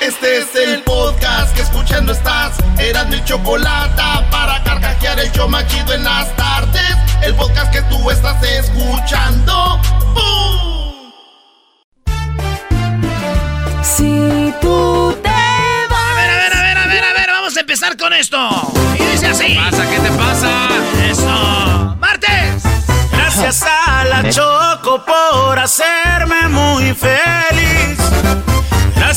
Este es el podcast que escuchando estás. Eran mi chocolate para carcajear el yo machido en las tardes. El podcast que tú estás escuchando. ¡Bum! Si tú te A ver, a ver, a ver, a ver, a ver, vamos a empezar con esto. Y dice así. ¿Qué pasa? ¿Qué te pasa? Eso. Martes. Gracias a la Choco por hacerme muy feliz.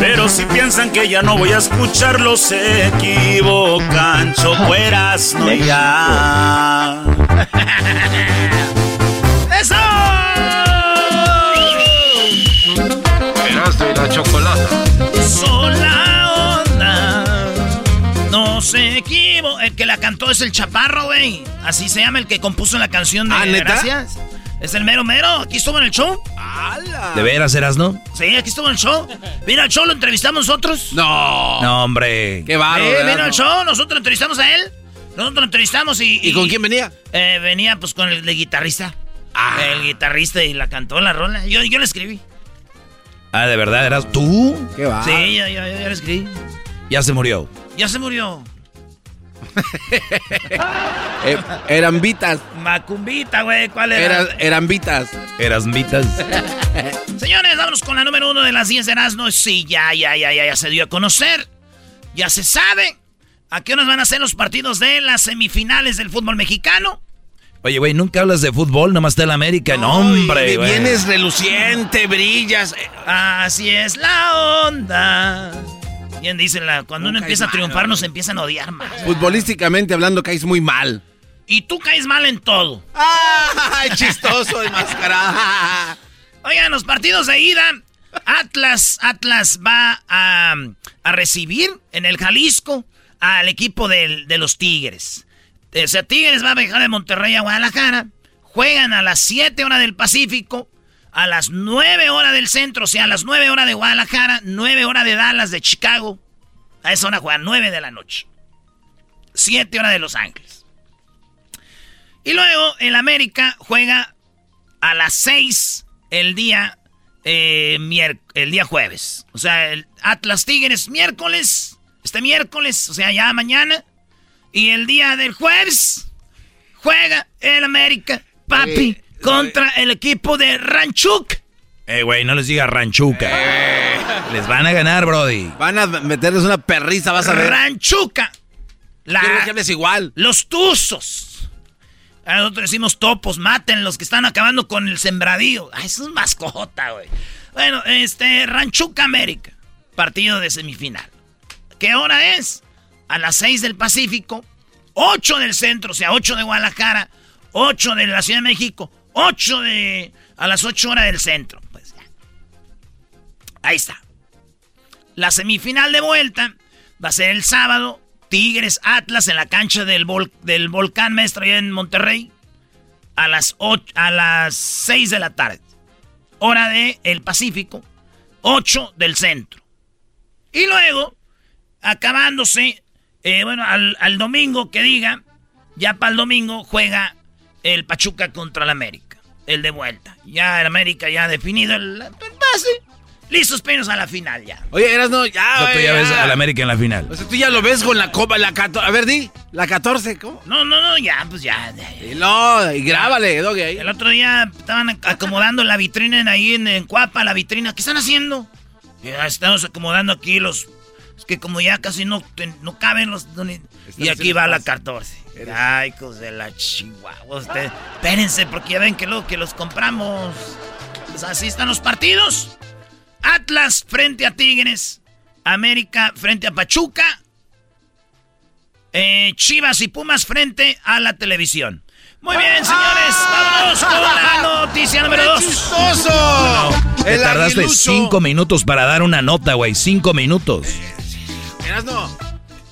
Pero si piensan que ya no voy a escucharlos, se equivocan. Chocueras, no ya. ¡Eso! Erasmo y la chocolata. Son la onda. No se equivo. El que la cantó es el Chaparro, güey. Así se llama el que compuso la canción de ¿Ah, neta? Gracias. Es el mero mero. Aquí estuvo en el show. ¿De veras, Erasno? Sí, aquí estuvo en el show. Mira el show, lo entrevistamos nosotros. No. No, hombre. Qué bárbaro. Eh, vino al show, nosotros lo entrevistamos a él. Nosotros lo entrevistamos y. ¿Y con quién venía? Eh, venía pues con el de guitarrista. El guitarrista y la cantó la rola. Yo, yo la escribí. Ah, ¿de verdad eras tú? ¿Qué va? Sí, yo, yo, yo la escribí. Ya se murió. Ya se murió. Eh, eran vitas. Macumbita, güey. ¿Cuál era? Eran, eran vitas. Eras mitas. Señores, vámonos con la número uno de las 10 de Erasmo. Sí, ya, ya, ya, ya, ya se dio a conocer. Ya se sabe. ¿A qué horas van a ser los partidos de las semifinales del fútbol mexicano? Oye, güey, nunca hablas de fútbol, nomás de la América. No, hombre, güey. Vienes reluciente, brillas. Eh, Así es la onda. Bien, dicen, la, cuando uno No empieza a caes triunfar mal, nos empiezan a odiar más. Futbolísticamente hablando, caes muy mal. Y tú caes mal en todo. ¡Ay, chistoso de mascarada! Oigan, los partidos de ida. Atlas, Atlas va a, a recibir en el Jalisco al equipo del- de los Tigres. O sea, Tigres va a viajar de Monterrey a Guadalajara. Juegan a las 7 horas del Pacífico, a las 9 horas del centro, o sea, a las 9 horas de Guadalajara, 9 horas de Dallas, de Chicago. A esa hora juegan 9 de la noche. 7 horas de Los Ángeles. Y luego el América juega a las 6 el día eh, el día jueves. O sea, el Atlas Tigres miércoles, este miércoles, o sea, ya mañana. Y el día del jueves juega el América, papi, contra el equipo de Ranchuk. Eh, güey, no les diga ranchuca. Les van a ganar, Brody. Van a meterles una perriza, vas a ver. Ranchuca. La- Quiero que hables igual. Los tuzos. A nosotros decimos topos, maten los que están acabando con el sembradío. Ay, eso es mascota, güey. Bueno, este, Ranchuca América. Partido de semifinal. ¿Qué hora es? A las 6 del Pacífico. 8 del centro, o sea, 8 de Guadalajara, 8 de la Ciudad de México, 8 de a las 8 horas del centro. Pues ya. Ahí está. La semifinal de vuelta va a ser el sábado. Tigres Atlas en la cancha del, del Volcán Maestro allá en Monterrey. A las, a las 6 de la tarde. Hora de el Pacífico. 8 del centro. Y luego, acabándose, eh, bueno, al, al, domingo que diga, ya para el domingo juega el Pachuca contra el América. El de vuelta. Ya el América ya ha definido el, el pase. Listos penos a la final ya. Oye, eras no, ya. O sea, tú ya ves al América en la final. O sea, tú ya lo ves con la copa, la 14. A ver, di, la 14, ¿cómo? No, no, no, ya, pues ya. Y no, y grábale, Doggy, ahí. El otro día estaban acomodando la vitrina ahí en, en Cuapa, la vitrina. ¿Qué están haciendo? Ya estamos acomodando aquí los. Es que como ya casi no, no caben los. Y aquí va la 14. Ay, hijos de la chihuahua. Ustedes, espérense, porque ya ven que luego que los compramos. Pues así están los partidos. Atlas frente a Tigres. América frente a Pachuca. Eh, Chivas y Pumas frente a la televisión. Muy bien, señores. Vámonos con la noticia número dos. ¡Chistoso! Te tardaste cinco minutos para dar una nota, güey. Cinco minutos. Miras, no.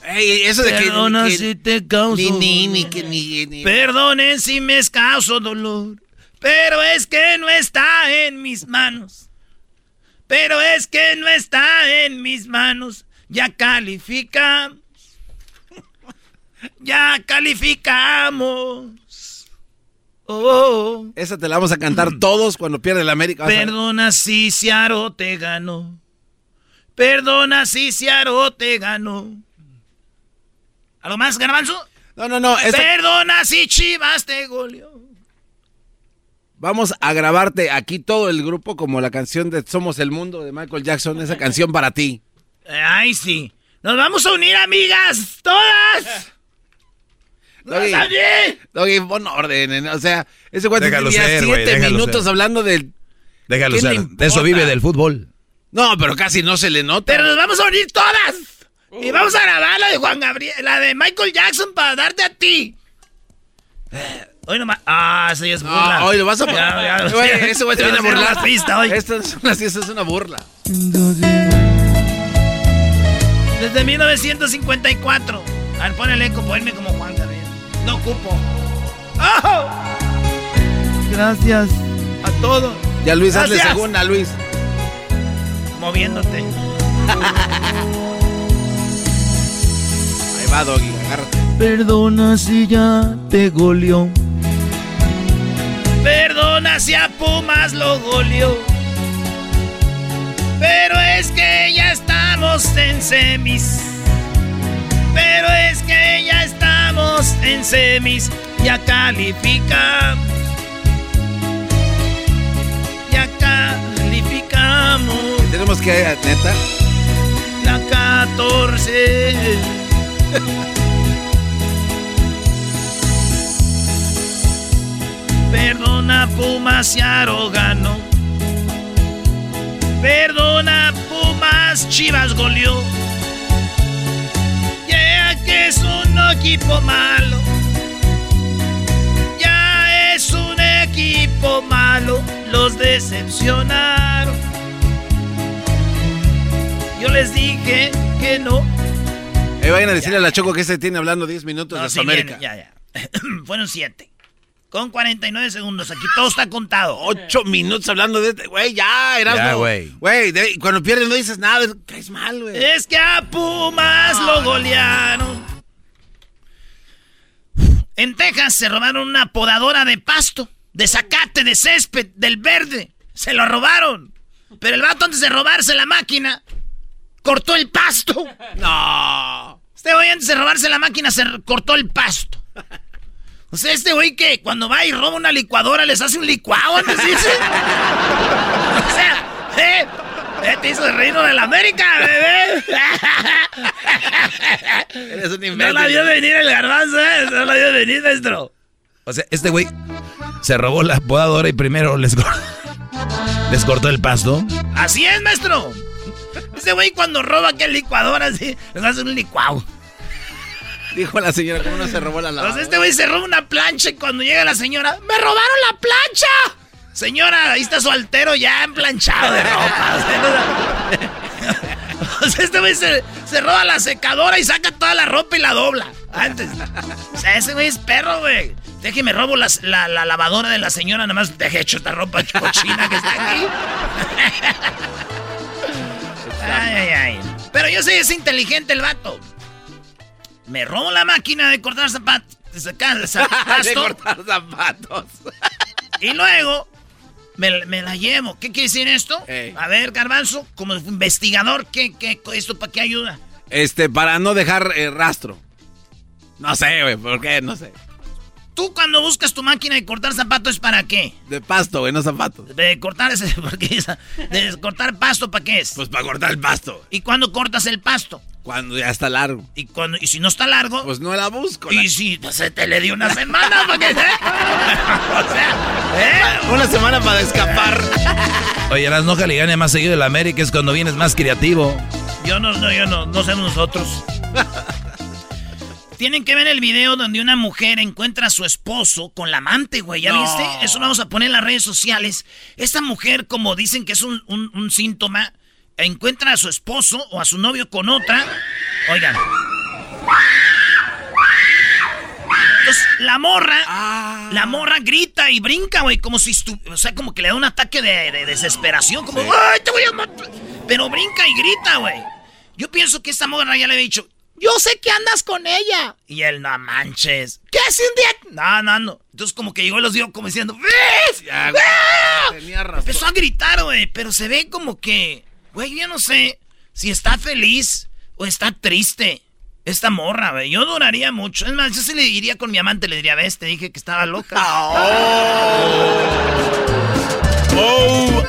Ey, eso de Perdona que, si te causo ni, ni, ni, Perdonen si me causo dolor. Pero es que no está en mis manos. Pero es que no está en mis manos. Ya calificamos. Ya calificamos. Oh. Esa te la vamos a cantar todos cuando pierde la América. Perdona si Ciaro te ganó. Perdona si Ciaro te ganó. ¿Algo más, Garbanzo? No, no, no. esa- Perdona si Chivas te goleó. Vamos a grabarte aquí todo el grupo como la canción de Somos el Mundo de Michael Jackson. Esa canción para ti. Ay, sí. Nos vamos a unir, amigas. Todas. ¡Nos Doggy! Doggy, pon orden. O sea, ese güey Déjalo tenía ser, siete déjalo minutos ser. hablando del... Déjalo ¿Qué le ser. De eso vive del fútbol. No, pero casi no se le nota. Pero nos vamos a unir todas. Y vamos a grabar la de Juan Gabriel, la de Michael Jackson para darte a ti. Eh, Hoy nomás. Ah, eso ya es burla. Ah, hoy lo vas a te Ya viene a va ser burlar. una pista hoy. Esto es una, esto es una burla. Desde 1954. A ver, ponele eco, ponme como Juan Gabriel. No cupo. ¡Oh! Gracias a todos. Ya Luis, hazle segunda, Luis. Moviéndote. Ahí va, Doggy, agárrate. Perdona si ya te goleó. Perdona si a Pumas lo goleó. Pero es que ya estamos en semis. Pero es que ya estamos en semis. Ya calificamos. Ya calificamos. Tenemos que, neta. La 14. Perdona Pumas y ganó. Perdona Pumas, Chivas goleó. Ya que es un equipo malo. Ya es un equipo malo. Los decepcionaron. Yo les dije que no. Ahí vayan a decirle a la Choco que este tiene hablando 10 minutos No, de sí, América. viene, ya, ya. Fueron siete. Con 49 segundos. Aquí todo está contado. Ocho minutos hablando de este. Güey, ya, Erasmo. Ya, güey. Güey, cuando pierdes no dices nada. Caes mal, güey. Es que a Pumas lo golearon. En Texas se robaron una podadora de pasto, de zacate, de césped, del verde. Se lo robaron. Pero el vato antes de robarse la máquina, cortó el pasto. No. Este güey antes de robarse la máquina se cortó el pasto. O sea, este güey que cuando va y roba una licuadora les hace un licuado antes dice. o sea, eh, eh, te hizo el reino de la América, bebé. Eres un no la vio venir el garbanzo, eh. No la vio venir, maestro. O sea, este güey se robó la podadora y primero les, les cortó el pasto. Así es, maestro. Este güey cuando roba aquel licuadora así, les hace un licuado. Dijo la señora, ¿cómo no se robó la lavadora? Pues este güey se roba una plancha y cuando llega la señora, ¡me robaron la plancha! Señora, ahí está su altero ya emplanchado de ropa. Pues este güey se, se, roba la secadora y saca toda la ropa y la dobla. Antes. O sea, ese güey es perro, güey. Déjeme robo la, la, la, lavadora de la señora, nada más deje hecho esta ropa cochina que está aquí. ay, ay, ay. Pero yo sé, es inteligente el vato. Me robo la máquina de cortar zapatos. de cortar zapatos. y luego me, me, la llevo. ¿Qué quiere decir esto? A ver, Garbanzo, como investigador, ¿qué, qué, ¿esto para qué ayuda? Este, para no dejar eh, rastro. No sé, güey, ¿por qué? No sé. Tú cuando buscas tu máquina de cortar zapatos, ¿para qué? De pasto, güey, no zapatos. De cortar ese, porque de cortar pasto, ¿para qué es? Pues para cortar el pasto. ¿Y cuando cortas el pasto? Cuando ya está largo. ¿Y, cuando, y si no está largo? Pues no la busco. Y si pues, se te le dio una semana para que... ¿eh? o sea, ¿eh? Una semana para escapar. Oye, las no le gane más seguido el América es cuando vienes más creativo. Yo no, no, yo no, no somos nosotros. Tienen que ver el video donde una mujer encuentra a su esposo con la amante, güey. ¿Ya no. viste? Eso lo vamos a poner en las redes sociales. Esta mujer, como dicen que es un, un, un síntoma, encuentra a su esposo o a su novio con otra. Oigan. Entonces, la morra, ah. la morra grita y brinca, güey, como si o sea, como que le da un ataque de, de desesperación, como, sí. ¡ay, te voy a matar! Pero brinca y grita, güey. Yo pienso que esta morra ya le había dicho, yo sé que andas con ella. Y él, no manches. ¿Qué hace un día? No, no, no. Entonces como que llegó y los dio como diciendo, ¿ves? Ya. ¡Ah! Tenía razón. Empezó a gritar, güey, pero se ve como que, güey, yo no sé si está feliz o está triste. Esta morra, güey. Yo duraría mucho. Es más, yo sí le diría con mi amante, le diría, ves, te dije que estaba loca. Oh, oh.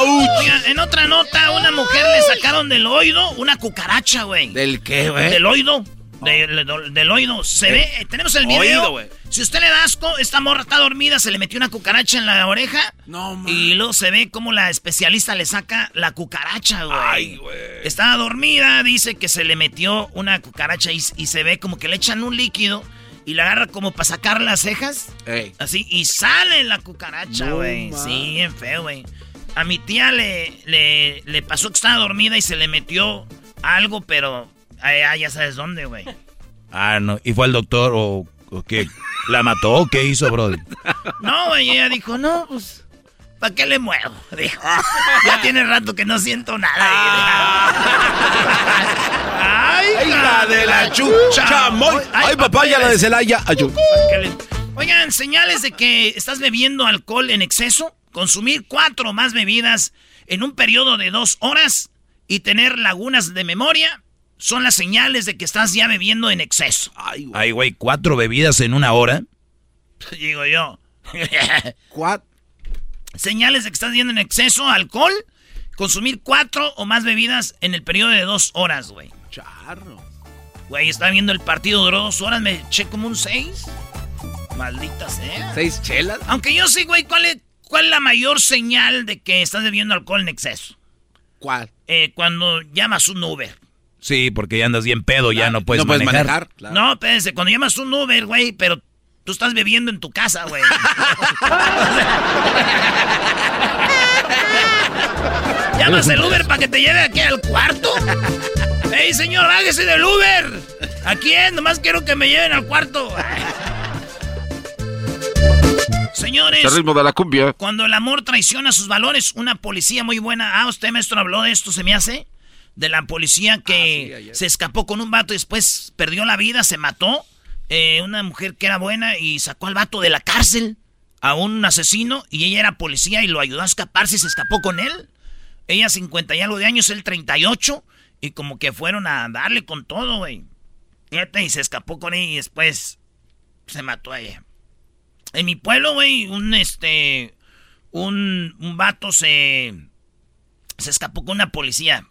Oigan, en otra nota, una mujer le sacaron del oído una cucaracha, güey. ¿Del qué, güey? Del oído. De, de, del oído. Se ve, tenemos el video. Oído, si usted le da asco, esta morra está dormida, se le metió una cucaracha en la oreja. No, man. Y luego se ve como la especialista le saca la cucaracha, güey. Ay, güey. Estaba dormida, dice que se le metió una cucaracha y, y se ve como que le echan un líquido y la agarra como para sacar las cejas. Ey. Así, y sale la cucaracha, güey. No, sí, bien feo, güey. A mi tía le, le, le pasó que estaba dormida y se le metió algo, pero allá ya sabes dónde, güey. Ah, no. ¿Y fue al doctor o, o qué? ¿La mató o qué hizo, Brody? No, güey, ella dijo, no, pues, ¿para qué le muevo? Dijo, ya tiene rato que no siento nada. ¡Ay, hija de la chucha! Ay, ay, papaya, la de Celaya. Ayú. Oigan, señales de que estás bebiendo alcohol en exceso. Consumir cuatro o más bebidas en un periodo de dos horas y tener lagunas de memoria son las señales de que estás ya bebiendo en exceso. Ay, güey. Ay, güey, cuatro bebidas en una hora. Digo yo. ¿Cuat? Señales de que estás bebiendo en exceso alcohol. Consumir cuatro o más bebidas en el periodo de dos horas, güey. Charro. Güey, estaba viendo el partido, duró dos horas, me eché como un seis. Maldita sea. ¿Seis chelas? Aunque yo sé, güey, ¿cuál es, ¿cuál es la mayor señal de que estás bebiendo alcohol en exceso? ¿Cuál? Eh, cuando llamas un Uber. Sí, porque ya andas bien pedo, ya no puedes no puedes manejar. manejar. claro. No, espérense, cuando llamas un Uber, güey, pero tú estás bebiendo en tu casa, güey. Llamas el Uber para que te lleve aquí al cuarto. ¡Ey, señor, bájese del Uber! ¿A quién? Nomás quiero que me lleven al cuarto. Señores, El ritmo de la cumbia. cuando el amor traiciona sus valores, una policía muy buena. Ah, usted, maestro, habló de esto, se me hace. De la policía que Ah, sí, se escapó con un vato y después perdió la vida, se mató. Eh, una mujer que era buena y sacó al vato de la cárcel a un asesino y ella era policía y lo ayudó a escaparse y se escapó con él. Ella 50 y algo de años, él 38 y como que fueron a darle con todo, güey. Y se escapó con ella y después se mató a ella. En mi pueblo, güey, un este. Un, un vato se. Se escapó con una policía.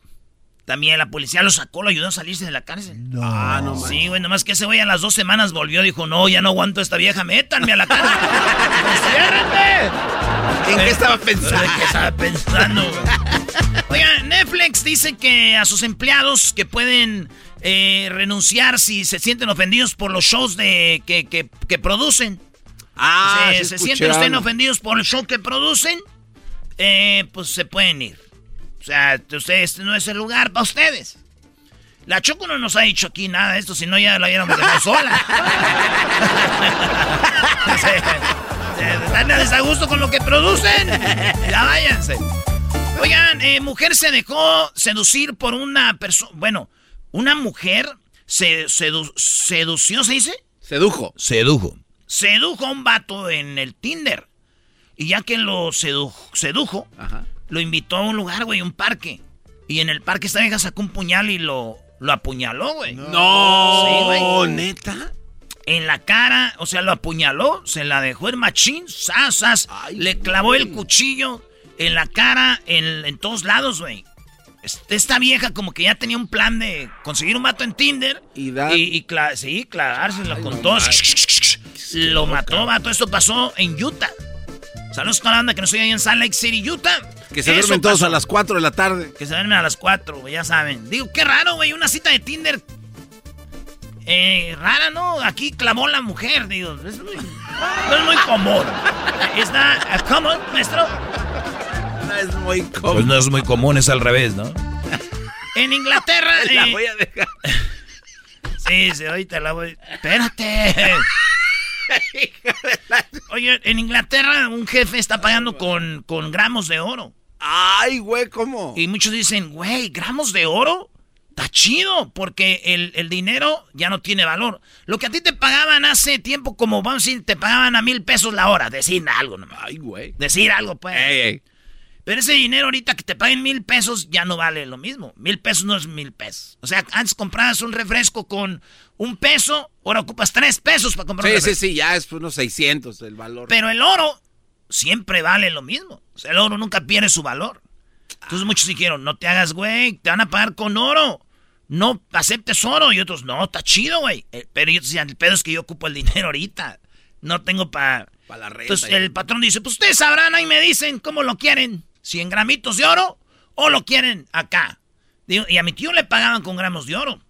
También la policía lo sacó, lo ayudó a salirse de la cárcel. Ah, no manches. Sí, güey, nomás que ese güey a las dos semanas volvió. Dijo, no, ya no aguanto a esta vieja, métanme a la cárcel. ¡Ciérrate! ¿En qué estaba ¿En qué pensando? estaba pensando, güey? Oiga, Netflix dice que a sus empleados que pueden eh, renunciar si se sienten ofendidos por los shows de que, que, producen. Ah, se, se sienten ustedes ofendidos por el show que producen, eh, pues se pueden ir. O sea, ustedes no es el lugar para ustedes. La Choco no nos ha dicho aquí nada de esto, si no ya la hubiéramos dejado sola. Están a desagusto con lo que producen. Ya váyanse. Oigan, eh, mujer se dejó seducir por una persona. Bueno, una mujer se sedució, ¿se dice? Sedujo. Sedujo. Sedujo a un vato en el Tinder. Y ya que lo sedujo, sedujo lo invitó a un lugar, güey, un parque. Y en el parque esta vieja sacó un puñal y lo, lo apuñaló, güey. No, sí, güey. ¿Neta? En la cara, o sea, lo apuñaló, se la dejó el machín, sasas, le clavó el cuchillo en la cara, en, todos lados, güey. Esta vieja como que ya tenía un plan de conseguir un vato en Tinder. Y, dar... y, sí, clavársela con todo. Lo mató, vato. Esto pasó en Utah. Saludos a la banda que no estoy ahí en Salt Lake City, Utah. Que se duermen todos a las 4 de la tarde. Que se duermen a las 4, ya saben. Digo, qué raro, güey. Una cita de Tinder. Eh, rara, ¿no? Aquí clavó la mujer, digo. Es muy, no es muy común. ¿Está común, maestro? es muy común. Pues no es muy común, es al revés, ¿no? En Inglaterra. la eh, voy a dejar. Sí, sí, ahorita la voy. Espérate. Oye, en Inglaterra un jefe está pagando con, con gramos de oro. Ay, güey, ¿cómo? Y muchos dicen, güey, gramos de oro. Está chido, porque el, el, dinero ya no tiene valor. Lo que a ti te pagaban hace tiempo, como vamos a decir, te pagaban a mil pesos la hora. Decir algo nomás. Ay, güey. Decir algo, pues. Pero ese dinero ahorita que te paguen mil pesos ya no vale lo mismo. Mil pesos no es mil pesos. O sea, antes comprabas un refresco con un peso, ahora ocupas tres pesos para comprar sí. Sí, sí, ya es unos 600 el valor. Pero el oro siempre vale lo mismo. O sea, el oro nunca pierde su valor. Entonces muchos dijeron, no te hagas, güey, te van a pagar con oro. No aceptes oro. Y otros, no, está chido, güey. Eh, pero ellos decían, el pedo es que yo ocupo el dinero ahorita. No tengo para... Para la renta. Entonces el patrón dice, pues ustedes sabrán, ahí me dicen cómo lo quieren. 100 gramitos de oro o lo quieren acá. y a mi tío le pagaban con gramos de oro.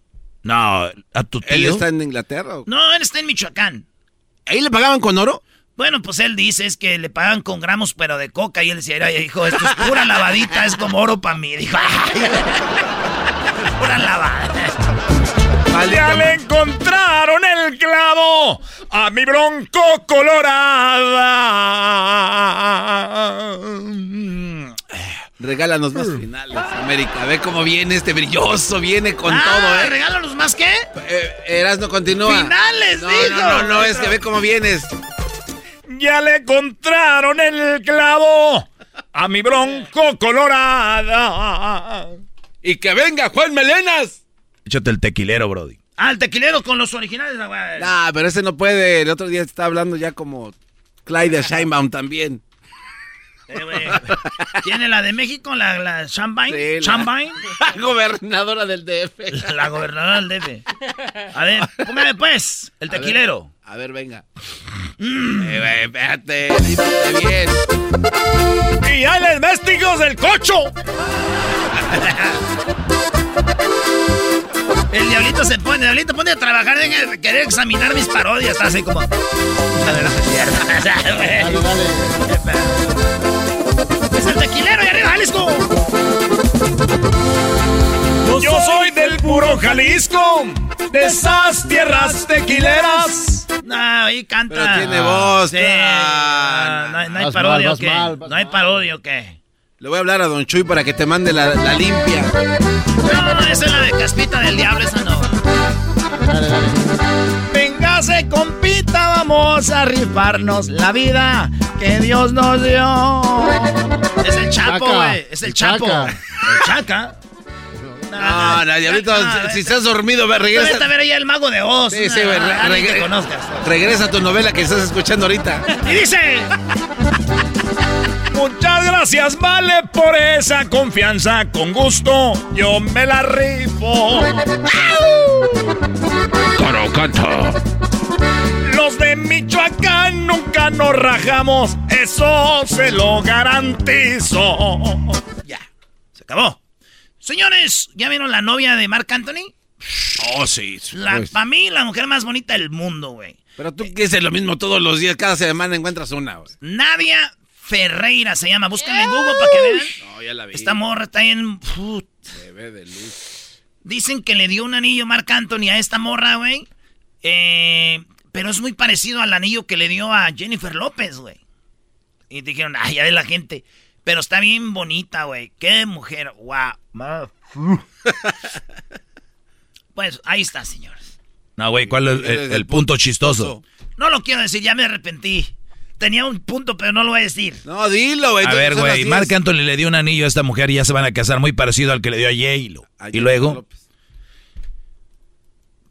No, a tu tío. ¿Él está en Inglaterra? No, él está en Michoacán. ¿Ahí le pagaban con oro? Bueno, pues él dice es que le pagan con gramos, pero de coca. Y él decía, hijo, esto es pura lavadita, es como oro para mí. Dijo, pura lavada. Ya le encontraron el clavo a mi bronco colorada. Regálanos más finales, América. Ve cómo viene este brilloso, viene con ah, todo, ¿eh? ¿Regálanos más qué? Eh, no continúa. Finales, no, No, no, no, es que ve cómo vienes. Ya le encontraron el clavo a mi bronco colorada. Y que venga Juan Melenas. Échate el tequilero, Brody. Ah, el tequilero con los originales. Ah, pero ese no puede. El otro día está hablando ya como Clyde Scheinbaum también. Eh, ¿Tiene la de México, la, la Champagne? La, gobernadora del DF. La, gobernadora del DF. A ver, póngame pues, el tequilero. A ver, venga. Mm. Eh, espérate, bien. Y hay los vestidos del cocho. El diablito se pone, el diablito pone a trabajar, en querer examinar mis parodias, está así como. Dale, dale. El tequilero y arriba, Jalisco. Yo soy del puro Jalisco, de esas tierras tequileras. No, ahí canta. Pero tiene voz. Sí. no, hay parodia, ¿o qué? no hay parodia, ¿o qué? Le voy a hablar a Don Chuy para que te mande la, la limpia. No, esa es la de Caspita del Diablo, esa no. Dale, dale. Véngase, compita, vamos a rifarnos la vida que Dios nos dio. Es el Chapo, güey. Es el, Chapo. El Chaca. No, no, diablito, si estás dormido, regresa. a ver ahí el mago de Oz. Sí, sí, güey. regresa a tu novela que estás escuchando ahorita. Y dice... Muchas gracias, vale, por esa confianza. Con gusto, yo me la rifo. Caro canta. Los de Michoacán nunca nos rajamos, eso se lo garantizo. Ya. acabó. Señores, ¿ya vieron la novia de Mark Anthony? Oh, sí. La, para mí, la mujer más bonita del mundo, güey. Pero tú que dices lo mismo todos los días, cada semana encuentras una, güey. Nadia Ferreira se llama. Búscala en Google para que vean. No, ya la vi. Esta morra está en. Bebé de luz. Dicen que le dio un anillo Marc Anthony a esta morra, güey. Eh, pero es muy parecido al anillo que le dio a Jennifer López, güey. Y dijeron, ay, ya ve la gente. Pero está bien bonita, güey. Qué mujer, guau. pues ahí está, señores. No, güey, ¿cuál es el, el punto chistoso? No lo quiero decir, ya me arrepentí. Tenía un punto, pero no lo voy a decir. No, dilo, güey. A ver, güey, Marc Anthony le dio un anillo a esta mujer y ya se van a casar muy parecido al que le dio a J-Lo. Y luego...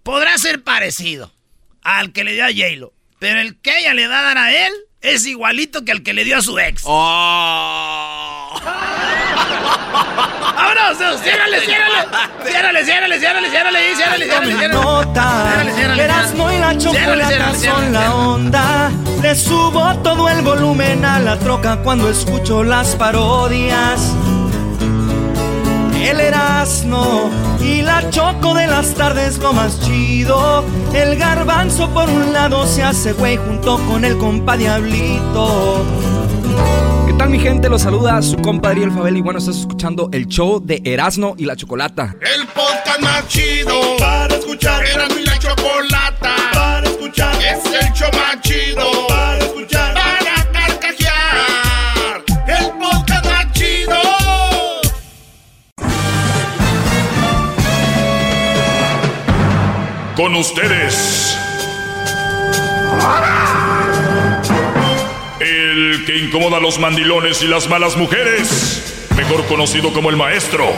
Podrá ser parecido al que le dio a J-Lo, pero el que ella le va a dar a él es igualito que al que le dio a su ex. ¡Oh! ¡Vámonos! ¡Ciérrale, ciérrale! ¡Ciérrale, ciérrale, ciérrale, ciérrale! ¡Ciérrale, ciérrale, ciérrale! Nota, Erasmo y la chocolata son la onda. Le subo todo el volumen a la troca cuando escucho las parodias. El Erasmo y la choco de las tardes lo más chido. El garbanzo por un lado se hace güey junto con el compa Diablito. ¿Qué tal mi gente? Los saluda su compadre El Fabel y bueno, estás escuchando el show de Erasmo y la Chocolata. El podcast más chido para escuchar. Erasmo y la Chocolata para escuchar. Es el show más chido para escuchar. Para carcajear. El podcast más chido. Con ustedes. El que incomoda a los mandilones y las malas mujeres. Mejor conocido como el maestro.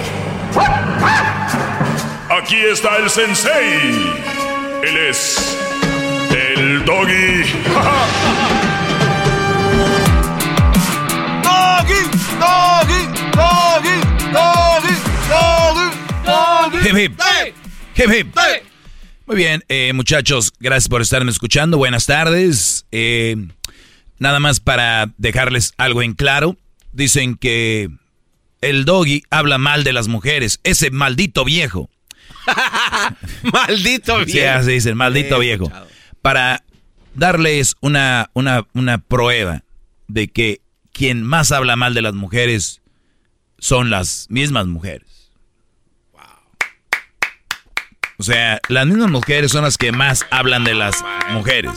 Aquí está el sensei. Él es el doggy. Doggy, doggy, doggy, doggy, doggy, doggy. Hip, hip. Hip, hip. Muy bien, eh, muchachos, gracias por estarme escuchando. Buenas tardes. Eh, nada más para dejarles algo en claro. Dicen que el doggy habla mal de las mujeres. Ese maldito viejo. Maldito Sí, viejo. así dicen, maldito Sí, viejo. escuchado. Para darles una, una, una prueba de que quien más habla mal de las mujeres son las mismas mujeres. O sea, las mismas mujeres son las que más hablan de las mujeres.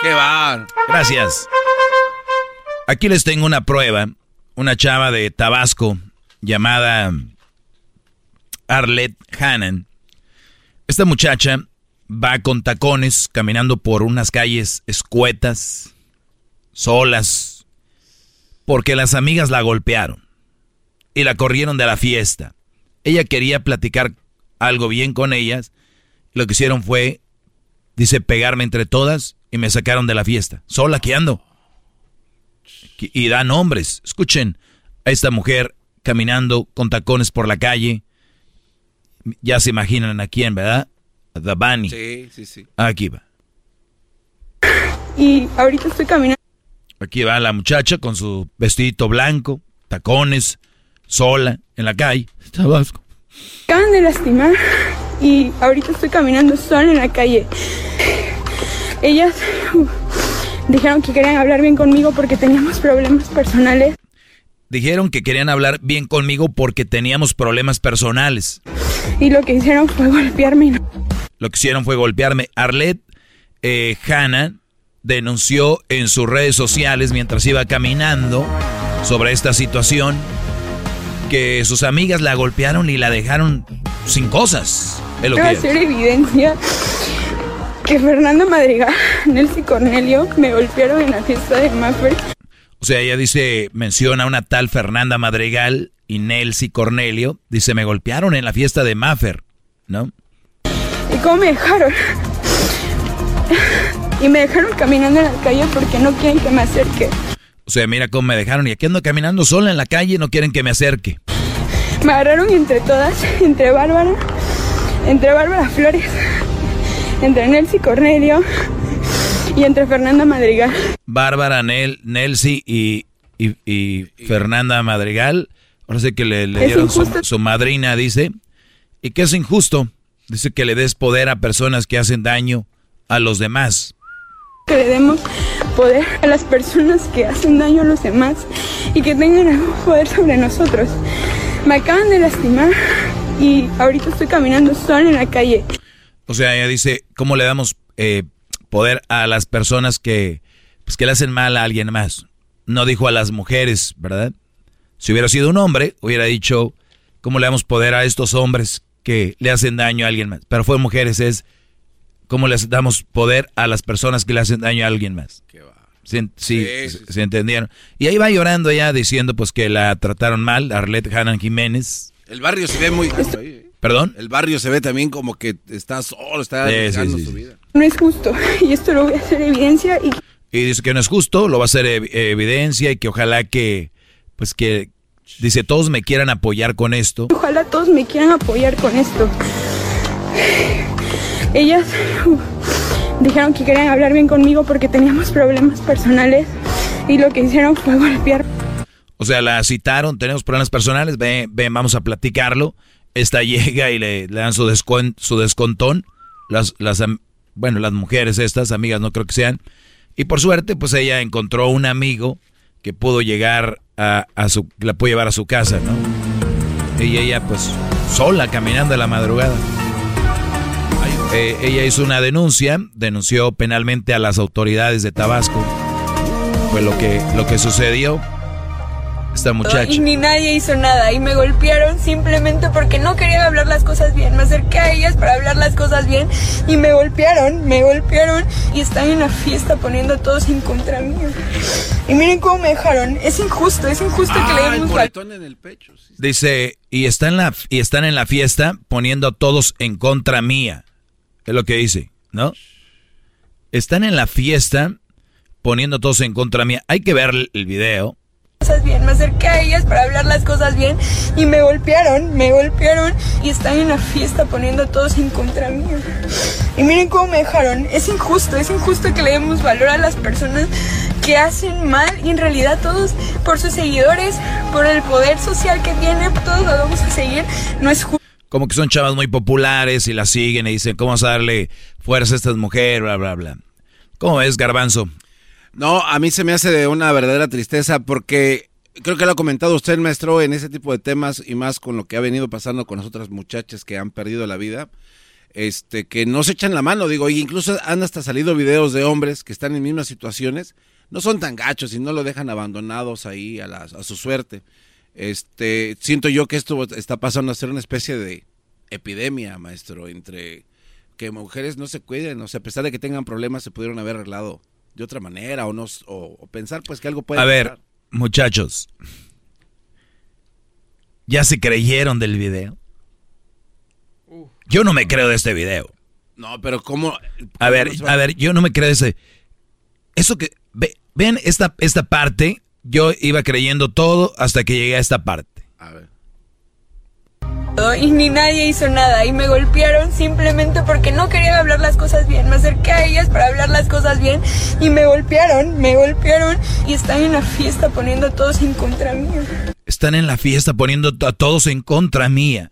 Qué va. Gracias. Aquí les tengo una prueba. Una chava de Tabasco llamada Arlette Hannan. Esta muchacha va con tacones caminando por unas calles escuetas, solas, porque las amigas la golpearon y la corrieron de la fiesta. Ella quería platicar algo bien con ellas. Lo que hicieron fue, dice, pegarme entre todas y me sacaron de la fiesta. Sola que ando. Y da nombres. Escuchen a esta mujer caminando con tacones por la calle. Ya se imaginan a quién, ¿verdad? A The Bunny. Sí, sí, sí. Aquí va. Y ahorita estoy caminando. Aquí va la muchacha con su vestidito blanco, tacones, sola, en la calle. Tabasco. Acaban de lastimar y ahorita estoy caminando sola en la calle. Ellas dijeron que querían hablar bien conmigo porque teníamos problemas personales. Dijeron que querían hablar bien conmigo porque teníamos problemas personales. Y lo que hicieron fue golpearme. Lo que hicieron fue golpearme. Arlette eh, Hanna denunció en sus redes sociales mientras iba caminando sobre esta situación que sus amigas la golpearon y la dejaron sin cosas. Es lo que hacer evidencia que Fernanda Madrigal, Nelcy Cornelio me golpearon en la fiesta de Maffer. O sea, ella dice, menciona a una tal Fernanda Madrigal y Nelcy Cornelio. Dice, me golpearon en la fiesta de Maffer, ¿no? ¿Y cómo me dejaron? Y me dejaron caminando en la calle porque no quieren que me acerque. O sea, mira cómo me dejaron y aquí ando caminando sola en la calle y no quieren que me acerque. Me agarraron entre todas, entre Bárbara, entre Bárbara Flores, entre Nelcy Cornelio y entre Fernanda Madrigal. Bárbara, Nel, Nelcy y, y- y Fernanda Madrigal. Ahora sé que le, dieron su, madrina, dice. ¿Y qué es injusto? Dice que le des poder a personas que hacen daño a los demás. que le demos poder a las personas que hacen daño a los demás y que tengan algún poder sobre nosotros. Me acaban de lastimar y ahorita estoy caminando sola en la calle. O sea, ella dice, ¿cómo le damos eh, poder a las personas que, pues, que le hacen mal a alguien más? No dijo a las mujeres, ¿verdad? Si hubiera sido un hombre, hubiera dicho, ¿cómo le damos poder a estos hombres que le hacen daño a alguien más? Pero fue mujeres, es, ¿cómo les damos poder a las personas que le hacen daño a alguien más? Sí, sí, se- se entendieron. Y ahí va llorando ya diciendo pues que la trataron mal, Arlette Hanan Jiménez. El barrio se ve muy... ¿Perdón? El barrio se ve también como que está solo, está Sí, sí, su sí. vida. No es justo y esto lo voy a hacer evidencia y Y dice que no es justo, lo va a hacer ev- evidencia y que ojalá que, pues que, dice, todos me quieran apoyar con esto. ojalá todos me quieran apoyar con esto. Ellas dijeron que querían hablar bien conmigo porque teníamos problemas personales y lo que hicieron fue golpear O sea, la citaron, tenemos problemas personales, ven, ven, vamos a platicarlo. Esta llega y le, dan su, descuen- su descontón. Las, las, bueno, las mujeres estas, amigas no creo que sean. Y por suerte, pues ella encontró un amigo que pudo llegar a, a su, la pudo llevar a su casa, ¿no? Y ella, pues, sola, caminando a la madrugada. Eh, ella hizo una denuncia, denunció penalmente a las autoridades de Tabasco. Fue lo que, lo que sucedió. Esta muchacha. y ni nadie hizo nada y me golpearon simplemente porque no querían hablar las cosas bien. Me acerqué a ellas para hablar las cosas bien y me golpearon, me golpearon y están en la fiesta poniendo a todos en contra mío. Y miren cómo me dejaron. Es injusto, es injusto que le Ah, demos val- moretón en el pecho. sí. Dice, y, está en la, y están en la fiesta poniendo a todos en contra mía. Es lo que dice, ¿no? Están en la fiesta poniendo a todos en contra mía. Hay que ver el video. Cosas bien. Me acerqué a ellas para hablar las cosas bien y me golpearon, me golpearon y están en la fiesta poniendo a todos en contra mío. Y miren cómo me dejaron. Es injusto, es injusto que le demos valor a las personas que hacen mal y en realidad todos por sus seguidores, por el poder social que tienen, todos lo vamos a seguir. No es justo. Como que son chavas muy populares y las siguen y dicen, ¿cómo vas a darle fuerza a estas mujeres? Bla, bla, bla. ¿Cómo ves, Garbanzo? No, a mí se me hace de una verdadera tristeza porque creo que lo ha comentado usted, maestro, en ese tipo de temas y más con lo que ha venido pasando con las otras muchachas que han perdido la vida, este, que no se echan la mano, digo, y incluso han hasta salido videos de hombres que están en mismas situaciones, no son tan gachos y no lo dejan abandonados ahí a, la- a su suerte. Este, siento yo que esto está pasando a ser una especie de epidemia, maestro, entre que mujeres no se cuiden, o sea, a pesar de que tengan problemas, se pudieron haber arreglado de otra manera o no o, o pensar pues que algo puede A ver, muchachos. ¿Ya se creyeron del video? Yo no me creo de este video. No, pero cómo A ver, a ver, yo no me creo de ese. Eso que. Ve, ven esta, esta parte. Yo iba creyendo todo hasta que llegué a esta parte. A ver. Y ni nadie hizo nada y me golpearon simplemente porque no querían hablar las cosas bien. Me acerqué a ellas para hablar las cosas bien y me golpearon, me golpearon y están en la fiesta poniendo a todos en contra mío. Están en la fiesta poniendo a todos en contra mía.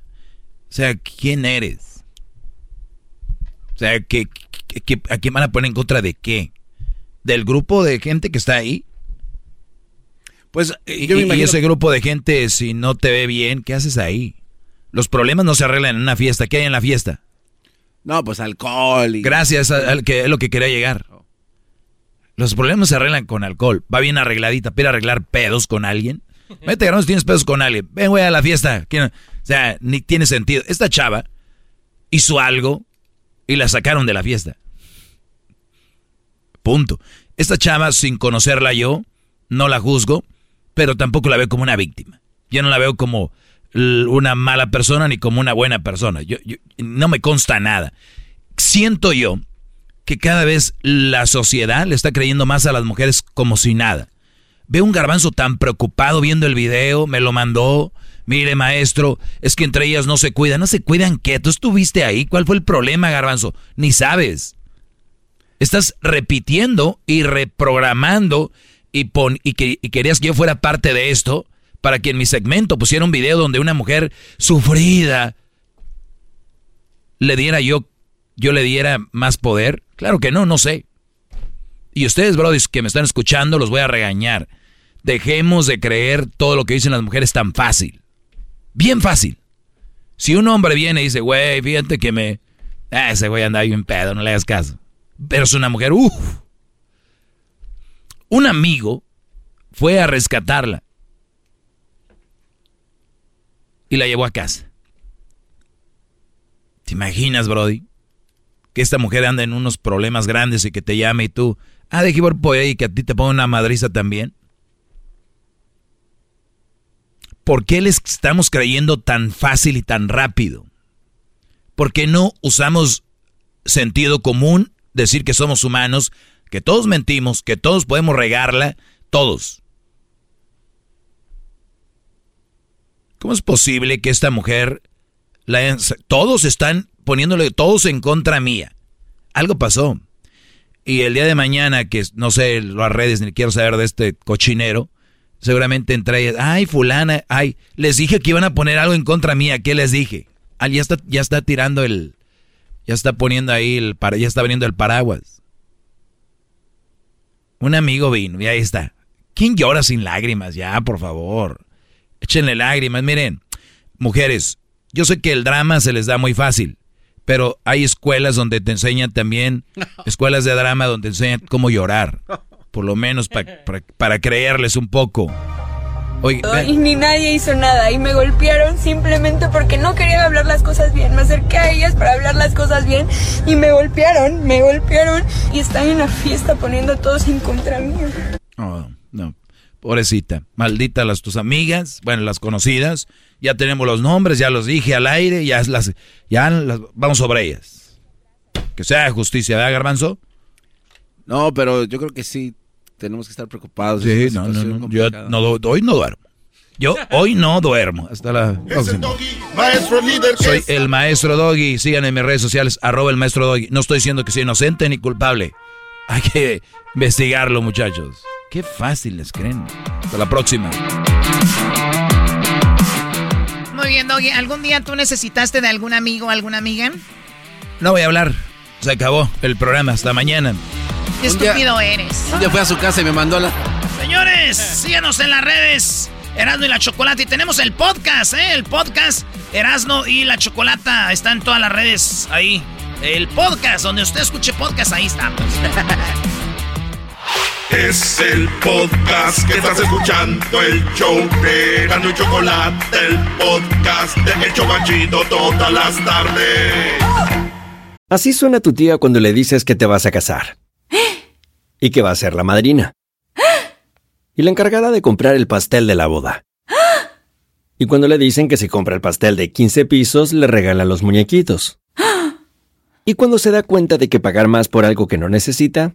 O sea, ¿quién eres? O sea, ¿qué, qué- qué- ¿a quién van a poner en contra de qué? ¿Del grupo de gente que está ahí? Pues Y, yo me y imagino- ese grupo de gente, si no te ve bien, ¿qué haces ahí? Los problemas no se arreglan en una fiesta. ¿Qué hay en la fiesta? No, pues alcohol y... Gracias a- al que es lo que quería llegar. Los problemas se arreglan con alcohol. Va bien arregladita. ¿Pero arreglar pedos con alguien? Vete, si tienes pedos con alguien. Ven, güey, a la fiesta. ¿Quién- O sea, ni tiene sentido. Esta chava hizo algo y la sacaron de la fiesta. Punto. Esta chava, sin conocerla yo, no la juzgo, pero tampoco la veo como una víctima. Yo no la veo como una mala persona ni como una buena persona. Yo, no me consta nada. Siento yo que cada vez la sociedad le está creyendo más a las mujeres como si nada. Veo un garbanzo tan preocupado viendo el video, me lo mandó. Mire, maestro, es que entre ellas no se cuidan. ¿No se cuidan qué? ¿Tú estuviste ahí? ¿Cuál fue el problema, garbanzo? Ni sabes. Estás repitiendo y reprogramando y, pon, y, que, y querías que yo fuera parte de esto para que en mi segmento pusiera un video donde una mujer sufrida le diera yo, yo le diera más poder? Claro que no, no sé. Y ustedes, brodis, que me están escuchando, los voy a regañar. Dejemos de creer todo lo que dicen las mujeres tan fácil. Bien fácil. Si un hombre viene y dice, güey, fíjate que me... Ah, ese güey anda ahí en pedo, no le hagas caso. Pero es una mujer, uff. Un amigo fue a rescatarla. Y la llevó a casa. ¿Te imaginas, Brody? Que esta mujer anda en unos problemas grandes y que te llame y tú, ah, de por ahí y que a ti te ponga una madriza también. ¿Por qué les estamos creyendo tan fácil y tan rápido? ¿Por qué no usamos sentido común, decir que somos humanos, que todos mentimos, que todos podemos regarla, todos? ¿Cómo es posible que esta mujer, la, todos están poniéndole todos en contra mía? Algo pasó. Y el día de mañana, que no sé las redes, ni quiero saber de este cochinero, Seguramente entre ellas, ay, fulana, ay, les dije que iban a poner algo en contra mía, ¿qué les dije? Ah, ya está, ya está tirando el, ya está poniendo ahí el, ya está veniendo el paraguas. Un amigo vino y ahí está. ¿Quién llora sin lágrimas? Ya, por favor. Échenle lágrimas. Miren, mujeres, yo sé que el drama se les da muy fácil, pero hay escuelas donde te enseñan también, escuelas de drama donde te enseñan cómo llorar por lo menos para creerles un poco. y ni nadie hizo nada y me golpearon simplemente porque no querían hablar las cosas bien. Me acerqué a ellas para hablar las cosas bien y me golpearon, me golpearon y están en la fiesta poniendo a todos en contra mío. Oh, no. Pobrecita, maldita las tus amigas, bueno, las conocidas, ya tenemos los nombres, ya los dije al aire, ya las, ya las, vamos sobre ellas. Que sea justicia, ¿verdad, Garbanzo? No, pero yo creo que sí tenemos que estar preocupados. Sí, no, no, no. Yo hoy no duermo. Yo hoy no duermo. Hasta la próxima. maestro líder. Soy el maestro Doggy. Síganme en mis redes sociales, arroba el maestro Doggy. No estoy diciendo que soy inocente ni culpable. Hay que investigarlo, muchachos. Qué fácil les creen. Hasta la próxima. Muy bien, Doggy. ¿Algún día tú necesitaste de algún amigo o alguna amiga? No voy a hablar. Se acabó el programa. Hasta mañana. Qué estúpido eres. Un día fui a su casa y me mandó la. Señores, síganos en las redes. Erasno y la Chocolata. Y tenemos el podcast, ¿eh? El podcast Erasno y la Chocolata. Está en todas las redes ahí. El podcast, donde usted escuche podcast, ahí estamos. Es el podcast que estás escuchando, el show de Erasno y Chocolata, el podcast de Hecho Banchito todas las tardes. Así suena tu tía cuando le dices que te vas a casar y que va a ser la madrina. Y la encargada de comprar el pastel de la boda. Y cuando le dicen que si compra el pastel de 15 pisos, le regalan los muñequitos. Y cuando se da cuenta de que pagar más por algo que no necesita,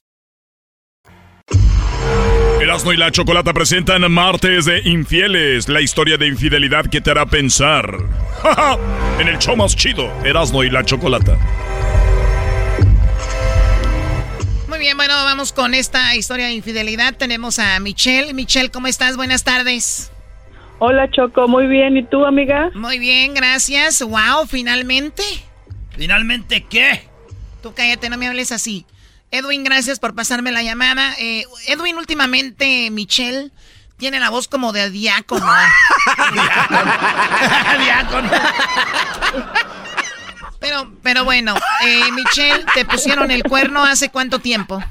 Erasmo y la Chocolata presentan Martes de Infieles, la historia de infidelidad que te hará pensar. en el show más chido, Erasmo y la Chocolata. Muy bien, bueno, vamos con esta historia de infidelidad. Tenemos a Michelle. Michelle, ¿cómo estás? Buenas tardes. Hola Choco, muy bien. ¿Y tú, amiga? Muy bien, gracias. Wow, finalmente. ¿Finalmente qué? Tú cállate, no me hables así. Edwin, gracias por pasarme la llamada. Eh, Edwin, últimamente, Michelle tiene la voz como de diácono. diácono. pero, pero bueno, eh, Michelle, ¿te pusieron el cuerno hace cuánto tiempo?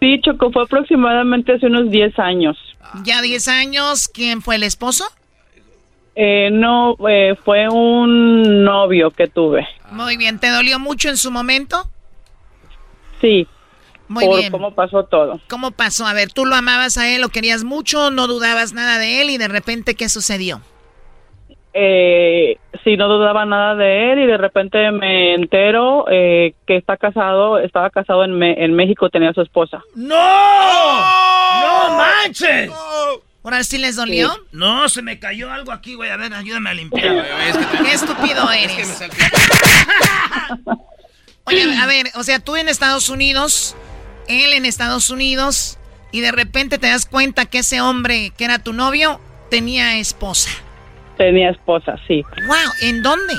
Sí, Choco, fue aproximadamente hace unos 10 años. ¿Ya 10 años? ¿Quién fue el esposo? Eh, no, eh, fue un novio que tuve. Muy bien, ¿te dolió mucho en su momento? Sí. Muy por bien. cómo pasó todo. ¿Cómo pasó? A ver, tú lo amabas a él, lo querías mucho, no dudabas nada de él y de repente, ¿qué sucedió? Eh, sí, no dudaba nada de él y de repente me entero eh, que está casado, estaba casado en, Me- en México, tenía a su esposa. ¡No! ¡No manches! ¿Ahora sí les dolió? No, se me cayó algo aquí, güey. A ver, ayúdame a limpiar. Qué estúpido eres. Oye, a ver, o sea, tú en Estados Unidos, él en Estados Unidos, y de repente te das cuenta que ese hombre que era tu novio tenía esposa. Tenía esposa, sí. ¡Wow! ¿En dónde?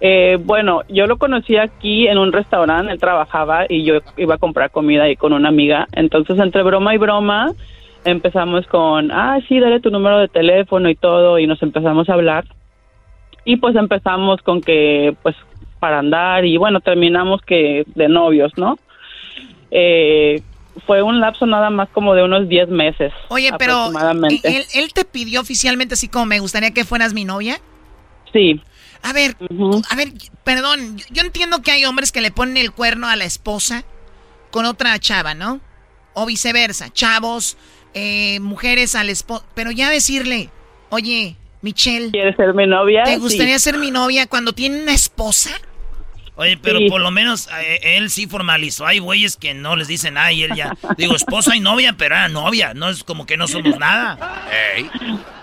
Eh, bueno, yo lo conocí aquí en un restaurante, él trabajaba y yo iba a comprar comida ahí con una amiga. Entonces, entre broma y broma, empezamos con, ah, sí, dale tu número de teléfono y todo, y nos empezamos a hablar. Y pues empezamos con que, pues, para andar, y bueno, terminamos que de novios, ¿no? Eh, fue un lapso nada más como de unos 10 meses. Oye, pero. ¿él, él te pidió oficialmente así como me gustaría que fueras mi novia? Sí. A ver, a ver, perdón, yo- entiendo que hay hombres que le ponen el cuerno a la esposa con otra chava, ¿no? O viceversa, chavos, eh, mujeres al esposo, pero ya decirle, oye, Michelle, ¿Quieres ser mi novia? ¿te Sí. gustaría ser mi novia cuando tiene una esposa? Oye, pero Sí. por lo menos eh, él sí formalizó. Hay güeyes que no les dicen, ay, él ya. Digo, esposa y novia, pero era novia. No es como que no somos nada.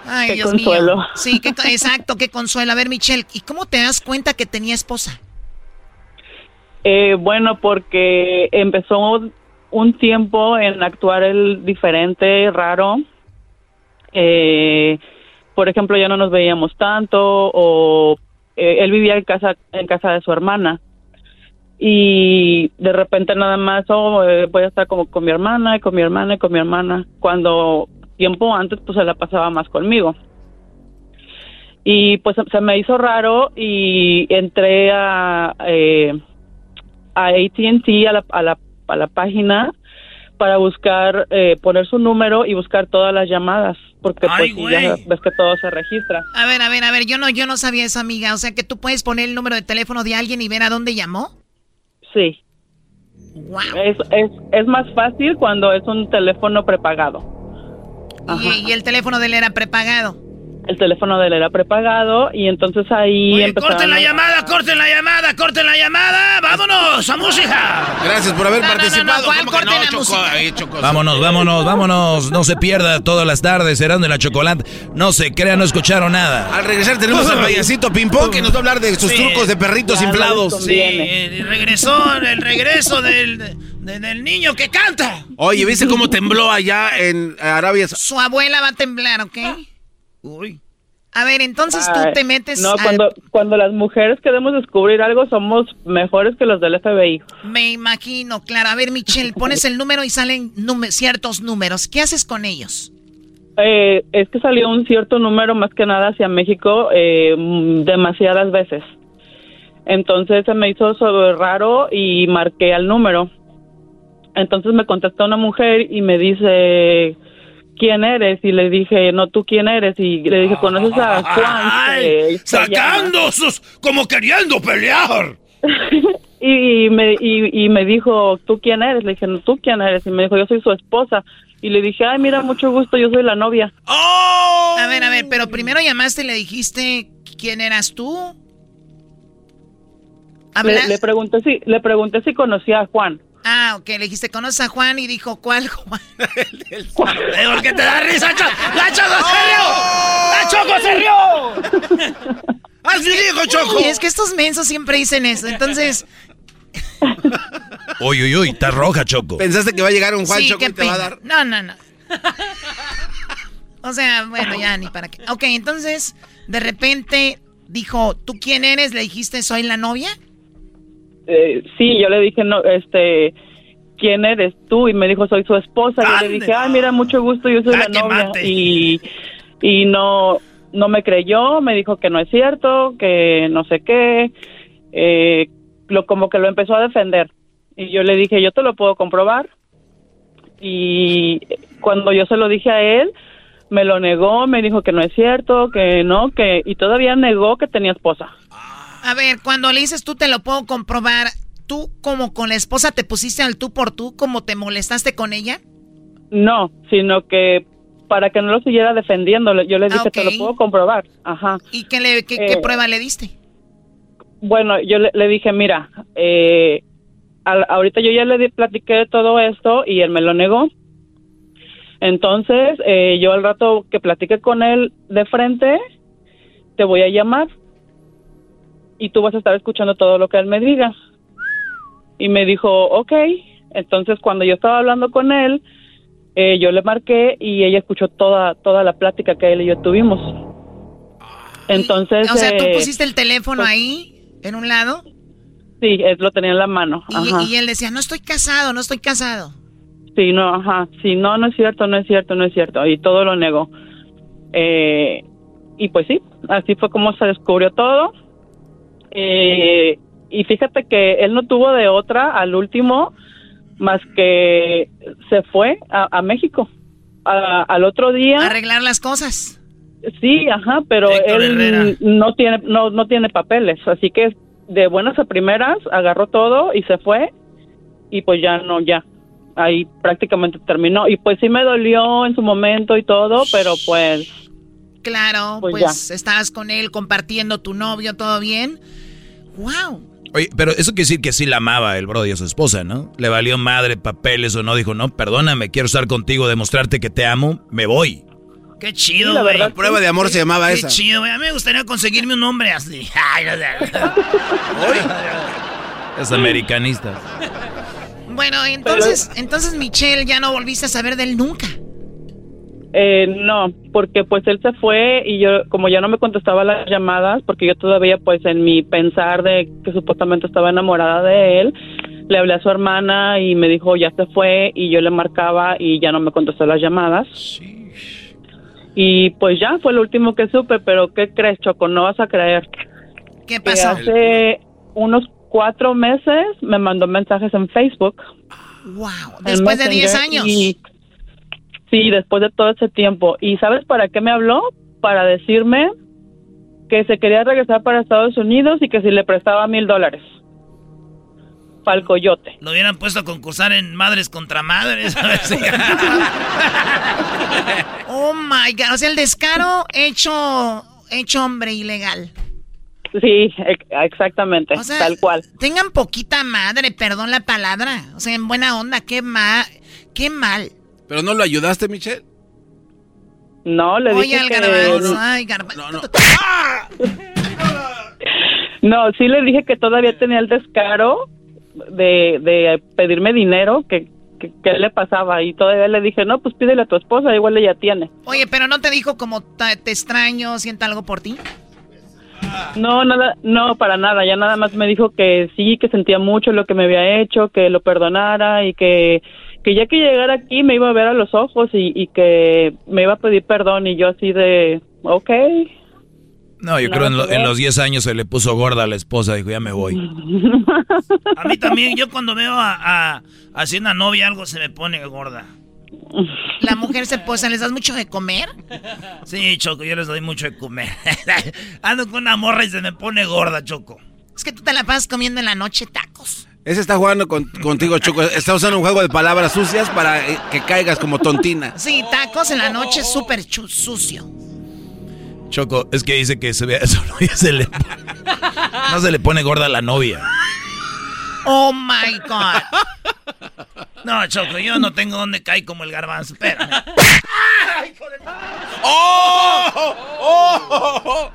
Ay, Qué Dios consuelo. mío. Sí, qué, exacto, qué consuelo. A ver, Michelle, ¿y cómo te das cuenta que tenía esposa? Eh, bueno, porque empezó un tiempo en actuar el diferente, raro. Eh, por ejemplo, ya no nos veíamos tanto o eh, él vivía en casa en casa de su hermana. Y de repente nada más oh, eh, voy a estar como con mi hermana y con mi hermana y con mi hermana cuando tiempo antes pues se la pasaba más conmigo. Y pues se me hizo raro y entré a eh, a AT&T a la, a la a la página para buscar eh, poner su número y buscar todas las llamadas porque Ay, pues ya ves que todo se registra A ver, a ver, a ver, yo no, yo no sabía eso, amiga. O sea que tú puedes poner el número de teléfono de alguien y ver a dónde llamó. sí es, es, es más fácil cuando es un teléfono prepagado Y, y el teléfono de él era prepagado. El teléfono de él era prepagado y entonces ahí Oye, corten la a- llamada, corten la llamada, corten la llamada. ¡Vámonos a música! Gracias por haber No, no, no, participado. no, ¿cuál ¿Cómo que corte no, la Choco? música? Vámonos, vámonos, vámonos. No se pierda todas las tardes, Erasmo y la Chocolate. No se crea, no escucharon nada. Al regresar tenemos al payasito Pimpón que nos va a hablar de sus Sí. trucos de perritos inflados. Sí, regresó, el regreso del, de- del niño que canta. Oye, ¿viste cómo tembló allá en Arabia? Su abuela va a temblar, ¿ok? Uy. A ver, entonces tú te metes no al- cuando cuando las mujeres queremos descubrir algo somos mejores que los del FBI Me imagino, claro. A ver, Michelle, pones el número y salen ciertos números. ¿Qué haces con ellos? Eh, es que salió un cierto número más que nada hacia México eh, demasiadas veces. Entonces se me hizo sobre raro y marqué al número. Entonces me contestó una mujer y me dice, ¿quién eres? Y le dije, no, ¿tú quién eres? Y le dije, ¿conoces a Juan? Ay, que se llama?" sacando sus, como queriendo pelear. Y, y me, y, y me dijo, ¿tú quién eres? Le dije, no, ¿tú quién eres? Y me dijo, yo soy su esposa. Y le dije, ay, mira, mucho gusto, yo soy la novia. A ver, a ver, pero primero llamaste y le dijiste quién eras tú. Le, le pregunté si le pregunté si conocía a Juan. Ah, ok, le dijiste, ¿conoces a Juan? Y dijo, ¿cuál Juan? ¿Por qué te da risa, Cho- ¡La Choco se rió! ¡La Choco se rió! ¡Así dijo Choco! Y es que estos mensos siempre dicen eso. Entonces, Uy, uy, uy, está roja, Choco. ¿Pensaste que va a llegar un Juan sí, Choco y te va a dar? No, no, no. O sea, bueno, ya ni para qué. Ok, entonces, de repente dijo, ¿tú quién eres? Le dijiste, soy la novia. Eh, sí, yo le dije, no, este, ¿quién eres tú? Y me dijo, soy su esposa. Y yo le dije, ah, mira, mucho gusto, yo soy Ah, la novia. Y, y no, no me creyó, me dijo que no es cierto, que no sé qué. Eh, lo, como que lo empezó a defender. Y yo le dije, yo te lo puedo comprobar. Y cuando yo se lo dije a él, me lo negó, me dijo que no es cierto, que no, que y todavía negó que tenía esposa. A ver, cuando le dices tú te lo puedo comprobar, ¿tú como con la esposa te pusiste al tú por tú, como te molestaste con ella? No, sino que para que no lo siguiera defendiendo, yo le dije, Ah, te lo puedo comprobar. Ajá. ¿Y qué, le, qué, qué Eh, prueba le diste? Bueno, yo le, le dije, mira, eh, al- ahorita yo ya le di- platiqué de todo esto y él me lo negó. Entonces, eh, yo al rato que platique con él de frente, te voy a llamar y tú vas a estar escuchando todo lo que él me diga. Y me dijo, ok. Entonces, cuando yo estaba hablando con él, eh, yo le marqué y ella escuchó toda toda la plática que él y yo tuvimos. Entonces, O sea, tú eh, pusiste el teléfono pues- ahí, en un lado, Sí, él lo tenía en la mano. y, Ajá. y él decía, no estoy casado, no estoy casado. Sí, no, ajá. Sí, no, no es cierto, no es cierto, no es cierto. Y todo lo negó. Eh, y pues sí, así fue como se descubrió todo. Eh, y fíjate que él no tuvo de otra al último más que se fue a, a México. A- al otro día. Arreglar las cosas. Sí, ajá, pero Héctor Herrera. él no tiene no no tiene papeles, así que de buenas a primeras agarró todo y se fue y pues ya no ya ahí prácticamente terminó y pues sí me dolió en su momento y todo, pero pues Claro, Pues pues, estabas con él compartiendo tu novio, todo bien. Wow. Oye, pero eso quiere decir que sí la amaba el Brody a su esposa, ¿no? Le valió madre papeles o no, dijo, no, perdóname, quiero estar contigo, demostrarte que te amo, me voy. Qué chido, Sí, la verdad, Prueba de amor se llamaba Qué esa. chido, güey. A mí me gustaría conseguirme un hombre así. Ay, no sé. Es americanista. bueno, entonces, entonces Michelle ya no volviste a saber de él nunca. Eh, no, porque pues él se fue y yo, como ya no me contestaba las llamadas, porque yo todavía pues en mi pensar de que supuestamente estaba enamorada de él, le hablé a su hermana y me dijo ya se fue y yo le marcaba y ya no me contestó las llamadas. Y pues ya fue lo último que supe, pero ¿qué crees, Choco? No vas a creer. ¿Qué Que pasó? hace unos cuatro meses me mandó mensajes en Facebook. Wow. Después de 10 Messenger, años. y- sí, después de todo ese tiempo. ¿Y sabes para qué me habló? Para decirme que se quería regresar para Estados Unidos y que si le prestaba mil dólares. Para el coyote. Lo hubieran puesto a concursar en Madres contra Madres. A ver si- oh my God. O sea, el descaro hecho, hecho hombre ilegal. Sí, ex- exactamente, O sea, tal cual. Tengan poquita madre, perdón la palabra. O sea, en buena onda, qué mal. Qué mal. ¿Pero no lo ayudaste, Michelle? No, le Oye, dije al que... garbanzo. Ay, garbanzo. No, sí le dije que todavía tenía el descaro de, de pedirme dinero, que, que, que le pasaba. Y todavía le dije, no, pues pídele a tu esposa, igual ella tiene. Oye, pero no te dijo como "Ta- te extraño, siento algo por ti. No, nada, no, para nada. Ya nada más me dijo que sí, que sentía mucho lo que me había hecho, que lo perdonara y que, que ya que llegara aquí me iba a ver a los ojos y, y que me iba a pedir perdón. Y yo así de, ok. No, yo creo en, lo- en los 10 años se le puso gorda a la esposa, dijo, ya me voy. A mí también, yo cuando veo a, a, así una novia algo se me pone gorda. La mujer se posa, ¿les das mucho de comer? Sí, Choco, yo les doy mucho de comer. Ando con una morra y se me pone gorda, Choco. Es que tú te la pasas comiendo en la noche tacos. Ese está jugando con- contigo, Choco. Está usando un juego de palabras sucias para eh, que caigas como tontina. Sí, tacos en la noche súper sucio. Choco, es que dice que se ve su novia se le... No se le pone gorda a la novia. Oh my God. No, Choco, yo no tengo donde caer como el garbanzo. Espérame.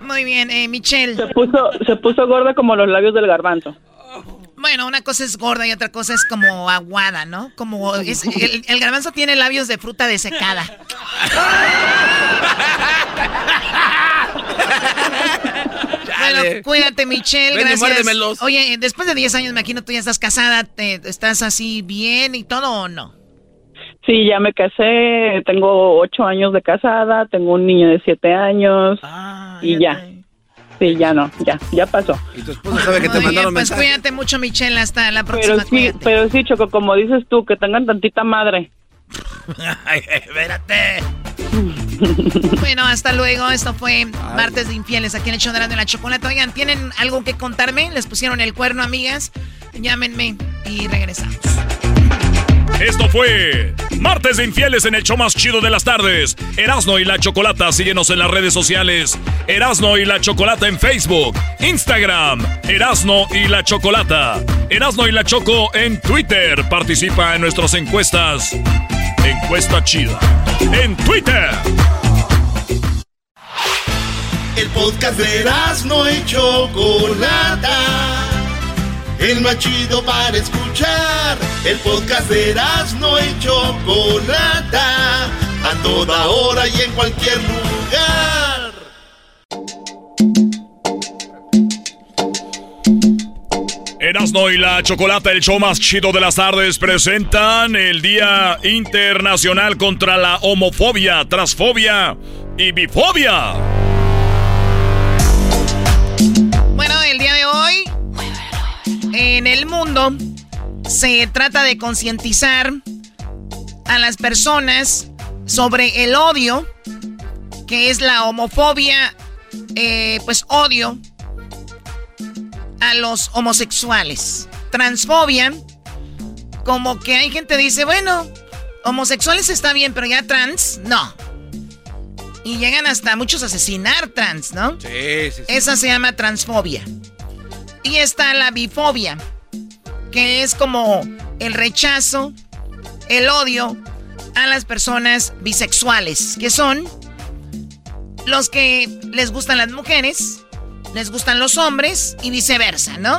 Muy bien, eh, Michelle. Se puso, se puso gorda como los labios del garbanzo. Bueno, una cosa es gorda y otra cosa es como aguada, ¿no? Como es- el, el garbanzo tiene labios de fruta desecada. bueno, cuídate, Michelle. Ven y gracias. muérdemelos. Oye, después de 10 años, me imagino tú ya estás casada. te- ¿Estás así bien y todo o no? Sí, ya me casé, tengo ocho años de casada, tengo un niño de siete años y ya. Sí, ya no, ya, ya pasó. Y tu esposa sabe que te Muy bien, mandaron pues mensaje. cuídate mucho, Michelle. Hasta la próxima. Pero sí, pero sí, Choco, como dices tú, que tengan tantita madre. Ay, espérate. bueno, hasta luego. Esto fue Martes de Infieles aquí en el show de la Chocolate. Oigan, ¿tienen algo que contarme? ¿Les pusieron el cuerno, amigas? Llámenme y regresamos. Esto fue Martes de Infieles en el show más chido de las tardes. Erasno y la Chocolata. Síguenos en las redes sociales. Erasno y la Chocolata en Facebook, Instagram. Erasno y la Chocolata. Erasno y la Choco en Twitter. Participa en nuestras encuestas. Encuesta chida. En Twitter. El podcast de no y Chocolata. El más chido para escuchar. El podcast de no y Chocolata. A toda hora y en cualquier lugar. Erasno y la Chocolata, el show más chido de las tardes, presentan el Día Internacional contra la Homofobia, Transfobia y Bifobia. En el mundo, se trata de concientizar a las personas sobre el odio, que es la homofobia, eh, pues odio a los homosexuales. Transfobia, como que hay gente que dice, bueno, homosexuales está bien, pero ya trans, no. Y llegan hasta muchos a asesinar trans, ¿no? Sí, sí, sí. Esa se llama transfobia. Y está la bifobia, que es como el rechazo, el odio a las personas bisexuales, que son los que les gustan las mujeres, les gustan los hombres y viceversa, ¿no?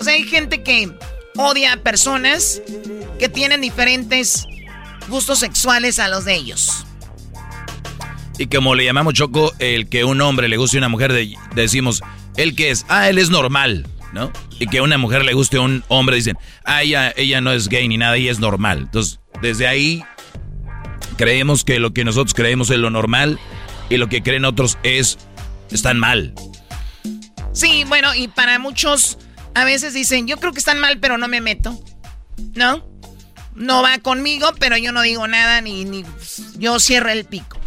O sea, hay gente que odia a personas que tienen diferentes gustos sexuales a los de ellos. Y como le llamamos Choco, el que un hombre le guste a una mujer, de- decimos, ¿él que es? Ah, él es normal, ¿no? Y que a una mujer le guste a un hombre, dicen, ah, ella, ella no es gay ni nada, ella es normal. Entonces, desde ahí creemos que lo que nosotros creemos es lo normal y lo que creen otros es, están mal. Sí, bueno, y para muchos a veces dicen, yo creo que están mal, pero no me meto. ¿No? No va conmigo, pero yo no digo nada, ni, ni yo cierro el pico.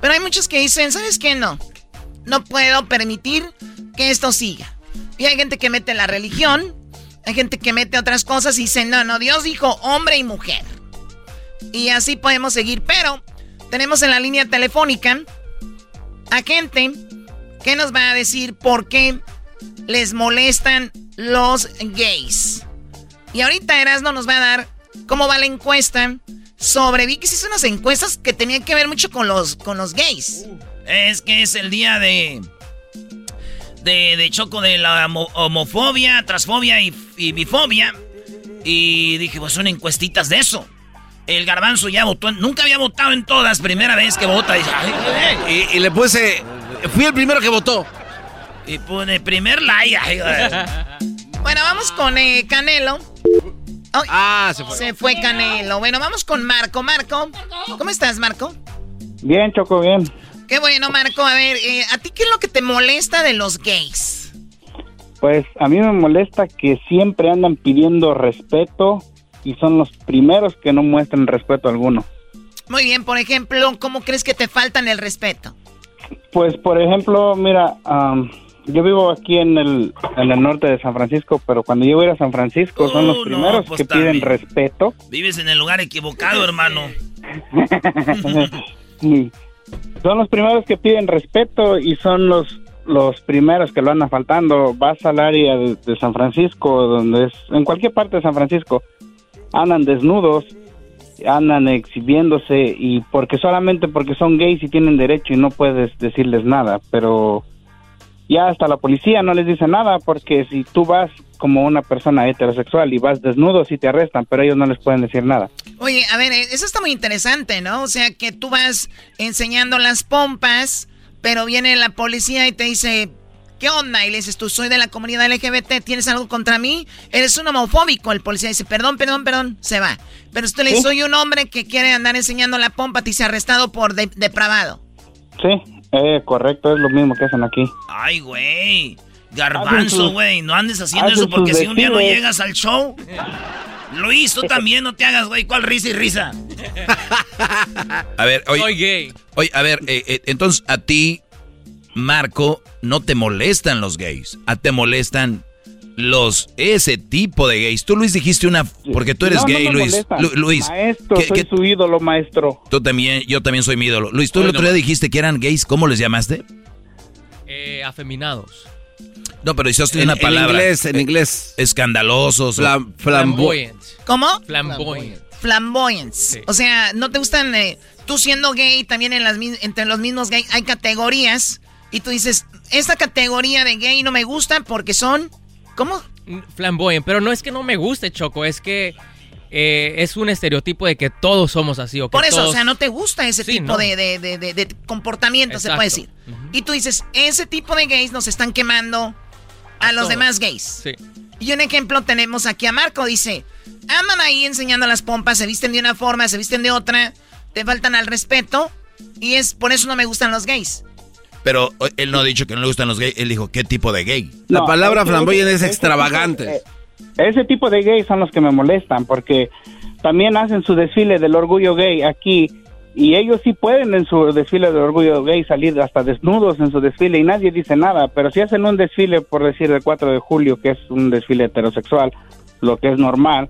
Pero hay muchos que dicen, ¿sabes qué? No. No puedo permitir que esto siga. Y hay gente que mete la religión, hay gente que mete otras cosas y dice, no, no, Dios dijo hombre y mujer. Y así podemos seguir. Pero tenemos en la línea telefónica a gente que nos va a decir por qué les molestan los gays. Y ahorita Erasmo nos va a dar cómo va la encuesta sobre... Vi que se hizo unas encuestas que tenían que ver mucho con los, con los gays. Es que es el día de... De, de choco de la homo- homofobia, transfobia y, y bifobia. Y dije, pues son encuestitas de eso. El garbanzo ya votó, nunca había votado en todas, primera vez que vota. Dice, "Ay, ay". Y, y le puse. Fui el primero que votó. Y pone primer like. bueno, vamos con eh, Canelo. Ay, Ah, se fue. Se fue Canelo. Bueno, vamos con Marco. Marco, ¿cómo estás, Marco? Bien, Choco, bien. Qué bueno, Marco. A ver, eh, ¿a ti qué es lo que te molesta de los gays? Pues a mí me molesta que siempre andan pidiendo respeto y son los primeros que no muestran respeto alguno. Muy bien, por ejemplo, ¿cómo crees que te faltan el respeto? Pues, por ejemplo, mira, am, yo vivo aquí en el, en el norte de San Francisco, pero cuando yo voy a ir a San Francisco son los Oh, no, primeros pues que piden respeto. Vives en el lugar equivocado, hermano. Y son los primeros que piden respeto y son los los primeros que lo andan faltando. Vas al área de, de San Francisco, donde es, en cualquier parte de San Francisco, andan desnudos, andan exhibiéndose y porque solamente porque son gays y tienen derecho y no puedes decirles nada, pero ya hasta la policía no les dice nada porque si tú vas como una persona heterosexual y vas desnudo sí te arrestan, pero ellos no les pueden decir nada. Oye, a ver, eh, eso está muy interesante, ¿no? O sea, que tú vas enseñando las pompas, pero viene la policía y te dice, ¿qué onda? Y le dices, tú soy de la comunidad LGBT, ¿tienes algo contra mí? Eres un homofóbico. El policía dice, perdón, perdón, perdón, se va. Pero tú le dices, soy un hombre que quiere andar enseñando la pompa, te dice arrestado por de- depravado. Sí, eh, correcto, es lo mismo que hacen aquí. Ay, güey. Garbanzo, güey. No andes haciendo eso porque si un día no llegas al show. Luis, tú también no te hagas, güey. ¿Cuál risa y risa? A ver, oye. Soy gay. Oye, a ver, eh, eh, entonces a ti, Marco, no te molestan los gays. A te molestan los ese tipo de gays. Tú, Luis, dijiste una. Porque tú eres No, no gay, me Luis. Lu- Luis. Maestro, ¿qué- soy qué- su ídolo, maestro. Tú también, yo también soy mi ídolo. Luis, tú el otro día dijiste que eran gays. ¿Cómo les llamaste? Eh, afeminados. No, pero hiciste En- una en palabra. inglés, en Eh, inglés. Escandalosos. Flam- flambo- ¿Cómo? Flamboyant. Flamboyance. O sea, ¿no te gustan, eh, tú siendo gay, también en las, entre los mismos gays hay categorías? Y tú dices, esta categoría de gay no me gusta porque son... ¿Cómo? Flamboyant. Pero no es que no me guste, Choco. Es que eh, es un estereotipo de que todos somos así. O que Por eso, todos- o sea, no te gusta ese Sí, tipo no. de, de- de- de- de comportamiento, se puede decir. Y tú dices, ese tipo de gays nos están quemando a, los todos. demás gays. Sí. Y un ejemplo tenemos aquí a Marco, dice, andan ahí enseñando las pompas, se visten de una forma, se visten de otra, te faltan al respeto, y es por eso no me gustan los gays. Pero él no ha dicho que no le gustan los gays. Él dijo, ¿qué tipo de gay? La palabra ese- flamboyant ese- es extravagante. eh, Ese tipo de gays son los que me molestan porque también hacen su desfile del orgullo gay aquí y ellos sí pueden en su desfile del orgullo gay salir hasta desnudos en su desfile y nadie dice nada, pero si hacen un desfile, por decir, del 4 de julio, que es un desfile heterosexual, lo que es normal,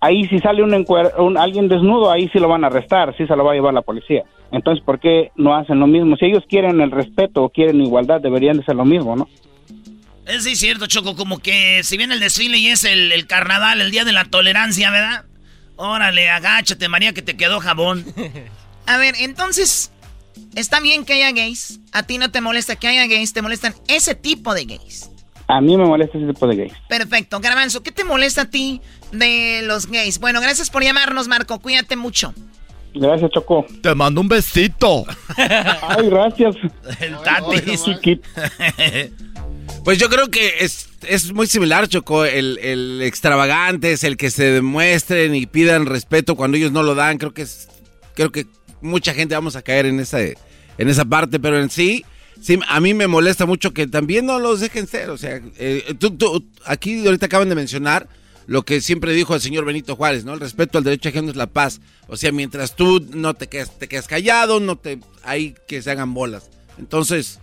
ahí si sale un, encuer- un- alguien desnudo, ahí sí lo van a arrestar, sí se lo va a llevar la policía. Entonces, ¿por qué no hacen lo mismo? Si ellos quieren el respeto o quieren igualdad, deberían de ser lo mismo, ¿no? Es sí cierto, Choco, como que si viene el desfile y es el, el carnaval, el día de la tolerancia, ¿verdad? Órale, agáchate, María, que te quedó jabón. A ver, entonces, está bien que haya gays. A ti no te molesta que haya gays, te molestan ese tipo de gays. A mí me molesta ese tipo de gays. Perfecto. Garbanzo, ¿qué te molesta a ti de los gays? Bueno, gracias por llamarnos, Marco. Cuídate mucho. Gracias, Choco. Te mando un besito. Ay, gracias. El tatis. Pues yo creo que es, es muy similar, Choco. El, el extravagante es el que se demuestren y pidan respeto cuando ellos no lo dan. Creo que es, creo que mucha gente vamos a caer en esa, en esa parte, pero en sí, sí, a mí me molesta mucho que también no los dejen ser. O sea, eh, tú- tú- aquí ahorita acaban de mencionar lo que siempre dijo el señor Benito Juárez, ¿no? El respeto al derecho ajeno es la paz. O sea, mientras tú no te quedes, te quedes callado, no te, hay que se hagan bolas. Entonces,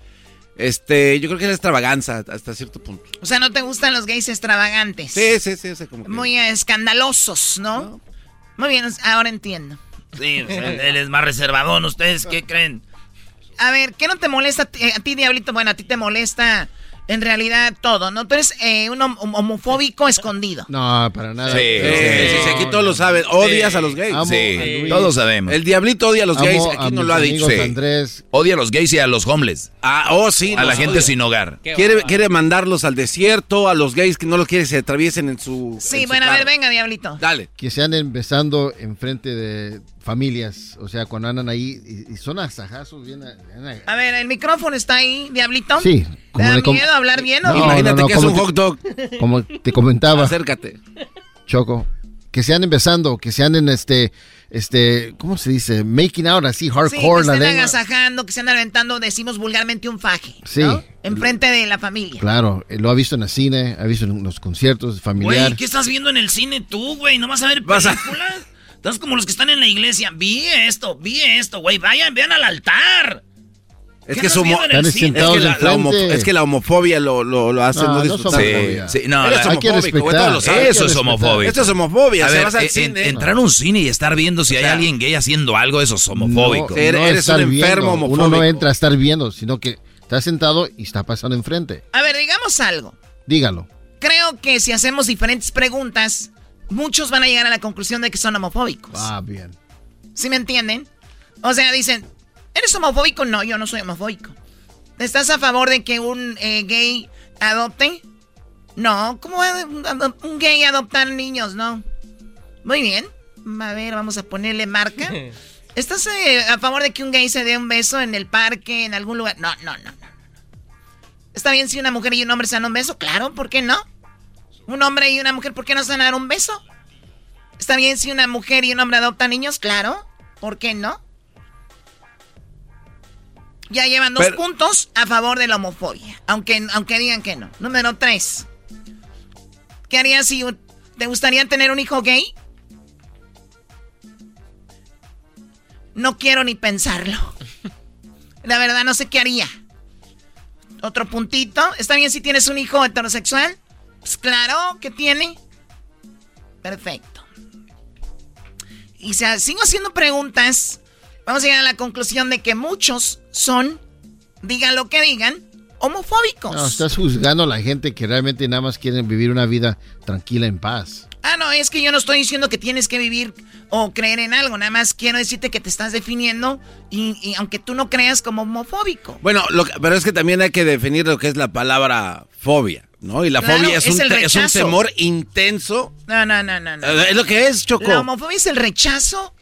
este, yo creo que es extravaganza hasta cierto punto. O sea, ¿no te gustan los gays extravagantes? Sí, sí, sí, sea, como que- Muy eh, escandalosos, ¿no? Muy bien, ahora entiendo. Sí, o sea, él es más reservadón. ¿Ustedes qué creen? A ver, ¿qué no te molesta a ti, a ti, Diablito? Bueno, a ti te molesta en realidad todo, ¿no? Tú eres eh, un hom- homofóbico escondido. No, para nada. Sí, sí, sí, sí, aquí todos lo saben. Odias a los gays. Amo Sí, todos sabemos. El diablito odia a los Amo gays, a aquí no lo ha dicho. Andrés. Odia a los gays y a los homeless. Ah, oh, sí. A la gente odia. sin hogar. Quiere, quiere mandarlos al desierto, a los gays que no los quiere que se atraviesen en su. Sí, en su bueno, a ver, venga, Diablito. Dale. Que se anden besando enfrente de familias. O sea, cuando andan ahí y, y son asajazos bien. bien- A ver, el micrófono está ahí, Diablito. Sí. ¿Te da miedo hablar bien o No? Imagínate no, no, que es un te- hot dog. Como te comentaba, Acércate. Choco. Que se anden besando, que se anden este, este, ¿cómo se dice? Making out así, Sí, que hardcore la estén agasajando, que se andan aventando, decimos vulgarmente un faje. Sí. ¿no? Enfrente de la familia. Claro, eh, lo ha visto en el cine, ha visto en los conciertos familiar. Güey, ¿qué estás viendo en el cine tú, güey? ¿No vas a ver películas? Estás como los que están en la iglesia. Vi esto, vi esto, güey. Vayan, vean al altar. Es ¿Qué que, su es, que sentados la, la homo- es que la homofobia lo, lo, lo hace No, no, no disfrutar. somos Sí, homofobia. sí, no, Eres la- Hay que homofóbico, todos lo Eso es homofóbico. Esto es homofobia. A se ver, vas al en- cine. entrar a un cine y estar viendo si hay sea, alguien gay haciendo algo, eso es homofóbico. No, Eres- no un enfermo viendo. Uno no homofóbico. entra a estar viendo, sino que está sentado y está pasando enfrente. A ver, digamos algo. Dígalo. Creo que si hacemos diferentes preguntas, muchos van a llegar a la conclusión de que son homofóbicos. Ah, bien. ¿Sí me entienden? O sea, dicen, ¿eres homofóbico? No, yo no soy homofóbico. ¿Estás a favor de que un eh, gay adopte? No, ¿cómo va un gay adoptar niños? No. Muy bien. A ver, vamos a ponerle marca. ¿Estás eh, a favor de que un gay se dé un beso en el parque, en algún lugar? No, no, no, no. no. ¿Está bien si una mujer y un hombre se dan un beso? Claro, ¿por qué no? Un hombre y una mujer, ¿por qué no se van a dar un beso? ¿Está bien si una mujer y un hombre adoptan niños? Claro, ¿por qué no? Ya llevan dos Pero- puntos a favor de la homofobia, aunque, aunque digan que no. Número tres. ¿Qué harías si te gustaría tener un hijo gay? No quiero ni pensarlo. La verdad no sé qué haría. Otro puntito. ¿Está bien si tienes un hijo heterosexual? Pues claro que tiene. Perfecto. Y si sigo haciendo preguntas, vamos a llegar a la conclusión de que muchos son, digan lo que digan, homofóbicos. No, estás juzgando a la gente que realmente nada más quieren vivir una vida tranquila en paz. Ah, no, es que yo no estoy diciendo que tienes que vivir o creer en algo, nada más quiero decirte que te estás definiendo y, y aunque tú no creas como homofóbico. Bueno, lo que- pero es que también hay que definir lo que es la palabra fobia, ¿no? Y la Claro, fobia es, es un el es un temor intenso. No, no, no, no. no. Eh, Es lo que es, Choco. La homofobia es el rechazo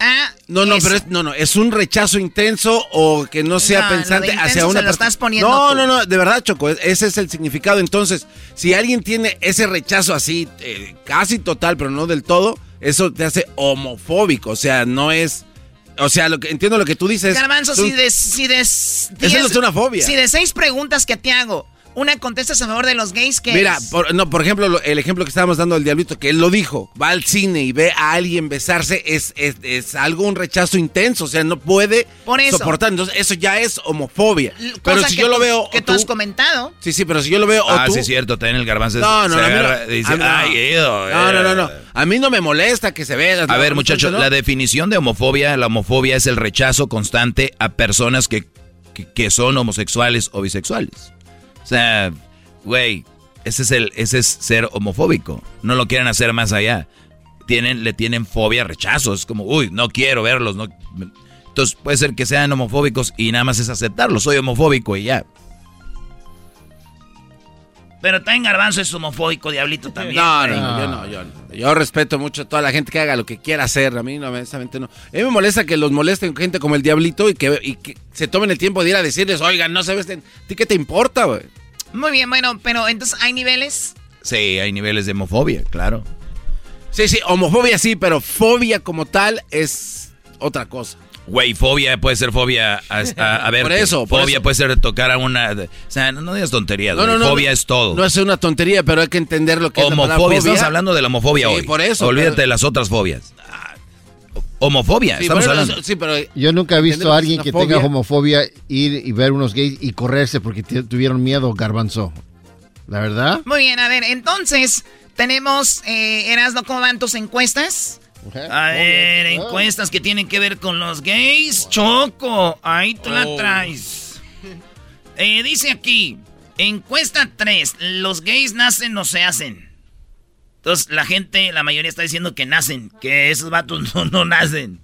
a No, no, eso. pero es, no, no, es un rechazo intenso o que no sea No, pensante hacia una persona. No, tú. no, no, de verdad, Choco, e- ese es el significado. Entonces, si alguien tiene ese rechazo así, eh, casi total, pero no del todo, eso te hace homofóbico. O sea, no es. O sea, lo que entiendo lo que tú dices. Garbanzo, tú- si de, si de Eso no es una fobia. Si de seis preguntas que te hago, una contestas a favor de los gays, ¿qué Mira, es? por, no, por ejemplo, lo- el ejemplo que estábamos dando del diablito, que él lo dijo, va al cine y ve a alguien besarse, es, es, es algo, un rechazo intenso, o sea, no puede Por eso. soportar, entonces eso ya es homofobia. Pero Cosa si que yo lo tú- veo... Que tú has comentado. sí, sí, pero si yo lo veo... o Ah, tú- sí, es cierto, también el garbanzo No, no, se no, no- dice, no. ay, No, no, no, eh". no. A mí no me molesta que se vea. A ver, muchachos, la definición de homofobia, la homofobia es el rechazo constante a personas que, que, que son homosexuales o bisexuales. O sea, güey, ese es el, ese es ser homofóbico. No lo quieren hacer más allá. Tienen, le tienen fobia, rechazo. Es como, uy, no quiero verlos. No. Entonces puede ser que sean homofóbicos y nada más es aceptarlo. Soy homofóbico y ya. Pero también Garbanzo es homofóbico, Diablito también. No, no, no, yo no, yo no. Yo respeto mucho a toda la gente que haga lo que quiera hacer. A mí, no, honestamente, no. A mí me molesta que los molesten gente como el Diablito y que, y que se tomen el tiempo de ir a decirles, oigan, no se vesten. ¿A ti qué te importa, güey? Muy bien, bueno, pero entonces hay niveles. Sí, hay niveles de homofobia, claro. Sí, sí, homofobia sí, pero fobia como tal es otra cosa. Güey, fobia puede ser fobia a, a- a ver. Por eso, por Fobia eso. puede ser tocar a una. O sea, no, no digas tonterías. No, no, no, fobia no, es todo. No es una tontería, pero hay que entender lo que es la homofobia. fobia. Estamos hablando de la homofobia Sí, hoy. por eso, Olvídate pero- de las otras fobias. Homofobia, Sí, estamos hablando. sí, pero Yo nunca he visto a alguien que fobia. tenga homofobia ir y ver unos gays y correrse porque tuvieron miedo, garbanzo. ¿La verdad? Muy bien, a ver, entonces tenemos, eh, Erasno, ¿cómo van tus encuestas? A ver, encuestas que tienen que ver con los gays. Choco, ahí tú la Oh. traes. Eh, dice aquí, encuesta 3, los gays nacen o se hacen. Entonces la gente, la mayoría está diciendo que nacen, que esos vatos no, no nacen.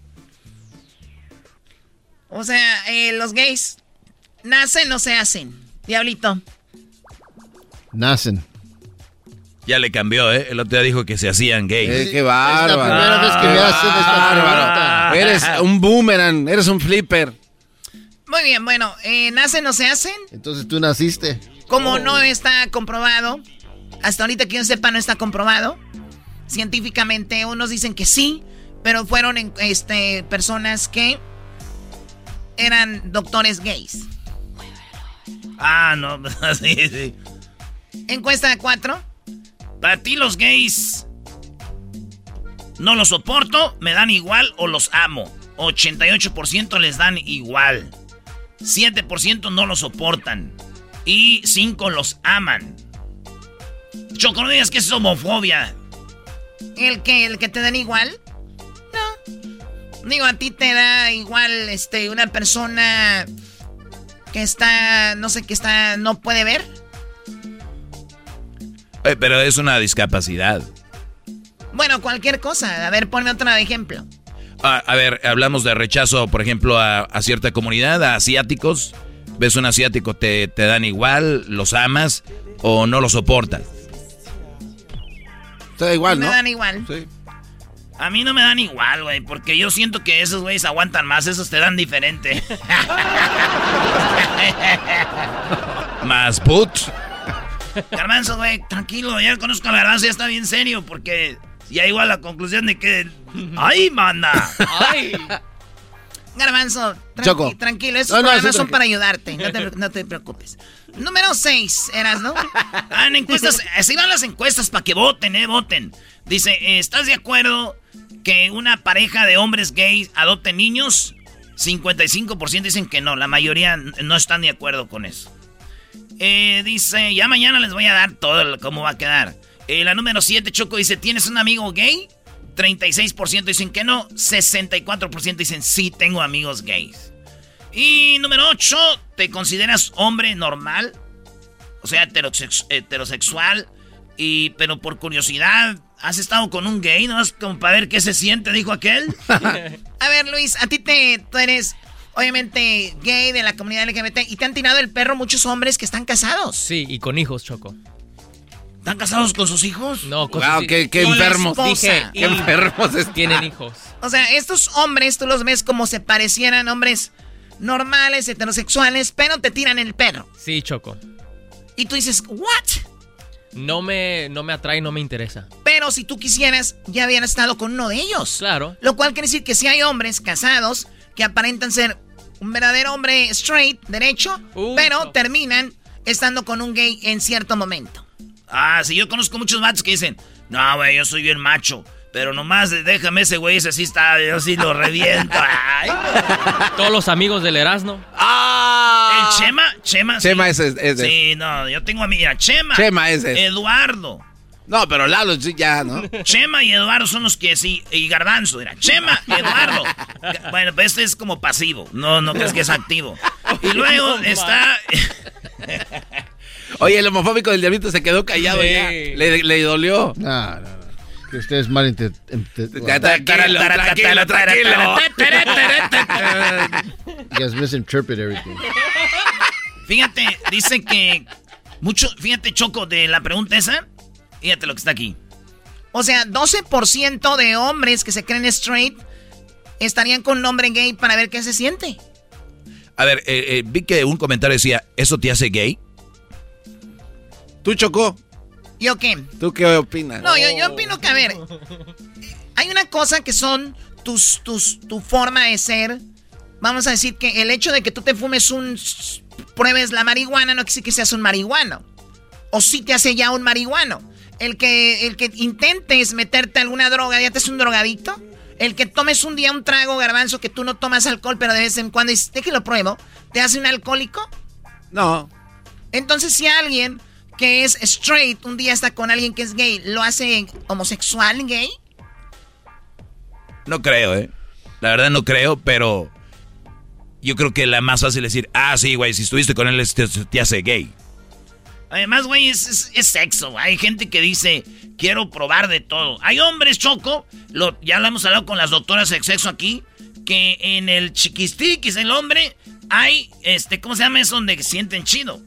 O sea, eh, los gays nacen o se hacen. Diablito. Nacen. Ya le cambió, ¿eh? El otro día dijo que se hacían gays. Eh, qué bárbaro. Es la primera vez que me hacen esta Bárbaro. Eres un boomerang, eres un flipper. Muy bien, bueno, eh, ¿nacen o se hacen? Entonces tú naciste. Como no está comprobado, hasta ahorita que yo sepa no está comprobado. Científicamente unos dicen que sí, pero fueron en- este, personas que eran doctores gays. Ah, no, sí, sí. Encuesta 4. Para ti los gays no los soporto, me dan igual o los amo. 88% les dan igual. 7% no los soportan. Y 5 los aman. Choco, no digas que es homofobia. ¿El que, el que te dan igual? No. Digo, a ti te da igual este, una persona que está, no sé, que está, no puede ver. Eh, pero es una discapacidad. Bueno, cualquier cosa. A ver, ponme otro ejemplo. Ah, a ver, hablamos de rechazo, por ejemplo, a, a cierta comunidad, a asiáticos. ves un asiático, te, te dan igual, los amas o no los soportas. Te da igual, me ¿no? dan igual. Sí. A mí no me dan igual, güey, porque yo siento que esos güeyes aguantan más, esos te dan diferente. Más put. Garbanzo, güey, tranquilo, ya conozco a Garbanzo, ya está bien serio, porque ya igual la conclusión de que... ¡Ay, manda! ¡Ay! Garbanzo, tranqui- Choco. tranquilo, estos No, no, programas sí, son para ayudarte, no te, no te preocupes. Número 6, eras, ¿no? Ah, en encuestas, así van las encuestas para que voten, eh, voten. Dice, ¿estás de acuerdo que una pareja de hombres gays adopte niños? 55% dicen que no, la mayoría no están de acuerdo con eso. Eh, dice, ya mañana les voy a dar todo el- cómo va a quedar. Eh, la número 7, Choco, dice, ¿tienes un amigo gay? 36% dicen que no, 64% dicen sí, tengo amigos gays. Y número 8, ¿te consideras hombre normal? O sea, heterosex- heterosexual. Y, pero por curiosidad, ¿has estado con un gay? ¿No? Como para ver qué se siente, dijo aquel. A ver, Luis, a ti te, tú eres obviamente gay de la comunidad LGBT y te han tirado el perro muchos hombres que están casados. Sí, y con hijos, Choco. ¿Están casados con sus hijos? No, con Wow, sus qué, qué Con enfermos. Dije, Qué enfermos están. Tienen hijos. O sea, estos hombres tú los ves como se parecieran hombres normales, heterosexuales, pero te tiran el perro. Sí, Choco. Y tú dices, ¿what? No me, no me atrae, no me interesa. Pero si tú quisieras, ya habían estado con uno de ellos. Claro. Lo cual quiere decir que si hay hombres casados que aparentan ser un verdadero hombre straight, derecho, pero no. terminan estando con un gay en cierto momento. Ah, sí, yo conozco muchos vatos que dicen, no, güey, yo soy bien macho. Pero nomás déjame ese güey, ese sí está, yo sí lo reviento. Ay. Todos los amigos del Erasmo. ¡Ah! El Chema, Chema. Chema sí. ese es- es Sí, no, yo tengo a mi, mira, Chema. Chema ese es. Eduardo. No, pero Lalo sí ya, ¿no? Chema y Eduardo son los que sí, y Garbanzo, mira, Chema y Eduardo. Bueno, pues este es como pasivo, no, no crees que es activo. Y luego está... Oye, el homofóbico del diablito se quedó callado Sí. ya. Le, le dolió. No, no, no. Que ustedes mal tranquilo. You guys misinterpret everything. Fíjate, dice que mucho, fíjate Choco de la pregunta esa, fíjate lo que está aquí. O sea, 12% de hombres que se creen straight estarían con un hombre gay para ver qué se siente. A ver, eh, eh, vi que un comentario decía, ¿eso te hace gay? ¿Tú chocó? ¿Yo qué? ¿Tú qué opinas? No, yo, yo opino que, a ver, hay una cosa que son tus, tus, tu forma de ser. Vamos a decir que el hecho de que tú te fumes un... pruebes la marihuana no quiere decir que seas un marihuano. O sí te hace ya un marihuano. El que, el que intentes meterte alguna droga, ¿ya te es un drogadicto? El que tomes un día un trago, garbanzo, que tú no tomas alcohol, pero de vez en cuando dices, que lo pruebo, ¿te hace un alcohólico? No. Entonces, si alguien que es straight un día está con alguien que es gay, ¿lo hace homosexual gay? No creo, ¿eh? La verdad no creo, pero yo creo que la más fácil es decir, ah, sí, güey, si estuviste con él te, te hace gay. Además, güey, es, sexo. Hay gente que dice, quiero probar de todo. Hay hombres, Choco, ya lo hemos hablado con las doctoras de sexo aquí, que en el chiquistiquis, el hombre, hay, este, ¿cómo se llama eso? Donde sienten chido.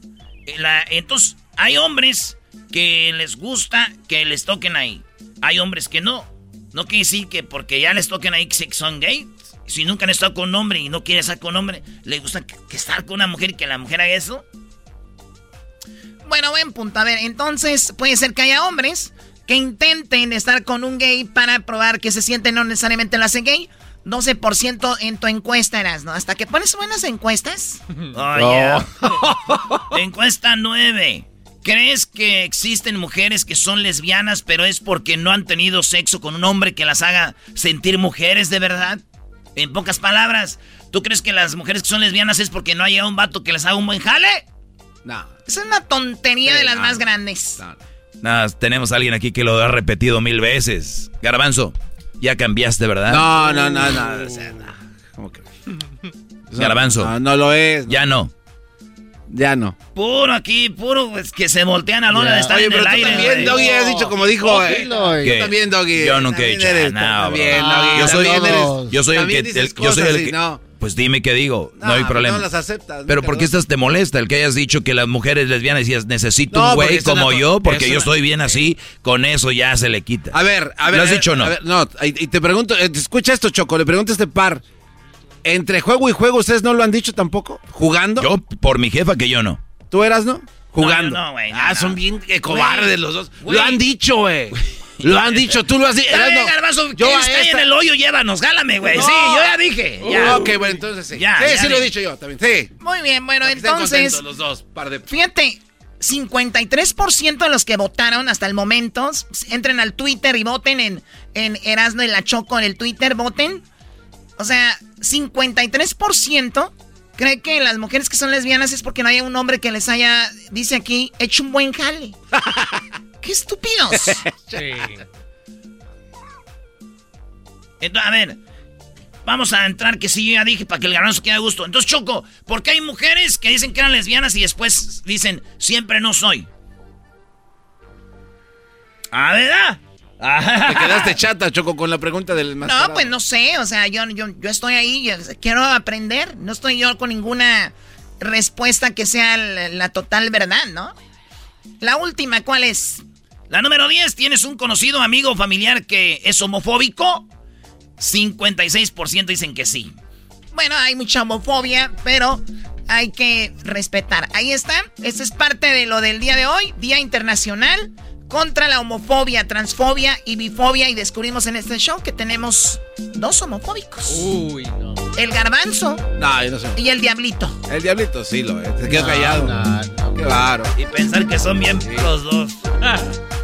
Eh, entonces, hay hombres que les gusta que les toquen ahí. Hay hombres que no. No quiere decir que porque ya les toquen ahí que son gays. Si nunca han estado con un hombre y no quieren estar con un hombre, les gusta que, que estar con una mujer y que la mujer haga eso. Bueno, buen punto. A ver, entonces puede ser que haya hombres que intenten estar con un gay para probar que se siente no necesariamente lo hace gay. 12% en tu encuesta eras, ¿no? Hasta que pones buenas encuestas. Oh, yeah. Encuesta 9. ¿Crees que existen mujeres que son lesbianas, pero es porque no han tenido sexo con un hombre que las haga sentir mujeres de verdad? En pocas palabras, ¿tú crees que las mujeres que son lesbianas es porque no haya un vato que les haga un buen jale? No. Esa es una tontería Sí, de las no. más grandes. Nada, tenemos a alguien aquí que lo ha repetido mil veces. Garbanzo, ya cambiaste, ¿verdad? No, no, no, no. o sea, no. ¿Cómo que? Garbanzo. No, no lo es. Ya no. Ya no. Puro aquí, puro pues, que se voltean a la hora de estar Oye, en pero el tú aire. también. Doggy, has dicho como dijo, Oh, eh. güey. Tú también, Doggy. Yo nunca he dicho eres- nada, bro. También, Doggy. Yo soy, yo soy el que, el- yo soy el que- no. Pues dime qué digo, no, hay problema. No las aceptas. Pero ¿por qué estás te molesta el que hayas dicho que las mujeres lesbianas decías necesito No, un güey como una- yo porque yo estoy bien así? Con eso ya se le quita. A ver, a ver. ¿Lo has dicho o no? a ver, no, y, te pregunto, eh, escucha esto, Choco, le pregunto a este par. Entre juego y juego, ¿ustedes no lo han dicho tampoco? ¿Jugando? Yo, por mi jefa, que yo no. ¿Tú eras, no? Jugando. No, güey, no, ah, son bien eh, cobardes los dos. Lo han dicho, güey. Lo han dicho, tú lo has dicho. Está Garbanzo, yo ¿quieres a caer esta- en el hoyo? Llévanos, jálame, güey. No. Sí, yo ya dije. Ya. Ok, bueno, entonces sí. Ya, sí, ya sí lo he dicho yo también. Sí. Muy bien, bueno, entonces, contentos los dos, par de... fíjate, 53% de los que votaron hasta el momento, entren al Twitter y voten en, en Erasmo y la Choco en el Twitter, voten. O sea, 53% cree que las mujeres que son lesbianas es porque no hay un hombre que les haya, dice aquí, hecho un buen jale. ¡Qué estúpidos! Entonces, a ver, vamos a entrar que sí, yo ya dije, para que el garbanzo quede a gusto. Entonces, Choco, ¿por qué hay mujeres que dicen que eran lesbianas y después dicen, siempre no soy? ¿Ah, verdad? Te quedaste chata, Choco, con la pregunta del más. No, pues no sé, o sea, yo, yo, yo estoy ahí, yo quiero aprender. No estoy yo con ninguna respuesta que sea la, la total verdad, ¿no? La última, ¿cuál es? La número 10, ¿tienes un conocido amigo o familiar que es homofóbico? 56% dicen que sí. Bueno, hay mucha homofobia, pero hay que respetar. Ahí está, esta es parte de lo del día de hoy, Día Internacional contra la homofobia, transfobia y bifobia. Y descubrimos en este show que tenemos dos homofóbicos. Uy, no. El garbanzo No, yo no sé. y el diablito. El diablito sí lo es. Se queda No, callado. no, Qué raro. Y pensar que son bien los dos.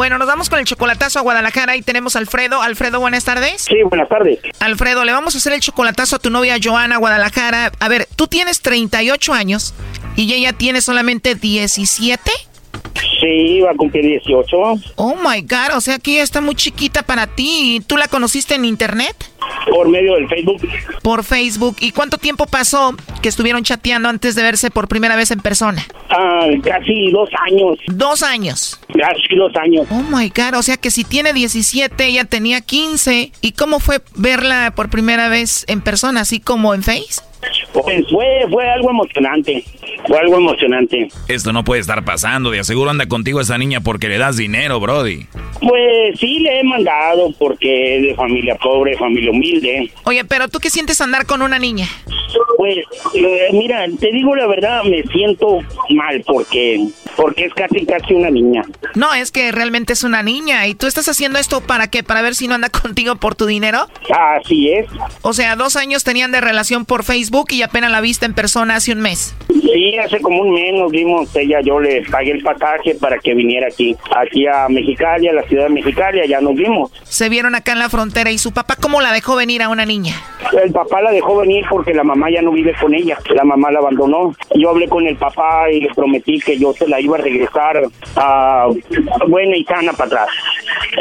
Bueno, nos vamos con el chocolatazo a Guadalajara y tenemos a Alfredo. Alfredo, buenas tardes. Sí, buenas tardes. Alfredo, le vamos a hacer el chocolatazo a tu novia Joana Guadalajara. A ver, tú tienes 38 años y ella tiene solamente 17. Sí, va a cumplir 18. Oh my God, o sea que ella está muy chiquita para ti. ¿Tú la conociste en internet? Por medio del Facebook. Por Facebook. ¿Y cuánto tiempo pasó que estuvieron chateando antes de verse por primera vez en persona? Ah, casi dos años. Dos años. Casi dos años. Oh my God, o sea que si tiene 17, ella tenía 15. ¿Y cómo fue verla por primera vez en persona, así como en Face? Pues fue, fue algo emocionante. Fue algo emocionante. Esto no puede estar pasando. De aseguro anda contigo esa niña porque le das dinero, Brody. Pues sí, le he mandado porque es de familia pobre, familia humilde. Oye, pero ¿tú qué sientes andar con una niña? Pues, eh, mira, te digo la verdad, me siento mal porque, porque es casi, casi una niña. No, es que realmente es una niña. ¿Y tú estás haciendo esto para qué? ¿Para ver si no anda contigo por tu dinero? Así es. O sea, dos años tenían de relación por Facebook y apenas la viste en persona hace un mes. Sí, hace como un mes nos vimos, ella, yo le pagué el pasaje para que viniera aquí, aquí a Mexicali, a la ciudad de Mexicali, ya nos vimos. Se vieron acá en la frontera y su papá, ¿cómo la dejó venir a una niña? El papá la dejó venir porque la mamá ya no vive con ella, la mamá la abandonó. Yo hablé con el papá y le prometí que yo se la iba a regresar a buena y sana para atrás.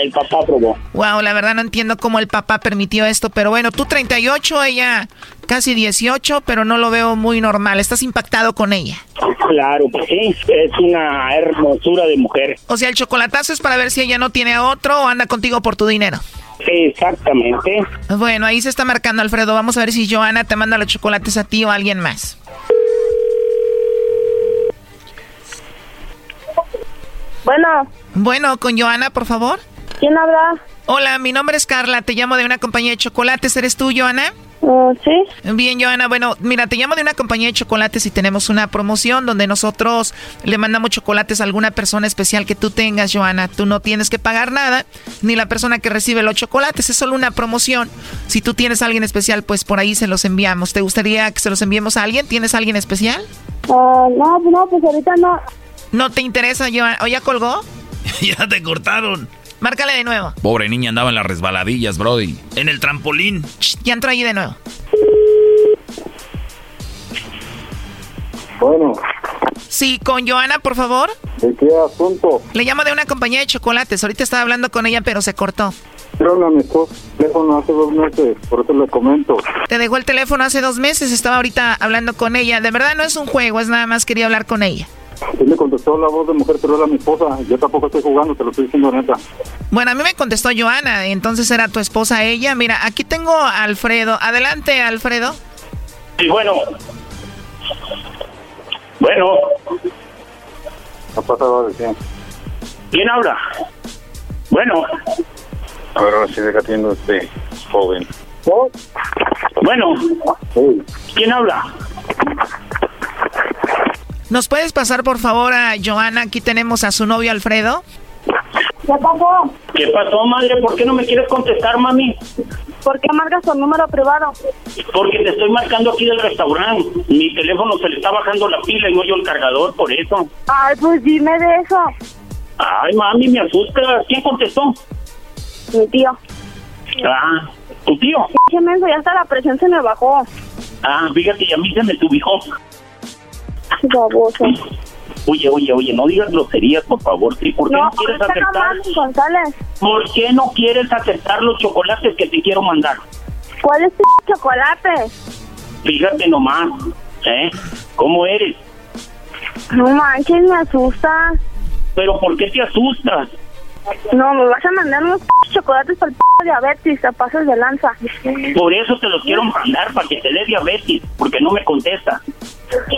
El papá aprobó. Wow, la verdad no entiendo cómo el papá permitió esto, pero bueno, tú 38, ella casi 18, pero no lo veo muy normal. ¿Estás impactado con ella? Claro, pues sí, es una hermosura de mujer. O sea, el chocolatazo es para ver si ella no tiene a otro o anda contigo por tu dinero. Exactamente. Bueno, ahí se está marcando Alfredo. Vamos a ver si Joana te manda los chocolates a ti o a alguien más. Bueno. Bueno, con Joana, por favor. ¿Quién habla? Hola, mi nombre es Carla. Te llamo de una compañía de chocolates. ¿Eres tú, Joana? Uh, sí. Bien, Joana. Bueno, mira, te llamo de una compañía de chocolates y tenemos una promoción donde nosotros le mandamos chocolates a alguna persona especial que tú tengas, Joana. Tú no tienes que pagar nada, ni la persona que recibe los chocolates. Es solo una promoción. Si tú tienes a alguien especial, pues por ahí se los enviamos. ¿Te gustaría que se los enviemos a alguien? ¿Tienes a alguien especial? Uh, no, no, pues ahorita no. ¿No te interesa, Joana? ¿O ya colgó? ya te cortaron. Márcale de nuevo. Pobre niña andaba en las resbaladillas, Brody. En el trampolín. ya entró ahí de nuevo. Bueno. Sí, con Joana, por favor. ¿De qué asunto? Le llamo de una compañía de chocolates. Ahorita estaba hablando con ella, pero se cortó. Pero a mi teléfono hace dos meses, por eso le comento. Te dejó el teléfono hace dos meses, estaba ahorita hablando con ella. De verdad no es un juego, es nada más quería hablar con ella. Sí me contestó la voz de mujer, pero era mi esposa. Yo tampoco estoy jugando, te lo estoy diciendo neta. Bueno, a mí me contestó Joana, entonces era tu esposa ella. Mira, aquí tengo a Alfredo. Adelante, Alfredo. Sí, bueno. Bueno. ¿Qué pasado de quién? ¿Quién habla? Bueno. A ver, ahora sí deja atiendo este joven. Bueno. ¿Quién habla? ¿Nos puedes pasar por favor a Joana? Aquí tenemos a su novio Alfredo. ¿Qué pasó? ¿Qué pasó, madre? ¿Por qué no me quieres contestar, mami? ¿Por qué marcas tu número privado? Porque te estoy marcando aquí del restaurante. Mi teléfono se le está bajando la pila y no yo el cargador, por eso. Ay, pues dime de eso. Ay, mami, me asusta. ¿Quién contestó? Mi tío. Ah, ¿tu tío? Qué menso, ya hasta la presión se me bajó. Ah, fíjate, y a mí se me subijó. Baboso. Oye, oye, oye, no digas groserías, por favor. ¿sí? ¿Por qué no, No, quieres aceptar? ¿Por qué no quieres aceptar los chocolates que te quiero mandar? ¿Cuál es tu chocolate? Fíjate nomás, ¿eh? ¿Cómo eres? No manches, me asusta. ¿Pero por qué te asustas? No, me vas a mandar unos chocolates para el diabetes, te pasas de lanza. Por eso te los quiero mandar, para que te dé diabetes, porque no me contesta.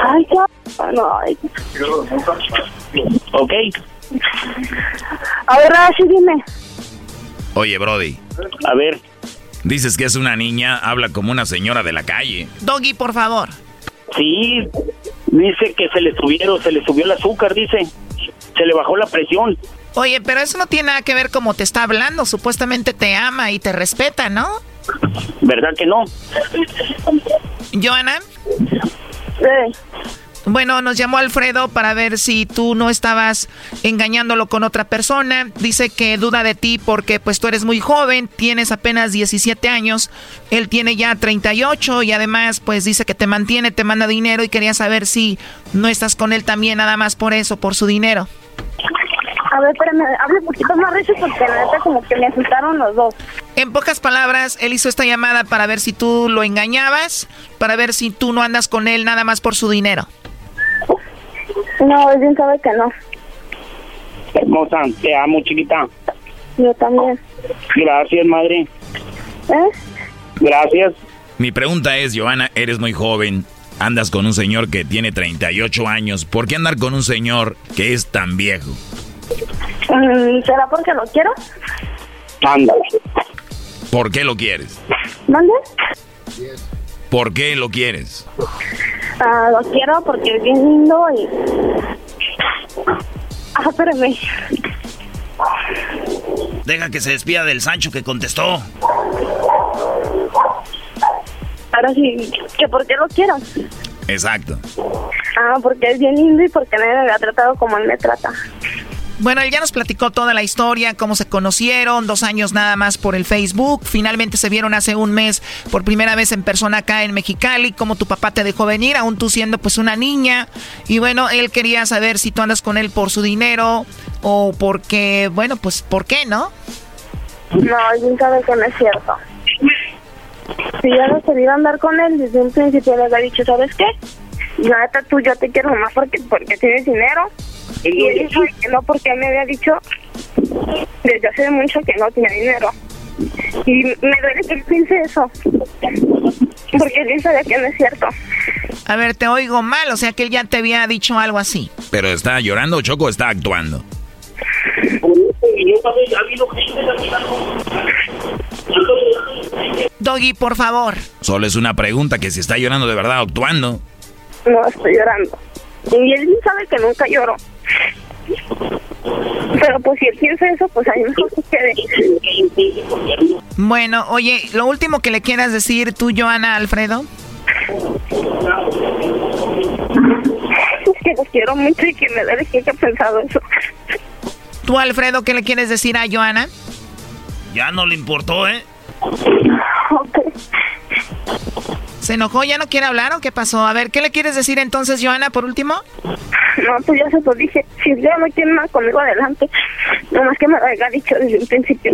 Ay, qué... No, ay. ¿Ok? A ver, ahora sí dime. Oye, Brody. A ver. Dices que es una niña, habla como una señora de la calle. Doggy, por favor. Sí, dice que se le subieron, se le subió el azúcar, dice. Se le bajó la presión. Oye, pero eso no tiene nada que ver cómo te está hablando. Supuestamente te ama y te respeta, ¿no? ¿Verdad que no? Joana. Sí. Bueno, nos llamó Alfredo para ver si tú no estabas engañándolo con otra persona. Dice que duda de ti porque pues tú eres muy joven, tienes apenas 17 años, él tiene ya 38 y además pues dice que te mantiene, te manda dinero y quería saber si no estás con él también nada más por eso, por su dinero. A ver, espérame, hable un poquito más recio porque la neta como que me asustaron los dos. En pocas palabras, él hizo esta llamada para ver si tú lo engañabas, para ver si tú no andas con él nada más por su dinero. No, él bien sabe que no. Hermosa, te amo, chiquita. Yo también. Gracias, madre. ¿Eh? Gracias. Mi pregunta es, Joana, eres muy joven. andas con un señor que tiene 38 años. ¿Por qué andar con un señor que es tan viejo? Mm, ¿Será porque lo quiero? Ándale. ¿Por qué lo quieres? ¿Mande? ¿Por qué lo quieres? Ah, lo quiero porque es bien lindo y... Ah, espérame. Deja que se despida del Sancho que contestó. Ahora sí, que por qué lo quiero. Exacto. Ah, porque es bien lindo y porque nadie me ha tratado como él me trata. Bueno, él ya nos platicó toda la historia, cómo se conocieron, dos años nada más por el Facebook. Finalmente se vieron hace un mes por primera vez en persona acá en Mexicali, cómo tu papá te dejó venir, aún tú siendo pues una niña. Y bueno, él quería saber si tú andas con él por su dinero o porque, bueno, pues, ¿por qué no? No, él sabe que no es cierto. Si yo no quería andar con él, desde un principio le había dicho, ¿sabes qué? Neta, tú yo te quiero más porque, porque tienes dinero. Y él sabe que no porque él me había dicho desde hace mucho que no tenía dinero. Y me duele que él piense eso. Porque él sabe que no es cierto. A ver, te oigo mal, o sea que él ya te había dicho algo así. ¿Pero está llorando Choco o está actuando? Doggy, por favor. Solo es una pregunta que si está llorando de verdad o actuando. No, estoy llorando. Y él sabe que nunca lloro. Pero pues si él piensa eso, pues a mí mejor que quede. Bueno, oye, lo último que le quieras decir tú, Joana Alfredo. Es que los quiero mucho y que me duele que haya pensado eso. Tú, Alfredo, ¿qué le quieres decir a Joana? Ya no le importó, ¿eh? ¿Se enojó? ¿Ya no quiere hablar o qué pasó? A ver, ¿qué le quieres decir entonces, Joana, por último? No, pues ya se lo dije. Si ya no quiere nada conmigo, adelante. Nomás que me lo haya dicho desde un principio.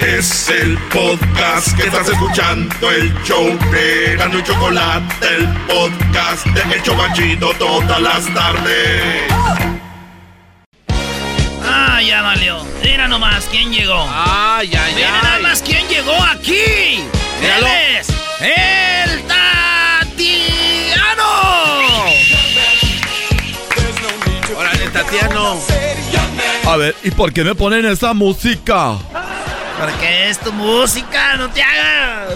Es el podcast que estás escuchando, el show de Gano y Chocolate, el podcast de El Chobachito todas las tardes. Ah, ya valió. Mira nomás quién llegó. Ay, ay, Mira nada más quién llegó aquí. Míralo. Él es el Tatiano. Órale, Tatiano. A ver, ¿y por qué me ponen esa música? Porque es tu música, no te hagas.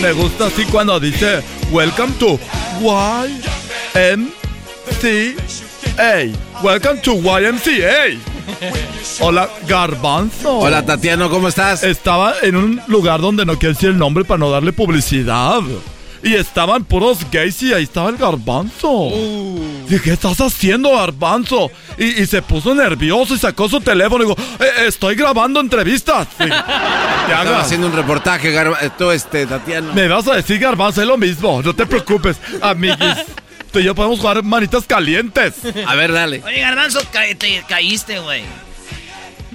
Me gusta así cuando dice Welcome to YMCA. Welcome to YMCA. Hola, Garbanzo. Hola, Tatiano, ¿cómo estás? Estaba en un lugar donde no quiero decir el nombre para no darle publicidad. Y estaban puros gays y ahí estaba el garbanzo. Dije, ¿qué estás haciendo, garbanzo? Y, y se puso nervioso y sacó su teléfono y digo, "Eh, estoy grabando entrevistas. Sí. Estaba haciendo un reportaje, eh, tú, este, Tatiano. Me vas a decir garbanzo, es lo mismo. No te preocupes, amiguis. Tú y yo podemos jugar manitas calientes. A ver, dale. Oye, Garbanzo, ca- te caíste, güey.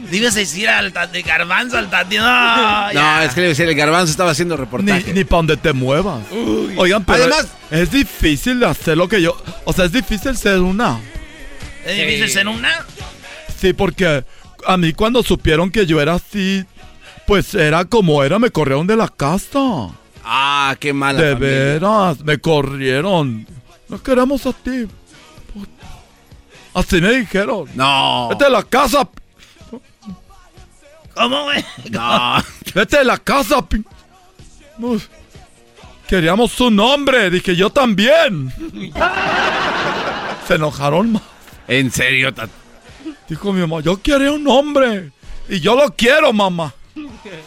Debes decir al de Garbanzo al Tatiano. No, No, es que decir, el Garbanzo estaba haciendo reportaje. Ni, ni para donde te muevas. Oigan, pero Además- es difícil hacer lo que yo... O sea, es difícil ser una... ¿Es difícil ser una? Sí, porque a mí cuando supieron que yo era así, pues era como era, me corrieron de la casa. Ah, qué mala de familia. veras, me corrieron. No queremos a ti. Así me dijeron. No. Vete de la casa. ¿Cómo, güey? No. Vete de la casa. pi- Uf. Queríamos su nombre. Dije, yo también. Se enojaron más. En serio, Dijo mi mamá, yo quiero un hombre. Y yo lo quiero, mamá.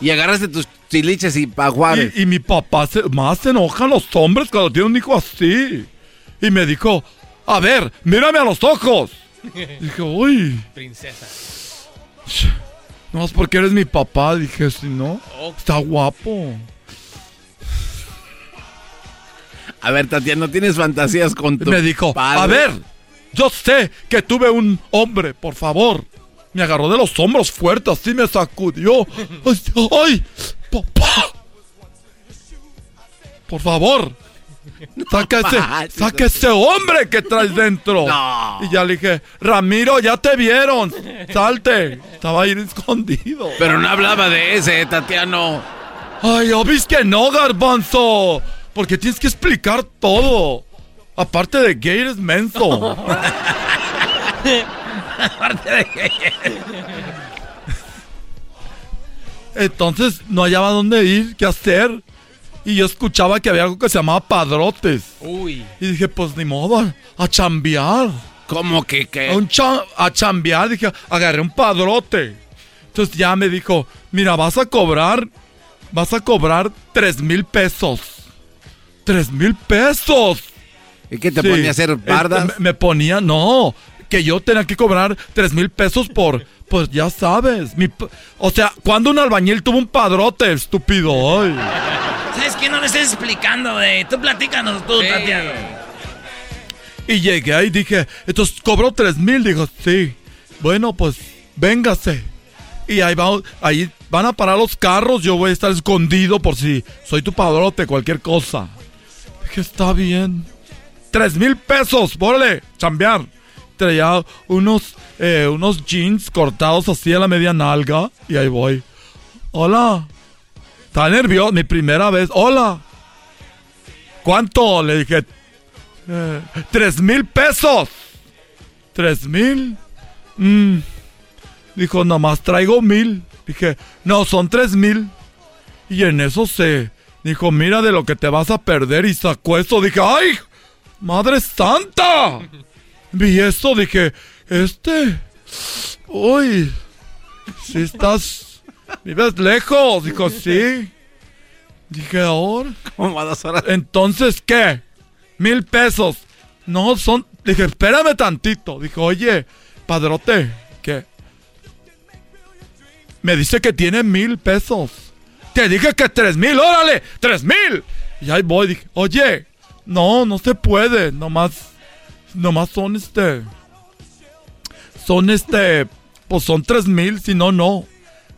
Y agarraste tus chiliches y paguares. Y, y mi papá se, más se enojan los hombres cuando tienen un hijo así. Y me dijo, a ver, mírame a los ojos. Dije, uy, Princesa. No más porque eres mi papá. Dije, si no, está guapo. A ver, Tatiano, ¿tienes fantasías con tu Me dijo, padre? a ver, yo sé que tuve un hombre, por favor. Me agarró de los hombros fuerte, así me sacudió. ¡Ay! ay papá! Por favor, saca ese, saca ese hombre que traes dentro. Y ya le dije, Ramiro, ya te vieron. Salte. Estaba ahí escondido. Pero no hablaba de ese, Tatiano. Ay, obis que no, garbanzo. Porque tienes que explicar todo. Aparte de gay, eres menso. Aparte de que... Entonces no hallaba dónde ir, qué hacer. Y yo escuchaba que había algo que se llamaba padrotes. Uy. Y dije, pues ni modo, a, chambear. ¿Cómo que qué? A, un cha- a chambear, dije, agarré un padrote. Entonces ya me dijo, mira, vas a cobrar, vas a cobrar tres mil pesos. ¡Tres mil pesos! ¿Y qué te ponía a hacer bardas? Este, me, me ponía, no, que yo tenía que cobrar tres mil pesos por, pues ya sabes. Mi, o sea, cuando un albañil tuvo un padrote, estúpido. Ay. ¿Sabes qué? No le estés explicando, güey. Tú platícanos tú, Tatiano. Y llegué ahí y dije, entonces cobró tres mil. Dijo, sí. Bueno, pues véngase. Y ahí, va, ahí van a parar los carros. Yo voy a estar escondido por si soy tu padrote, cualquier cosa. Dije, está bien. Tres mil pesos, órale, chambear. Traía unos, eh, unos jeans cortados así a la media nalga. Y ahí voy. Hola. Está nervioso, mi primera vez. Hola. ¿Cuánto? Le dije. "Eh, Tres mil pesos. ¿Tres mil? Mm. Dijo, nomás traigo mil. Dije, no, son tres mil. Y en eso se dijo, mira de lo que te vas a perder. Y sacó eso. Dije, ¡ay! ¡Madre santa! Vi eso, dije, este. Uy. Si estás. Vives lejos. Dijo, sí. Dije, ahora. ¿Cómo a dos horas? Entonces, ¿qué? Mil pesos. No, son. Dije, espérame tantito. Dijo, oye, padrote, ¿qué? Me dice que tiene mil pesos. Te dije que tres mil, órale, tres mil. Y ahí voy, dije, oye, no, no se puede. Nomás, nomás son este. Son este. Pues son tres mil, si no, no.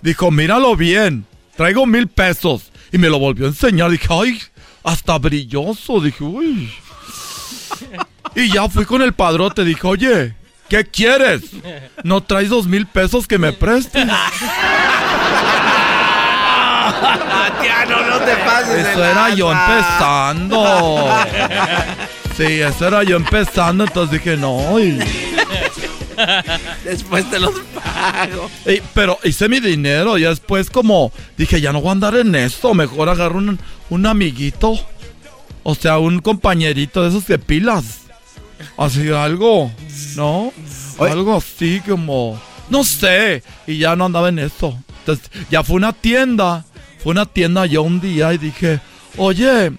Dijo, míralo bien. Traigo mil pesos. Y me lo volvió a enseñar. Dije, ay, hasta brilloso. Dije, uy. Y ya fui con el padrote. Dije, oye, ¿qué quieres? ¿No traes dos mil pesos que me prestes? No te pases. Eso era yo empezando. Sí, eso era yo empezando. Entonces dije, no. y- Después te los pago. y- pero hice mi dinero. Y después, como dije, ya no voy a andar en esto. Mejor agarro un, un amiguito. O sea, un compañerito de esos de pilas. Así algo, ¿no? Algo así como, no sé. Y ya no andaba en eso. Entonces, ya fue una tienda. Fue una tienda yo un día y dije, oye,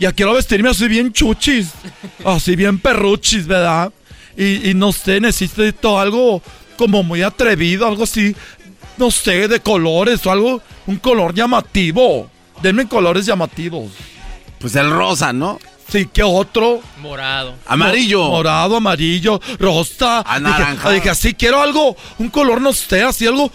ya quiero vestirme así bien chuchis. Así bien perruchis, ¿verdad? Y, y no sé, necesito algo como muy atrevido, algo así, no sé, de colores o algo, un color llamativo. Denme colores llamativos. Pues el rosa, ¿no? Sí, ¿qué otro? Morado. Amarillo. Mo- Morado, amarillo, rosa. Anaranjado. Dije, dije, así quiero algo, un color, no sé, así algo,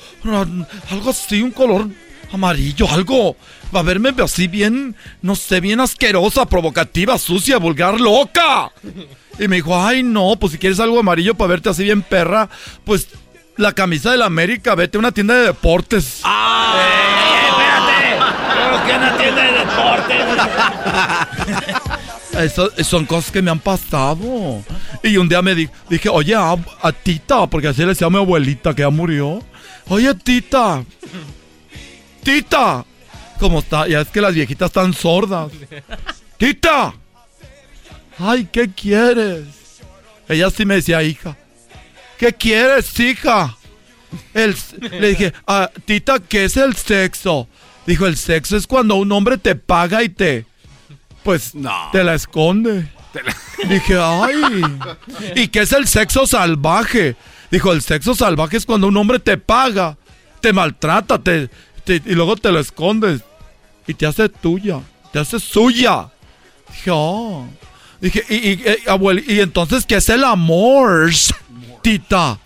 algo así, un color amarillo, algo. Va a verme así bien, no sé, bien asquerosa, provocativa, sucia, vulgar, loca. Y me dijo, ay, no, pues si quieres algo amarillo para verte así bien perra, pues la camisa de la América, vete a una tienda de deportes. espérate. ¿Cómo que una tienda de deportes? Eso, son cosas que me han pasado. Y un día me di- dije, oye, a, a Tita, porque así le decía a mi abuelita que ya murió. Oye, Tita. Tita. ¿Cómo está? Ya es que las viejitas están sordas. Tita. Ay, ¿qué quieres? Ella sí me decía, hija. ¿Qué quieres, hija? El, le dije, "Ah, Tita, ¿qué es el sexo? Dijo, el sexo es cuando un hombre te paga y te... Pues te la esconde. Dije, ay. ¿Y qué es el sexo salvaje? Dijo, el sexo salvaje es cuando un hombre te paga, te maltrata, te, te- y luego te lo escondes. Y te hace tuya, te hace suya. Dije, oh. Dije, y, y, eh, abuel, ¿y entonces qué es el amor? Tita.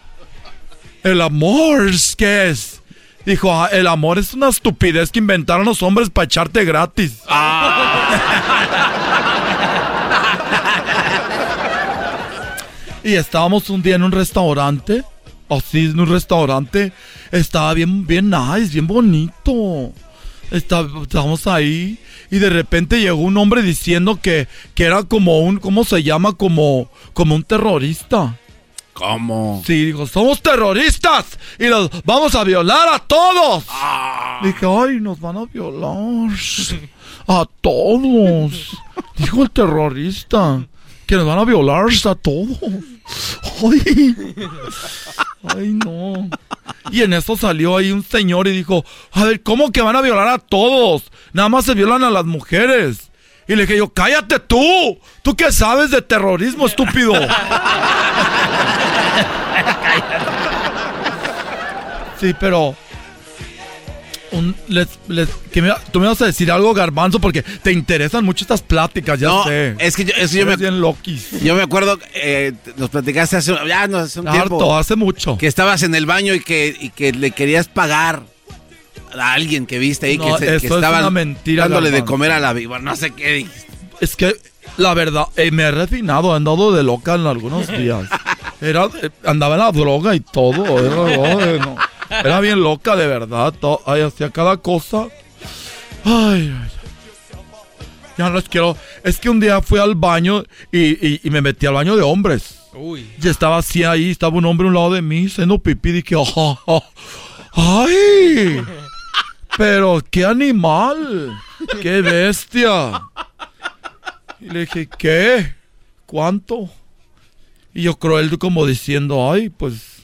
¿El amor qué es? Dijo, "Ah, el amor es una estupidez que inventaron los hombres para echarte gratis. y estábamos un día en un restaurante. Así, en un restaurante. Estaba bien, bien nice, bien bonito. Está- Estábamos ahí. Y de repente llegó un hombre diciendo que, que era como un, ¿cómo se llama? Como, como un terrorista. ¿Cómo? Sí, dijo, somos terroristas y los vamos a violar a todos. Dije, ay, nos van a violar a todos. Dijo el terrorista que nos van a violar a todos. Ay, ay, no. Y en eso salió ahí un señor y dijo, a ver, ¿cómo que van a violar a todos? Nada más se violan a las mujeres. Y le dije yo, cállate tú. ¿Tú qué sabes de terrorismo, estúpido? Sí, pero. Un- les- les- que me- tú me vas a decir algo, Garbanzo, porque te interesan mucho estas pláticas, ya No, sé. es que yo, es que yo me, Eres bien loquis. yo me acuerdo, eh, nos platicaste hace, ya, no, hace un Harto, tiempo. hace mucho. Que estabas en el baño y que, y que le querías pagar a alguien que viste ahí No, que, se- que es estaban mentira, dándole de comer a la víbora. No sé qué dijiste. Es que, la verdad, eh, me he refinado, he andado de loca en algunos días. Era, eh, andaba en la droga y todo. Era, ay, no. Era bien loca, de verdad. ay, hacía cada cosa. Ay, ay. Ya no les quiero. Es que un día fui al baño y, y- y me metí al baño de hombres. Uy. Y estaba así ahí, estaba un hombre a un lado de mí, haciendo pipí. Dije, "Ah, ah, ¡ay! Pero qué animal, qué bestia. Y le dije, ¿qué? ¿Cuánto? Y yo creo él como diciendo, ay, pues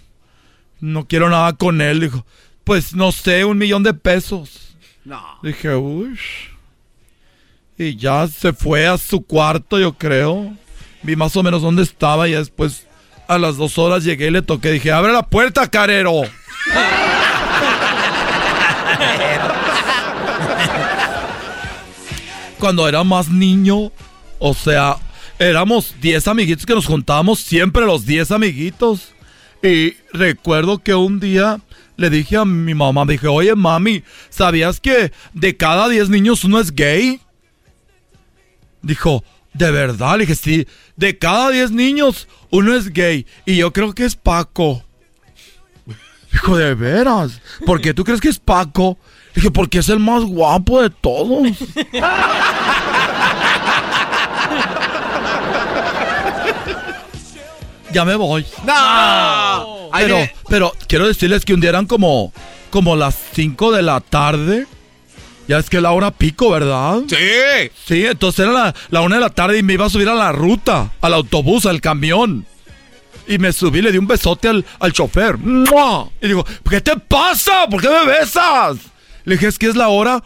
no quiero nada con él. Dijo, pues no sé, un millón de pesos. No. Dije, uy. Y ya se fue a su cuarto, yo creo. Vi más o menos dónde estaba y después a las dos horas llegué y le toqué. Dije, abre la puerta, carero. Cuando era más niño, o sea, éramos 10 amiguitos que nos juntábamos siempre los 10 amiguitos. Y recuerdo que un día le dije a mi mamá, dije, oye mami, ¿sabías que de cada 10 niños uno es gay? Dijo, ¿de verdad? Le dije, sí, de cada 10 niños uno es gay. Y yo creo que es Paco. Dijo, ¿de veras? ¿Por qué tú crees que es Paco? Le dije, porque es el más guapo de todos. ya me voy. ¡No! Ahí Pero, pero quiero decirles que un día eran como, como las 5 de la tarde. Ya es que la hora pico, ¿verdad? Sí. Sí, entonces era la, la una de la tarde y me iba a subir a la ruta, al autobús, al camión. Y me subí, le di un besote al, al chofer. ¡Mua! Y digo, ¿qué te pasa? ¿Por qué me besas? Le dije, es que es la hora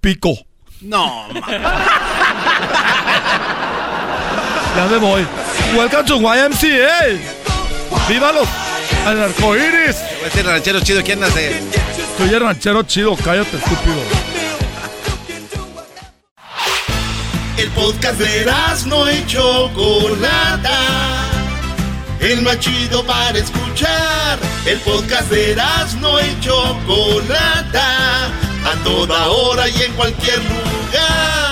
pico. No, Ya me voy. Welcome to YMCA. ¡Viva los al arcoíris! Voy a decir ranchero chido, ¿quién nace? Soy el ranchero chido, cállate, estúpido. El podcast de no y Chocolata. El más chido para escuchar. El podcast de no y Chocolata. A toda hora y en cualquier lugar.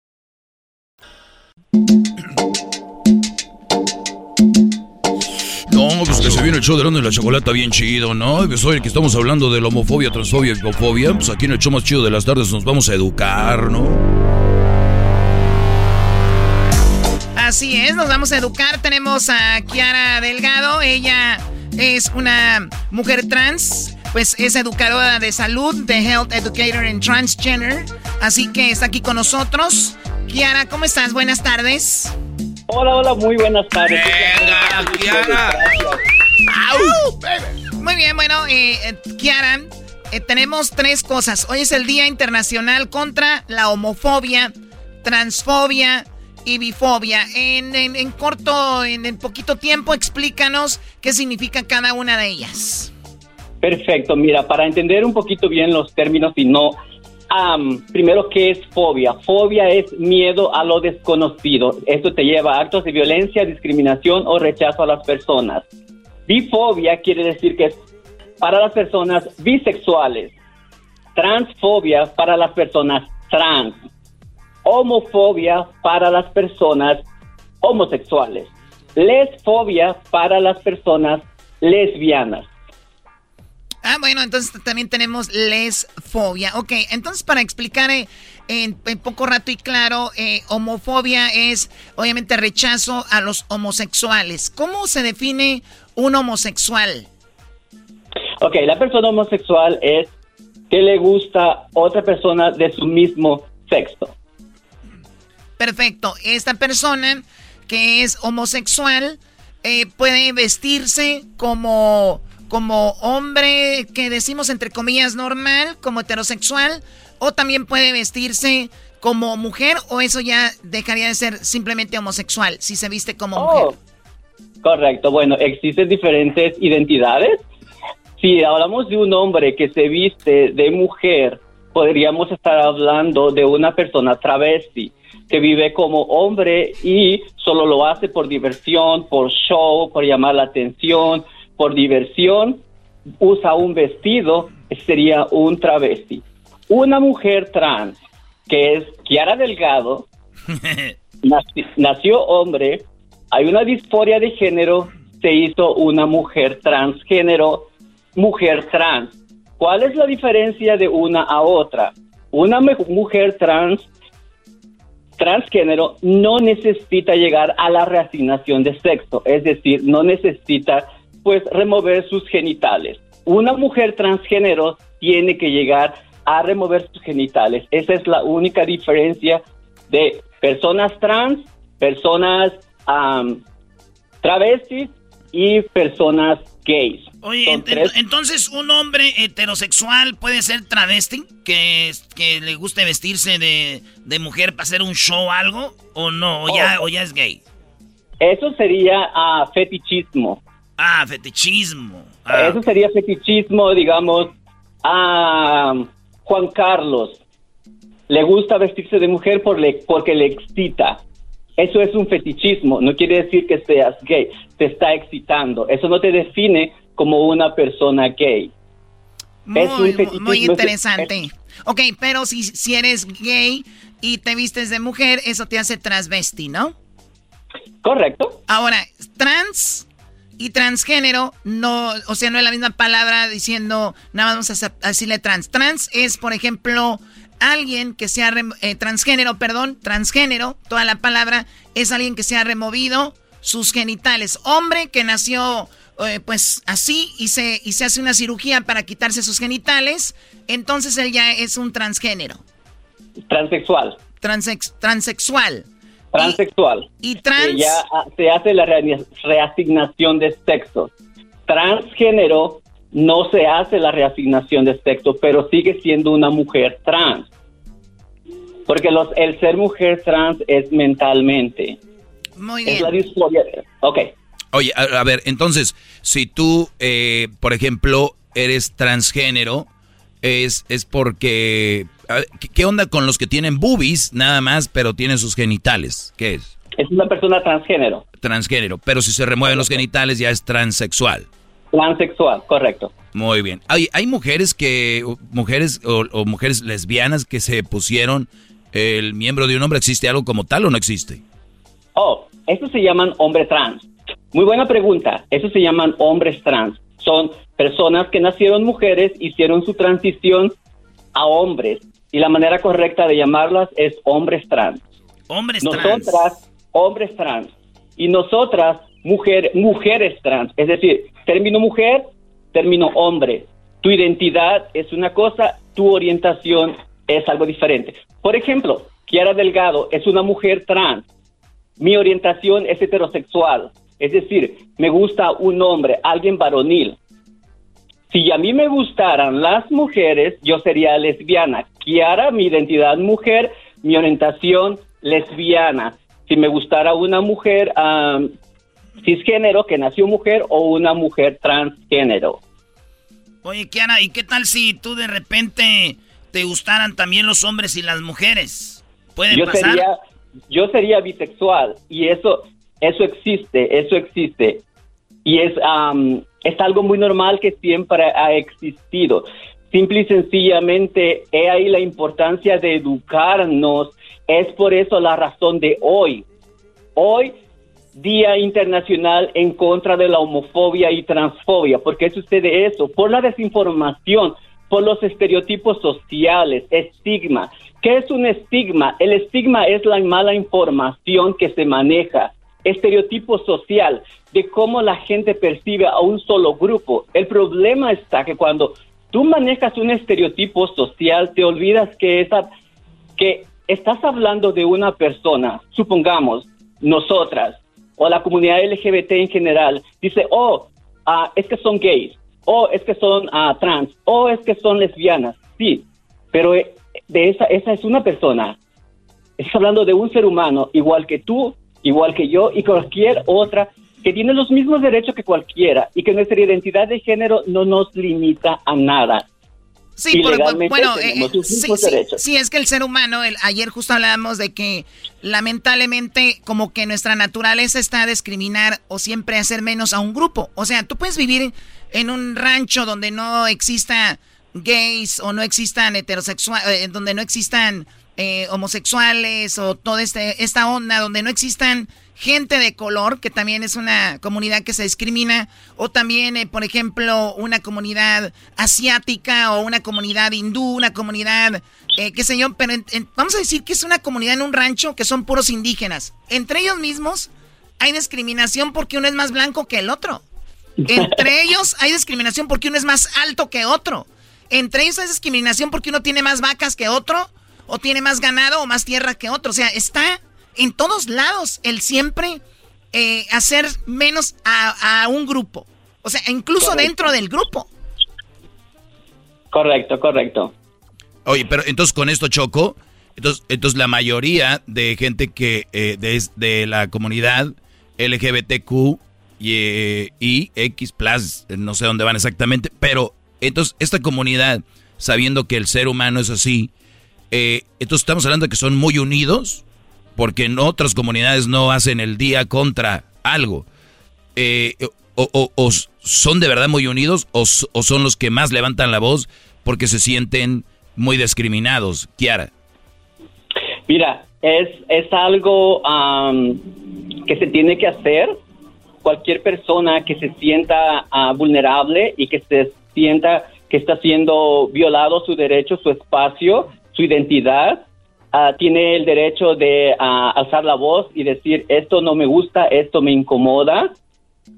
No, pues que se viene el show de Erasmo y la Chocolata bien chido, ¿no? Pues hoy que estamos hablando de la homofobia, transfobia y bifobia, pues aquí en el show más chido de las tardes nos vamos a educar, ¿no? Así es, nos vamos a educar. Tenemos a Kiara Delgado. Ella es una mujer trans, pues es educadora de salud, de Health Educator en Transgender. Así que está aquí con nosotros. Kiara, ¿cómo estás? Buenas tardes. Hola, hola, muy buenas tardes. Muy bien, bueno, eh, eh, Kiara, eh, tenemos tres cosas. Hoy es el Día Internacional contra la Homofobia, Transfobia y Bifobia. En, en, en corto, en, en poquito tiempo, explícanos qué significa cada una de ellas. Perfecto, mira, para entender un poquito bien los términos y no primero, ¿qué es fobia? Fobia es miedo a lo desconocido. Esto te lleva a actos de violencia, discriminación o rechazo a las personas. Bifobia quiere decir que es para las personas bisexuales. Transfobia para las personas trans. Homofobia para las personas homosexuales. Lesfobia para las personas lesbianas. Ah, bueno, entonces también tenemos lesfobia. Ok, entonces para explicar eh, en, en, poco rato y claro, eh, homofobia es obviamente rechazo a los homosexuales. ¿Cómo se define un homosexual? Ok, la persona homosexual es que le gusta otra persona de su mismo sexo. Perfecto, esta persona que es homosexual eh, puede vestirse como como hombre que decimos entre comillas normal, como heterosexual, o también puede vestirse como mujer, o eso ya dejaría de ser simplemente homosexual, si se viste como Oh, mujer. Correcto, bueno, existen diferentes identidades. Si hablamos de un hombre que se viste de mujer, podríamos estar hablando de una persona travesti que vive como hombre y solo lo hace por diversión, por show, por llamar la atención, por diversión, usa un vestido, sería un travesti. Una mujer trans, que es Kiara Delgado, naci- nació hombre, hay una disforia de género, se hizo una mujer transgénero, mujer trans. ¿Cuál es la diferencia de una a otra? Una mujer trans transgénero no necesita llegar a la reasignación de sexo, es decir, no necesita pues remover sus genitales. Una mujer transgénero tiene que llegar a remover sus genitales. Esa es la única diferencia de personas trans, personas am, travestis y personas gays. Oye, Son ent- tres- entonces un hombre heterosexual puede ser travesti, que, que le guste vestirse de, de mujer para hacer un show o algo, o no, o, ya, Oh. o ya es gay. Eso sería ah, fetichismo. Ah, fetichismo. Eso sería fetichismo, digamos, a Juan Carlos. Le gusta vestirse de mujer por le- porque le excita. Eso es un fetichismo. No quiere decir que seas gay. Te está excitando. Eso no te define como una persona gay. Es un Muy, fetichismo, muy es- interesante. Ok, pero si, si eres gay y te vistes de mujer, eso te hace transvesti, ¿no? Correcto. Ahora, trans y transgénero, no, o sea, no es la misma palabra diciendo, nada más vamos a decirle trans. Trans es, por ejemplo, alguien que sea eh, transgénero, perdón, transgénero, toda la palabra es alguien que se ha removido sus genitales. Hombre que nació eh, pues así y se, y se hace una cirugía para quitarse sus genitales, entonces él ya es un transgénero, Transexual. transex- transexual. Transexual. Y trans- Que ya se hace la rea- reasignación de sexo. Transgénero no se hace la reasignación de sexo, pero sigue siendo una mujer trans. Porque los, el ser mujer trans es mentalmente. Muy Es la disforia. Ok. Oye, a, a ver, entonces, si tú, eh, por ejemplo, eres transgénero, es, es porque... ¿qué- ¿Qué onda con los que tienen boobies nada más, pero tienen sus genitales? ¿Qué es? Es una persona transgénero. Transgénero. Pero si se remueven los genitales ya es transexual. Transexual, correcto. Muy bien. Hay, hay mujeres que, mujeres o, o mujeres lesbianas que se pusieron el miembro de un hombre. ¿Existe algo como tal o no existe? Oh, estos se llaman hombre trans. Muy buena pregunta. Estos se llaman hombres trans. Son personas que nacieron mujeres, hicieron su transición a hombres. Y la manera correcta de llamarlas es hombres trans. Hombres Nosotras, trans. hombres trans. Y nosotras, mujer, mujeres trans. Es decir, término mujer, término hombre. Tu identidad es una cosa, tu orientación es algo diferente. Por ejemplo, Kiara Delgado es una mujer trans. mi orientación es heterosexual. Es decir, me gusta un hombre, alguien varonil. Si a mí me gustaran las mujeres, yo sería lesbiana. Kiara, mi identidad mujer, mi orientación lesbiana. Si me gustara una mujer um, cisgénero que nació mujer o una mujer transgénero. Oye, Kiara, ¿y qué tal si tú de repente te gustaran también los hombres y las mujeres? ¿Puede yo pasar? Sería, yo sería bisexual y eso, eso existe, eso existe. Y es, um, es algo muy normal que siempre ha existido. Simple y sencillamente, he ahí la importancia de educarnos. Es por eso la razón de hoy. Hoy, Día Internacional en contra de la homofobia y transfobia. ¿Por qué sucede eso? Por la desinformación, por los estereotipos sociales, estigma. ¿Qué es un estigma? El estigma es la mala información que se maneja, estereotipo social de cómo la gente percibe a un solo grupo. El problema está que cuando tú manejas un estereotipo social, te olvidas que que estás hablando de una persona, supongamos nosotras o la comunidad LGBT en general, dice, oh, ah, es que son gays, o es que son ah, trans, o es que son lesbianas, sí, pero eh, de esa, esa es una persona. Estás hablando de un ser humano, igual que tú, igual que yo y cualquier otra, que tiene los mismos derechos que cualquiera y que nuestra identidad de género no nos limita a nada. Sí, por- bueno, eh, los sí, sí, es que el ser humano, el- ayer justo hablábamos de que lamentablemente como que nuestra naturaleza está a discriminar o siempre hacer menos a un grupo. O sea, tú puedes vivir en un rancho donde no exista gays o no existan heterosexuales, donde no existan eh, homosexuales o toda este, esta onda, donde no existan gente de color, que también es una comunidad que se discrimina, o también, eh, por ejemplo, una comunidad asiática o una comunidad hindú, una comunidad, eh, qué sé yo, pero en- en- vamos a decir que es una comunidad en un rancho que son puros indígenas. Entre ellos mismos hay discriminación porque uno es más blanco que el otro. Entre ellos hay discriminación porque uno es más alto que otro. Entre ellos hay discriminación porque uno tiene más vacas que otro, o tiene más ganado o más tierra que otro. O sea, está en todos lados el siempre eh, hacer menos a, a un grupo. O sea, incluso Correcto. dentro del grupo. Correcto, correcto. Oye, pero entonces con esto choco. Entonces, entonces la mayoría de gente que eh, de la comunidad LGBTQ y, eh, y X plus, no sé dónde van exactamente, pero entonces esta comunidad, sabiendo que el ser humano es así, eh, entonces estamos hablando de que son muy unidos, porque en otras comunidades no hacen el día contra algo. Eh, o, son de verdad muy unidos o, son los que más levantan la voz porque se sienten muy discriminados, Kiara. Mira, es, es algo am, que se tiene que hacer. Cualquier persona que se sienta ah, vulnerable y que se sienta que está siendo violado su derecho, su espacio, su identidad, ah, tiene el derecho de ah, alzar la voz y decir, esto no me gusta, esto me incomoda,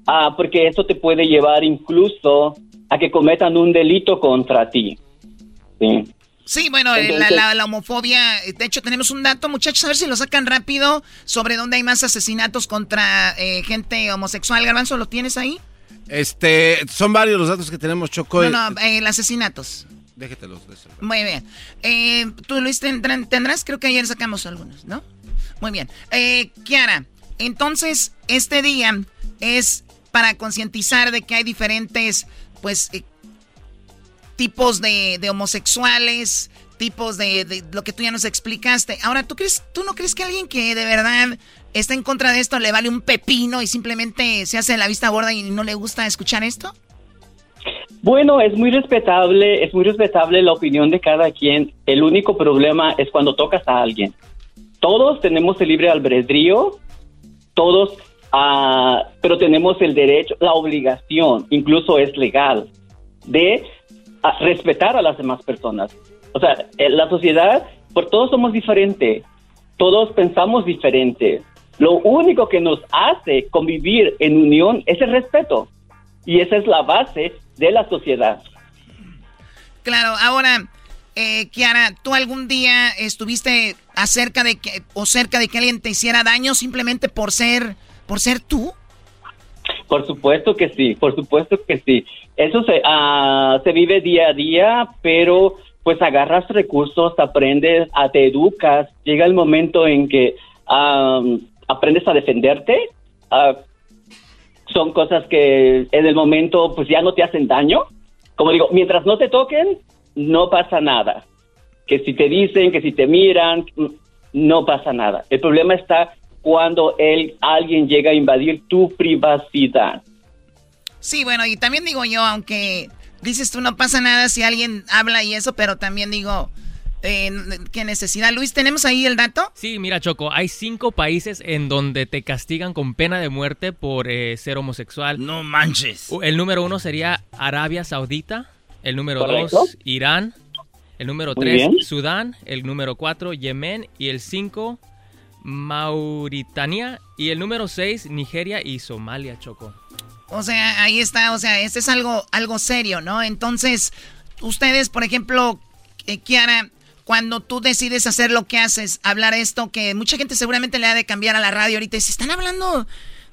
ah, porque esto te puede llevar incluso a que cometan un delito contra ti. Sí. Sí, bueno, eh, la, Entonces- la- la homofobia, eh, de hecho tenemos un dato, muchachos, a ver si lo sacan rápido, sobre dónde hay más asesinatos contra eh, gente homosexual. Garbanzo, ¿lo tienes ahí? Este, son varios los datos que tenemos, Choco. No, no, eh, el asesinatos. Déjetelos. déjetelos. Muy bien. Eh, Tú, Luis, tendrás, creo que ayer sacamos algunos, ¿no? Muy bien. Eh, Kiara, entonces, este día es para concientizar de que hay diferentes, pues, eh, tipos de, de homosexuales, tipos de, de lo que tú ya nos explicaste. Ahora, ¿tú crees, tú no crees que alguien que de verdad está en contra de esto le vale un pepino y simplemente se hace la vista gorda y no le gusta escuchar esto? Bueno, es muy respetable, es muy respetable la opinión de cada quien. El único problema es cuando tocas a alguien. Todos tenemos el libre albedrío, todos, ah, pero tenemos el derecho, la obligación, incluso es legal, de ah, respetar a las demás personas. O sea, en la sociedad, por todos somos diferentes, todos pensamos diferente. Lo único que nos hace convivir en unión es el respeto. Y esa es la base de la sociedad. Claro, ahora, eh, Kiara, ¿tú algún día estuviste acerca de que o cerca de que alguien te hiciera daño simplemente por ser por ser tú? Por supuesto que sí, por supuesto que sí. Eso se, ah, se vive día a día, pero pues agarras recursos, aprendes, a, te educas, llega el momento en que am, aprendes a defenderte. ah, son cosas que en el momento pues ya no te hacen daño. Como digo, mientras no te toquen, no pasa nada. Que si te dicen, que si te miran, no pasa nada. El problema está cuando el, alguien llega a invadir tu privacidad. Sí, bueno, y también digo yo, aunque dices tú no pasa nada si alguien habla y eso, pero también digo, eh, qué necesidad. Luis, ¿tenemos ahí el dato? Sí, mira Choco, hay cinco países en donde te castigan con pena de muerte por eh, ser homosexual. No manches. El número uno sería Arabia Saudita, el número Correcto. dos Irán, el número Muy tres bien. Sudán, el número cuatro Yemen y el cinco Mauritania y el número seis Nigeria y Somalia, Choco. O sea, ahí está, o sea, este es algo, algo serio, ¿no? Entonces, ustedes, por ejemplo, eh, Kiara, cuando tú decides hacer lo que haces, hablar esto, que mucha gente seguramente le ha de cambiar a la radio ahorita, y se están hablando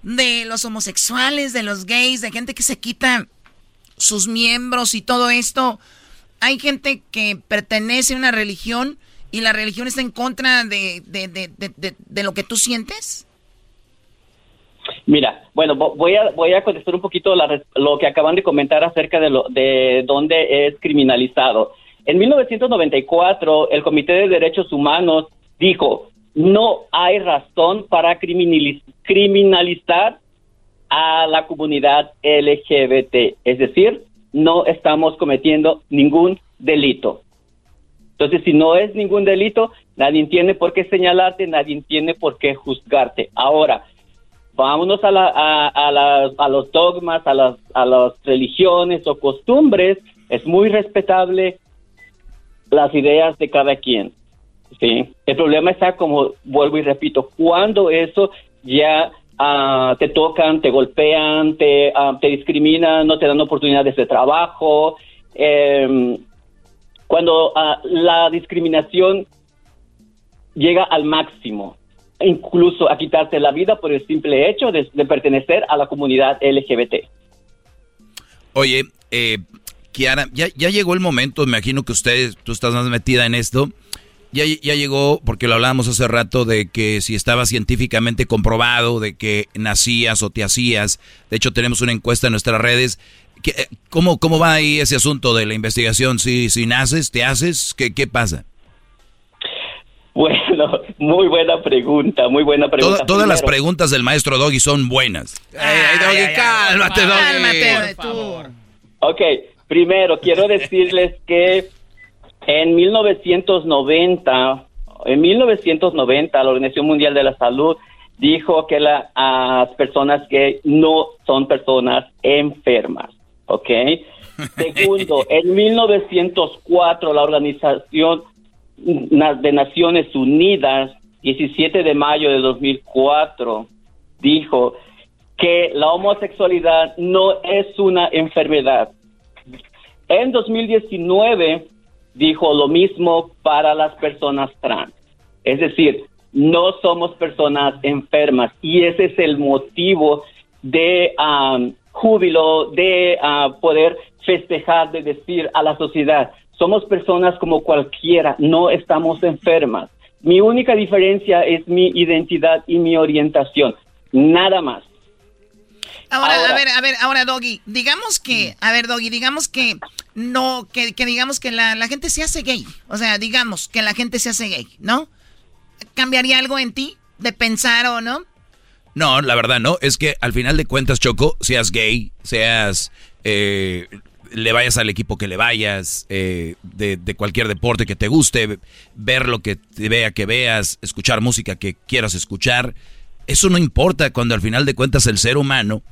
de los homosexuales, de los gays, de gente que se quita sus miembros y todo esto. Hay gente que pertenece a una religión y la religión está en contra de, de, de, de, lo que tú sientes. Mira, bueno, vo- voy a, voy a contestar un poquito la lo que acaban de comentar acerca de, lo, de dónde es criminalizado. En 1994, el Comité de Derechos Humanos dijo, no hay razón para criminaliz- criminalizar a la comunidad LGBT, es decir, no estamos cometiendo ningún delito. Entonces, si no es ningún delito, nadie tiene por qué señalarte, nadie tiene por qué juzgarte. Ahora, vámonos a, la- a, a a los dogmas, a las, a las religiones o costumbres. Es muy respetable las ideas de cada quien. ¿sí? El problema está, como vuelvo y repito, cuando eso ya ah, te tocan, te golpean, te, ah, te discriminan, no te dan oportunidades de trabajo. em, cuando ah, la discriminación llega al máximo, incluso a quitarte la vida por el simple hecho de, de pertenecer a la comunidad LGBT. Oye, eh, Kiara, ya, ya llegó el momento, me imagino que ustedes, tú estás más metida en esto. Ya, ya llegó, porque lo hablábamos hace rato, de que si estaba científicamente comprobado, de que nacías o te hacías. De hecho, tenemos una encuesta en nuestras redes. ¿Qué- eh, ¿Cómo, cómo va ahí ese asunto de la investigación? Si, si naces, te haces, ¿qué, qué pasa? Bueno, muy buena pregunta, muy buena pregunta. Toda- todas las preguntas del maestro Doggy son buenas. cálmate, Cálmate, tú. Ok, primero quiero decirles que en 1990, en 1990 la Organización Mundial de la Salud dijo que la- las personas que no son personas enfermas, ¿ok? Segundo, en 1904 la Organización de Naciones Unidas, 17 de mayo de 2004, dijo que la homosexualidad no es una enfermedad. En 2019 dijo lo mismo para las personas trans. Es decir, no somos personas enfermas y ese es el motivo de am, júbilo, de ah, poder festejar, de decir a la sociedad, somos personas como cualquiera, no estamos enfermas. Mi única diferencia es mi identidad y mi orientación, nada más. Ahora, Ahora- a ver, a ver, ahora, Doggy, digamos que, a ver, Doggy, digamos que no, que, que digamos que la, la gente se hace gay. O sea, digamos que la gente se hace gay, ¿no? ¿Cambiaría algo en ti de pensar o no? No, la verdad no. Es que al final de cuentas, Choco, seas gay, seas... eh, le vayas al equipo que le vayas, eh, de, de cualquier deporte que te guste, ver lo que te vea que veas, escuchar música que quieras escuchar. Eso no importa cuando al final de cuentas el ser humano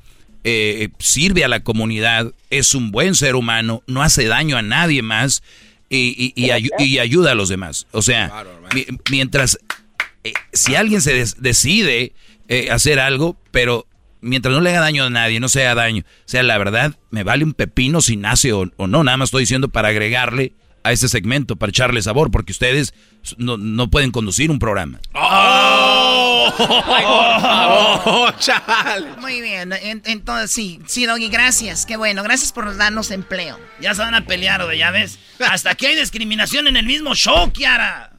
eh, sirve a la comunidad, es un buen ser humano, no hace daño a nadie más y, y- y ayu- y ayuda a los demás. O sea, mi- mientras eh, si alguien se des- decide eh, hacer algo, pero mientras no le haga daño a nadie, no sea daño, o sea, la verdad, me vale un pepino si nace o, o no, nada más estoy diciendo para agregarle a este segmento para echarle sabor, porque ustedes no, no pueden conducir un programa. ¡Oh! oh, Muy bien, entonces sí, sí, Doggy, gracias, qué bueno, gracias por darnos empleo. Ya se van a pelear, o ya ves. Hasta aquí hay discriminación en el mismo show, Kiara.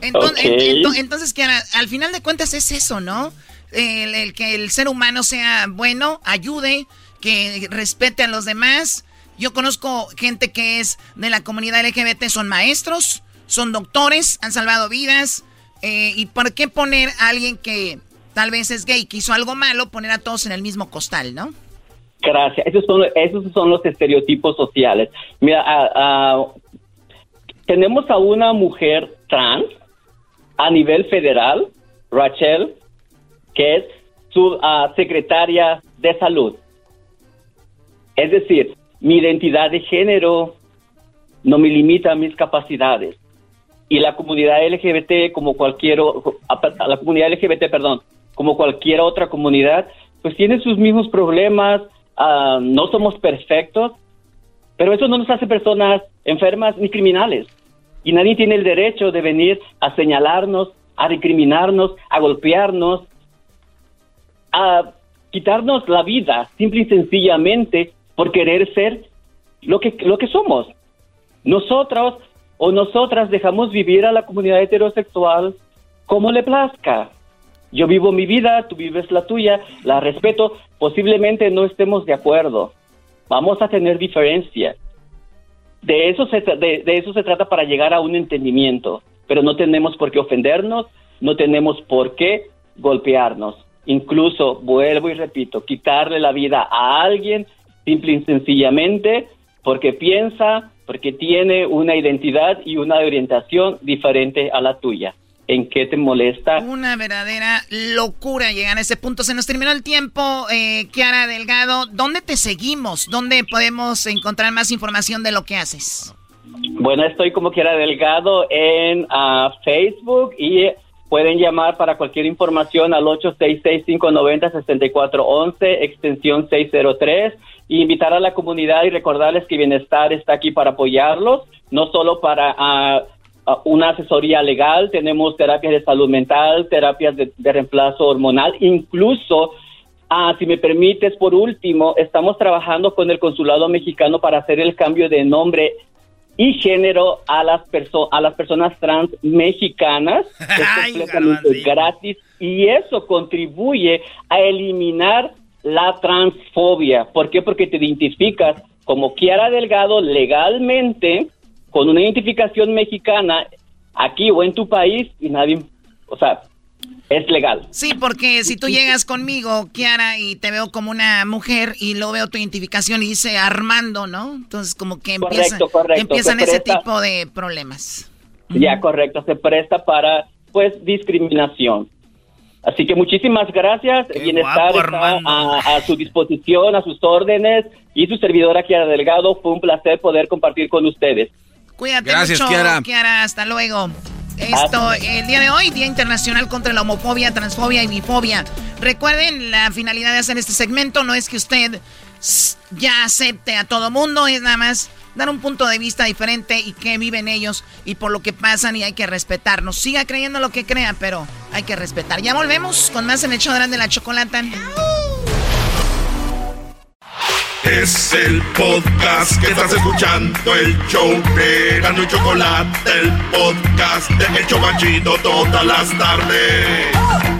Entonces, entonces, Kiara, al final de cuentas es eso, ¿no? el, que el ser humano sea bueno, ayude, que respete a los demás. Yo conozco gente que es de la comunidad LGBT, son maestros, son doctores, han salvado vidas. Eh, ¿Y por qué poner a alguien que tal vez es gay, que hizo algo malo, poner a todos en el mismo costal, no? Gracias. Esos son, esos son los estereotipos sociales. Mira, tenemos a una mujer trans a nivel federal, Rachel, que es su ah, secretaria de salud. Es decir, mi identidad de género no me limita a mis capacidades. Y la comunidad LGBT, como cualquier, la comunidad LGBT, perdón, como cualquier otra comunidad, pues tiene sus mismos problemas, ah, no somos perfectos, pero eso no nos hace personas enfermas ni criminales. Y nadie tiene el derecho de venir a señalarnos, a recriminarnos, a golpearnos, a quitarnos la vida, simple y sencillamente por querer ser lo que, lo que somos. Nosotros o nosotras dejamos vivir a la comunidad heterosexual como le plazca. Yo vivo mi vida, tú vives la tuya, la respeto, posiblemente no estemos de acuerdo. Vamos a tener diferencia. De eso, se, de, de eso se trata para llegar a un entendimiento, pero no tenemos por qué ofendernos, no tenemos por qué golpearnos. Incluso, vuelvo y repito, quitarle la vida a alguien simple y sencillamente porque piensa, porque tiene una identidad y una orientación diferente a la tuya. ¿En qué te molesta? Una verdadera locura llegar a ese punto. Se nos terminó el tiempo, eh, Kiara Delgado. ¿Dónde te seguimos? ¿Dónde podemos encontrar más información de lo que haces? Bueno, estoy como Kiara Delgado en uh, Facebook y Pueden llamar para cualquier información al 866-590-6411, extensión 603, y invitar a la comunidad y recordarles que Bienestar está aquí para apoyarlos, no solo para ah, ah, una asesoría legal, tenemos terapias de salud mental, terapias de, reemplazo hormonal, incluso Ah, si me permites, por último, estamos trabajando con el Consulado Mexicano para hacer el cambio de nombre y género a las, a las personas trans mexicanas. Es completamente gratis y eso contribuye a eliminar la transfobia. ¿Por qué? Porque te identificas como Kiara Delgado legalmente con una identificación mexicana aquí o en tu país y nadie, o sea, es legal. Sí, porque si tú llegas conmigo, Kiara, y te veo como una mujer y luego veo tu identificación y dice Armando, ¿no? Entonces como que empieza, empiezan ese tipo de problemas. Ya, correcto, se presta para, pues, discriminación. Así que muchísimas gracias. Bienestar está a, a, su disposición, a sus órdenes. Y su servidora Kiara Delgado, fue un placer poder compartir con ustedes. Cuídate gracias, mucho, Kiara. Kiara. Hasta luego. Esto, el día de hoy, Día Internacional contra la Homofobia, Transfobia y Bifobia. Recuerden, la finalidad de hacer este segmento no es que usted ya acepte a todo mundo, es nada más dar un punto de vista diferente y qué viven ellos y por lo que pasan y hay que respetarnos. Siga creyendo lo que crea, pero hay que respetar. Ya volvemos con más en el show de la chocolata. Es el podcast que estás escuchando, el show de Gano y Chocolate, el podcast de Hecho Banchito todas las tardes.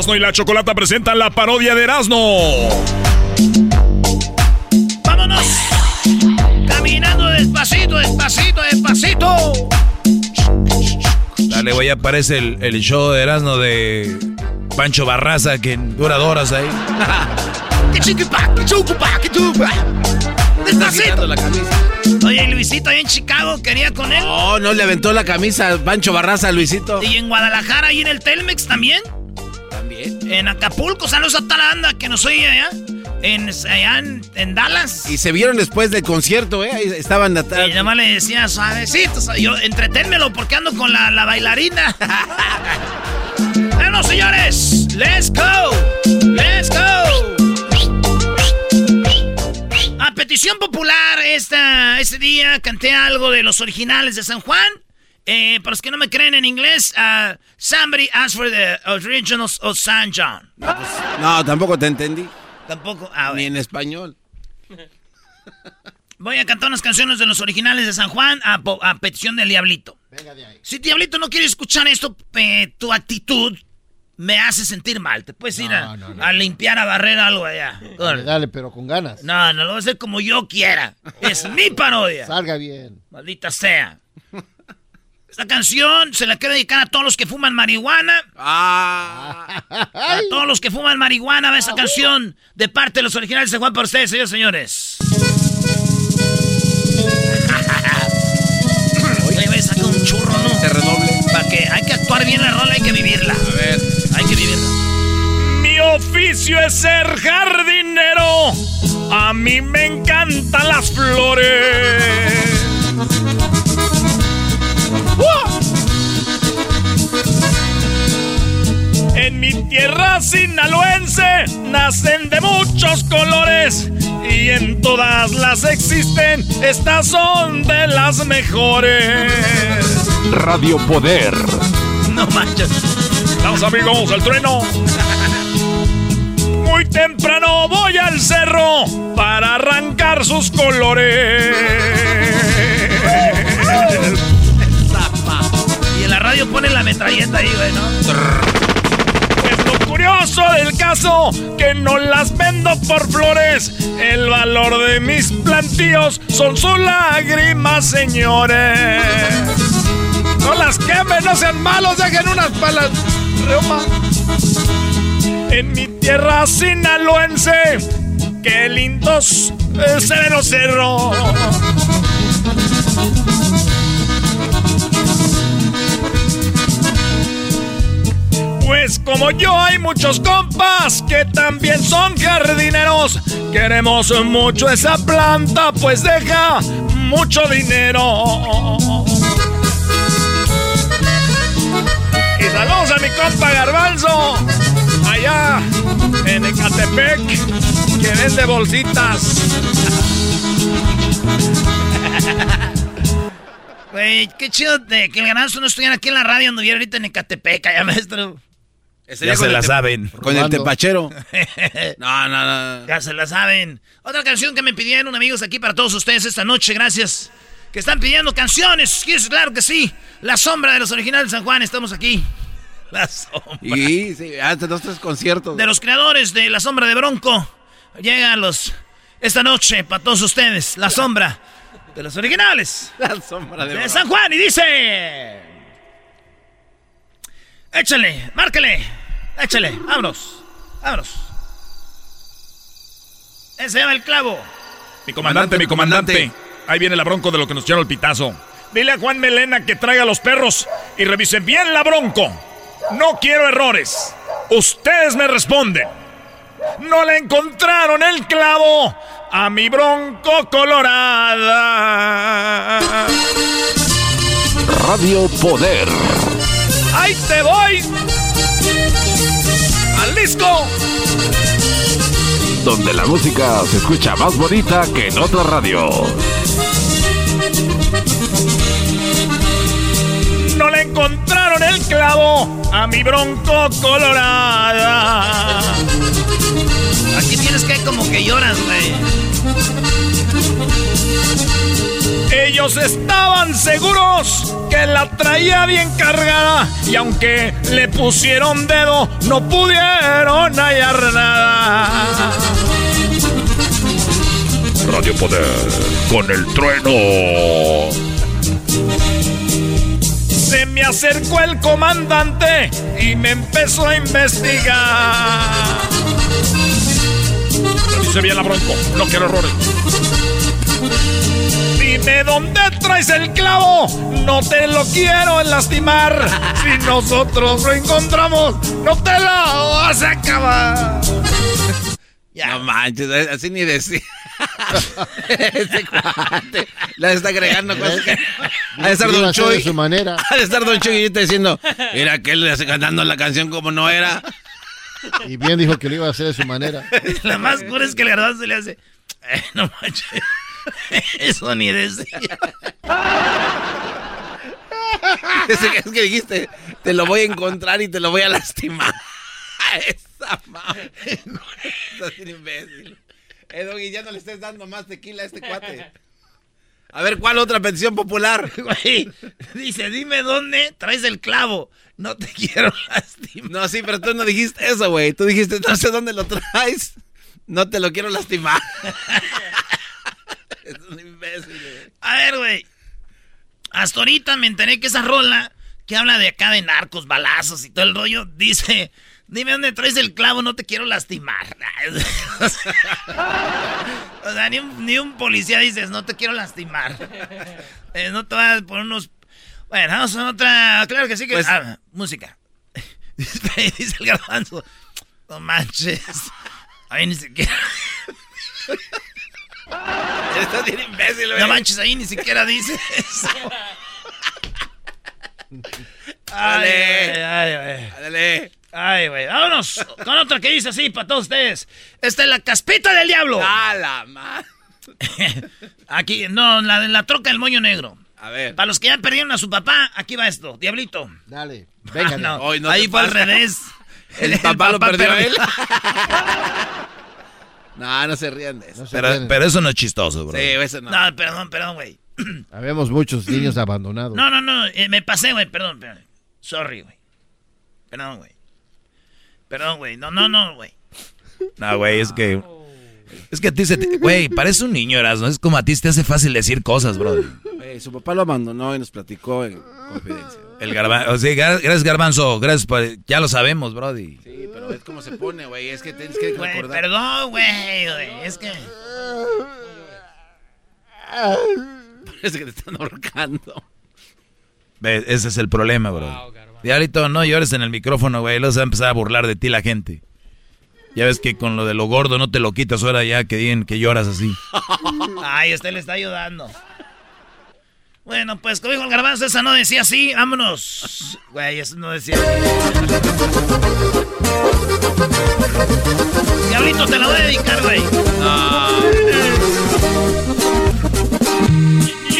Erasno y la Chocolata presentan la parodia de Erasno. Caminando despacito, despacito, despacito. Dale, güey, aparece el, el show de Erasmo de Pancho Barraza que dura horas ahí. Despacito. la camisa. Oye, Luisito ahí en Chicago quería con él. Oh, no le aventó la camisa Pancho Barraza a Luisito. Y en Guadalajara y en el Telmex también. En Acapulco, saludos a toda la banda que nos oye allá. en, allá en, en Dallas. Y se vieron después del concierto, ¿eh? Ahí estaban atrás. Y nada más le decía suavecito, suave- yo entreténmelo porque ando con la, la bailarina. bueno, señores, let's go, let's go. A petición popular, esta, este día canté algo de los originales de San Juan. Eh, para los que no me creen en inglés, uh, somebody asked for the originals of San John. No, tampoco te entendí. Tampoco. ah, Ni en español. Voy a cantar unas canciones de los originales de San Juan a, petición del Diablito. Si Diablito no quiere escuchar esto, eh, tu actitud me hace sentir mal. Te puedes ir a, a limpiar, a barrer algo allá. Dale, dale, pero con ganas. No, no lo voy a hacer como yo quiera. Es mi parodia. Salga bien. Maldita sea. Esta canción se la quiero dedicar a todos los que fuman marihuana. Ah. A todos los que fuman marihuana, va esa canción de parte de los originales de Juan para ustedes, señores señores. Oye, voy a sacar un churro, ¿no? Se redoble. Para que hay que actuar bien la rola, hay que vivirla. A ver. Hay que vivirla. Mi oficio es ser jardinero. A mí me encantan las flores. En mi tierra sinaloense nacen de muchos colores y en todas las existen, estas son de las mejores. Radio Poder. No manches. Vamos amigos, el trueno. Muy temprano voy al cerro para arrancar sus colores. Radio ponen la metralleta ahí, güey, ¿no? Pues lo curioso del caso, que no las vendo por flores. El valor de mis plantíos son sus lágrimas, señores. No las quemen, no sean malos, dejen unas palas. En mi tierra sinaloense, qué lindos eh, se ven los cerros. Pues como yo hay muchos compas que también son jardineros. Queremos mucho esa planta, pues deja mucho dinero. Y saludos a mi compa Garbanzo, allá en Ecatepec, que vende bolsitas. Güey, qué chido de que el ganado no estuviera aquí en la radio, anduviera ahorita en Ecatepec, ya maestro. Ya se la saben. Con el tepachero. No, no, no. Ya se la saben. Otra canción que me pidieron amigos aquí para todos ustedes esta noche, gracias. Que están pidiendo canciones, claro que sí. La sombra de los originales de San Juan, estamos aquí. La sombra. Y sí, hace dos, tres conciertos. De los creadores de La Sombra de Bronco. Llegan los... Esta noche, para todos ustedes, La Sombra de los originales. La sombra de de Bronco. San Juan y dice... Échale, márcale, échale, vámonos, vámonos. Ese llama el clavo. Mi comandante, mi comandante. Ahí viene la bronco de lo que nos echaron el pitazo. Dile a Juan Melena que traiga a los perros y revisen bien la bronco. No quiero errores. Ustedes me responden. No le encontraron el clavo a mi bronco colorada. Radio Poder. ¡Ahí te voy! ¡Al disco! Donde la música se escucha más bonita que en otra radio. No le encontraron el clavo a mi bronco colorada. Aquí tienes que como que lloras, güey. Ellos estaban seguros que la traía bien cargada y aunque le pusieron dedo no pudieron hallar nada. Radio Poder. Con el trueno. Se me acercó el comandante y me empezó a investigar. Dice bien la bronco, no quiero errores. Dime dónde traes el clavo, no te lo quiero lastimar. Si nosotros lo encontramos, no te lo vas a acabar. No manches, así ni decía. Ese cuate. Le está agregando cosas que. Ha de estar Don Chuy. de su manera. Ha de estar Don Chuy y ahorita diciendo, mira que él le hace cantando la canción como no era. Y bien dijo que lo iba a hacer de su manera. La más cura es que el garbanzo le hace. "Eh, no manches. Eso ni decía. Es que, dijiste, te lo voy a encontrar y te lo voy a lastimar. Esa madre. Estás bien imbécil. Eh, Doggy, ya no le estés dando más tequila a este cuate. A ver, ¿cuál otra petición popular? Güey, dice, dime dónde traes el clavo. No te quiero lastimar. No, sí, pero tú no dijiste eso, güey. Tú dijiste, no sé dónde lo traes. No te lo quiero lastimar. es un imbécil, güey. A ver, güey. Hasta ahorita me enteré que esa rola que habla de acá de narcos, balazos y todo el rollo, dice, dime dónde traes el clavo, no te quiero lastimar. o sea, ni un, ni un policía dices, no te quiero lastimar. Eh, no te vas a poner unos... Bueno, vamos a otra... Claro que sí que... Pues- ah, música. dice, el garbanzo, no manches. Ahí ni siquiera... Estás bien imbécil, güey. No manches, ahí ni siquiera dice eso. Dale. ay. Dale. Ay, güey. Vámonos con otra que dice así para todos ustedes. Esta es la caspita del diablo. A la madre. Aquí, no, la de la troca del moño negro. A ver. Para los que ya perdieron a su papá, aquí va esto. Diablito. Dale. Venga, no. Hoy no Ahí fue al pasa. revés. El papá lo perdió a él. No, no se rían de eso. Pero, pero eso no es chistoso, bro. Sí, eso no. No, perdón, perdón, güey. Habemos muchos niños abandonados. No, no, no. eh, me pasé, güey. Perdón, perdón. Sorry, güey. Perdón, güey. Perdón, güey. No, no, no, güey. No, güey, es que. Es que a ti se te. Güey, parece un niño, Erasmo. Es como a ti se te hace fácil decir cosas, bro. Güey, su papá lo abandonó y nos platicó en confidencia. El garbanzo. O sea, gra- gracias, garbanzo. Gracias por. Ya lo sabemos, brody. Sí, pero es como se pone, güey. Es que tienes que recordar. perdón, güey. Es que. Parece que te están ahorcando. Ese es el problema, bro. Diablito, no llores en el micrófono, güey. Luego se va a empezar a burlar de ti la gente. Ya ves que con lo de lo gordo no te lo quitas ahora ya que digan que lloras así. Ay, usted le está ayudando. Bueno, pues como dijo el garbanzo, esa no decía así. Vámonos. Güey, eso no decía Diablito, te la voy a dedicar, güey.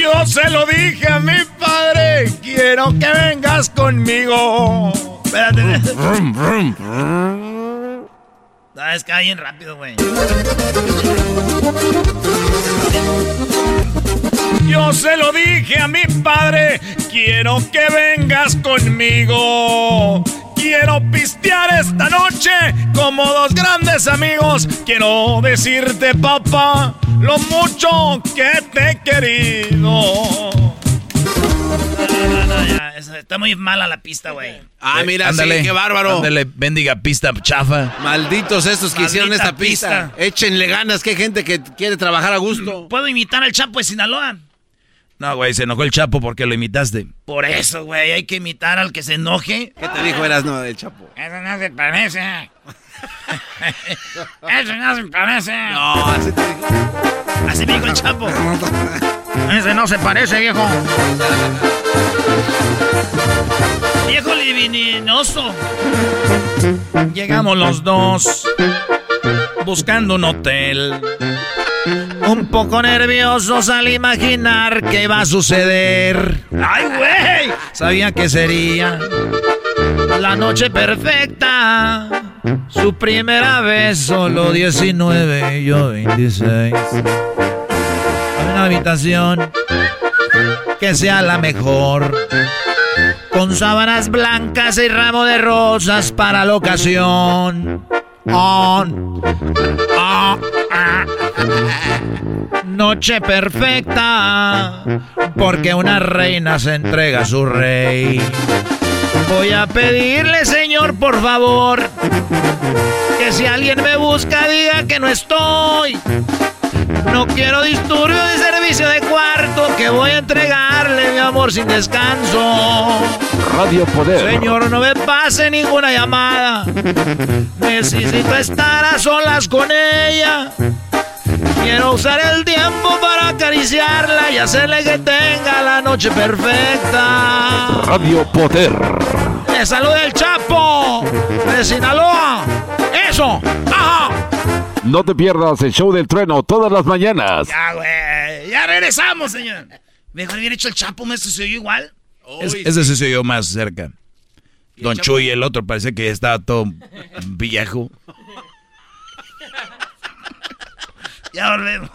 Yo se lo dije a mi padre. Quiero que vengas conmigo. Espérate. Ah, es que bien rápido, güey. Yo se lo dije a mi padre, quiero que vengas conmigo. Quiero pistear esta noche como dos grandes amigos. Quiero decirte, papá, lo mucho que te he querido. No, no, no, ya, está muy mala la pista, güey. Ah, Eh, mira, ándale, sí, qué bárbaro. Ándale, bendiga pista chafa. Malditos estos que hicieron esta pista. pista. Échenle ganas, que hay gente que quiere trabajar a gusto. ¿Puedo imitar al Chapo de Sinaloa? No, güey, se enojó el Chapo porque lo imitaste. Por eso, güey, hay que imitar al que se enoje. ¿Qué te dijo Erasmo del Chapo? Eso no se parece. Eso no se parece. No, así te dijo. Así me dijo el Chapo. Ese no se parece, viejo. Viejo libidinoso. Llegamos los dos buscando un hotel. Un poco nerviosos al imaginar qué va a suceder. ¡Ay, güey! Sabía que sería la noche perfecta. Su primera vez, solo 19 y yo 26. Habitación que sea la mejor. Con sábanas blancas y ramo de rosas para la ocasión. On. Ah, ah. Noche perfecta, porque una reina se entrega a su rey. Voy a pedirle, señor, por favor, que si alguien me busca diga que no estoy. No quiero disturbio de servicio de cuarto, que voy a entregarle mi amor sin descanso. Radio Poder. Señor, no me pase ninguna llamada. Necesito estar a solas con ella. Quiero usar el tiempo para acariciarla y hacerle que tenga la noche perfecta. Radio Poder. ¡Le saluda el Chapo! ¡De Sinaloa! ¡Eso! ¡Ajá! No te pierdas el show del trueno todas las mañanas. Ya, güey. Ya regresamos, señor. Mejor hubiera hecho el Chapo, ¿me se oyó igual? Es- ese sí se oyó más cerca. Don Chuy, el otro, parece que estaba todo viejo. Ya volvemos.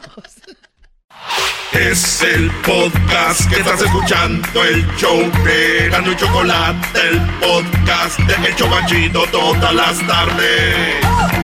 Es el podcast que estás escuchando, el show de Gano y Chocolate, el podcast de El Chobachito todas las tardes.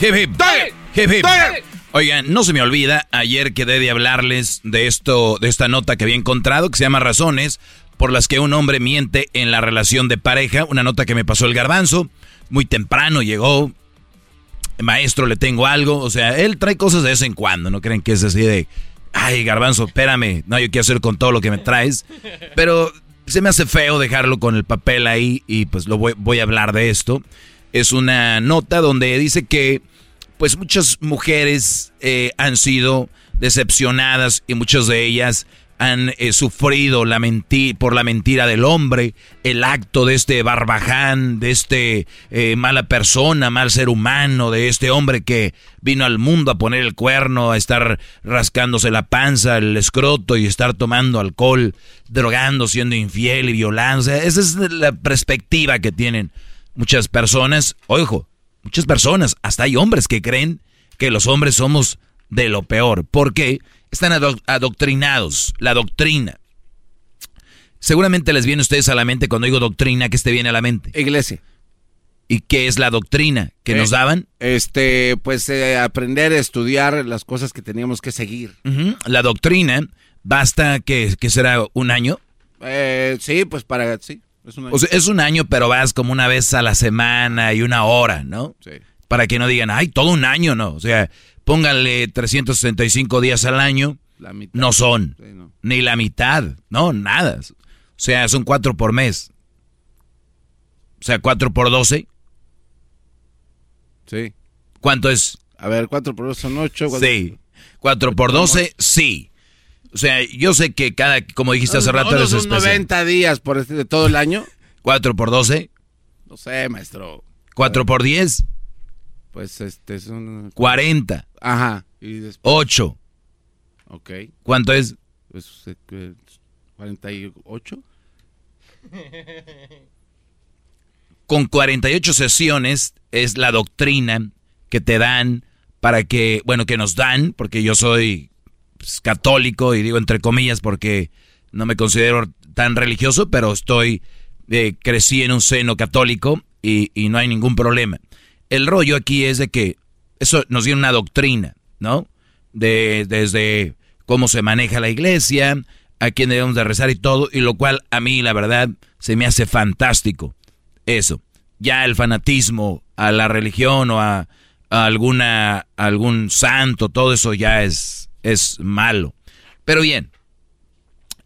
Hip, hip. Hip, hip. Oigan, no se me olvida, ayer quedé de hablarles de esto, de esta nota que había encontrado, que se llama Razones por las que un hombre miente en la relación de pareja. Una nota que me pasó el garbanzo. Muy temprano llegó. Maestro, le tengo algo. O sea, él trae cosas de vez en cuando. No creen que es así de. Ay, garbanzo, espérame. No, yo quiero hacer con todo lo que me traes. Pero se me hace feo dejarlo con el papel ahí y pues lo voy, voy a hablar de esto. Es una nota donde dice que pues muchas mujeres eh, han sido decepcionadas y muchas de ellas han eh, sufrido la por la mentira del hombre, el acto de este barbaján, de este eh, mala persona, mal ser humano, de este hombre que vino al mundo a poner el cuerno, a estar rascándose la panza, el escroto y estar tomando alcohol, drogando, siendo infiel y violando. Esa es la perspectiva que tienen muchas personas. Ojo, muchas personas, hasta hay hombres que creen que los hombres somos de lo peor. ¿Por qué? Están ado- adoctrinados. La doctrina. Seguramente les viene a ustedes a la mente cuando digo doctrina, que te viene a la mente? Iglesia. ¿Y qué es la doctrina que Eh, nos daban? Este, pues eh, aprender a estudiar las cosas que teníamos que seguir. La doctrina, basta que, que será un año. Eh, sí, pues para, sí. Es una- O sea, es un año, pero vas como una vez a la semana y una hora, ¿no? Sí. Para que no digan, ay, todo un año, no. O sea, pónganle 365 días al año. La mitad. No son. Sí, no. Ni la mitad. No, nada. O sea, son cuatro por mes. O sea, cuatro por doce. Sí. ¿Cuánto es? A ver, cuatro por dos son ocho. cuatro- Sí. Cuatro por doce, sí. O sea, yo sé que cada, como dijiste hace rato, eres son especial. 90 días por este, de todo el año. Cuatro por doce, No sé, maestro. cuatro por diez, Pues este son. cuarenta, Ajá. Y después. ocho. Ok. ¿Cuánto es? Pues eh, que- 48. con 48 sesiones es la doctrina que te dan para que, bueno, que nos dan, porque yo soy pues, católico y digo entre comillas porque no me considero tan religioso, pero estoy, eh, crecí en un seno católico y, no hay ningún problema. El rollo aquí es de que eso nos dio una doctrina, ¿no? De, desde cómo se maneja la iglesia, a quién debemos de rezar y todo, y lo cual a mí, la verdad, se me hace fantástico eso. Ya el fanatismo a la religión o a, a alguna a algún santo, todo eso ya es es malo. Pero bien,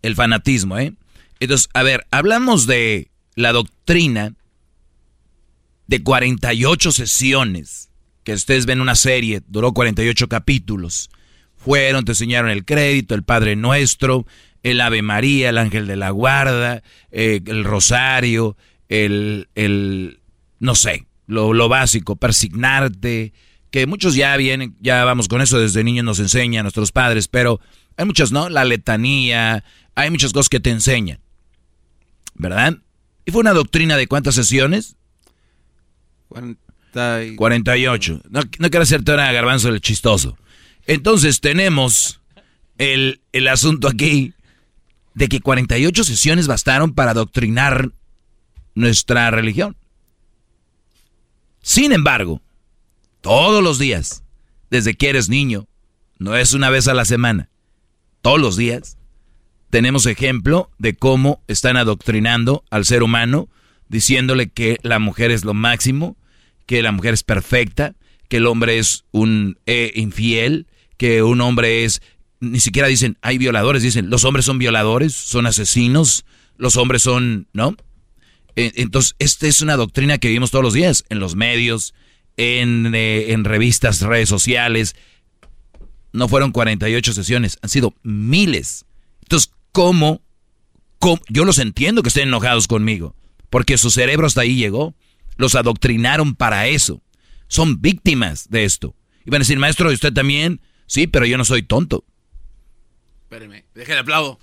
el fanatismo, ¿eh? Entonces, a ver, hablamos de la doctrina de 48 sesiones, que ustedes ven una serie, duró 48 capítulos. Fueron, te enseñaron el crédito, el Padre Nuestro, el Ave María, el Ángel de la Guarda, eh, el Rosario, el, el no sé, lo, lo básico, persignarte, que muchos ya vienen, ya vamos con eso, desde niños nos enseñan nuestros padres, pero hay muchas, ¿no? La letanía, hay muchas cosas que te enseñan, ¿verdad? ¿Y fue una doctrina de cuántas sesiones? 48. No, no quiero hacerte ahora garbanzo el chistoso. Entonces tenemos el, el asunto aquí de que 48 sesiones bastaron para adoctrinar nuestra religión. Sin embargo, todos los días, desde que eres niño, no es una vez a la semana, todos los días, tenemos ejemplo de cómo están adoctrinando al ser humano, diciéndole que la mujer es lo máximo, que la mujer es perfecta, que el hombre es un eh, infiel, que un hombre es, ni siquiera dicen, hay violadores, dicen, los hombres son violadores, son asesinos, los hombres son, ¿no? E, entonces, esta es una doctrina que vivimos todos los días, en los medios, en, eh, en revistas, redes sociales. No fueron 48 sesiones, han sido miles. Entonces, ¿cómo? ¿Cómo? Yo los entiendo que estén enojados conmigo, porque su cerebro hasta ahí llegó. Los adoctrinaron para eso. Son víctimas de esto. Y van a decir, maestro, ¿y usted también? Sí, pero yo no soy tonto. Espéreme, deje el aplauso.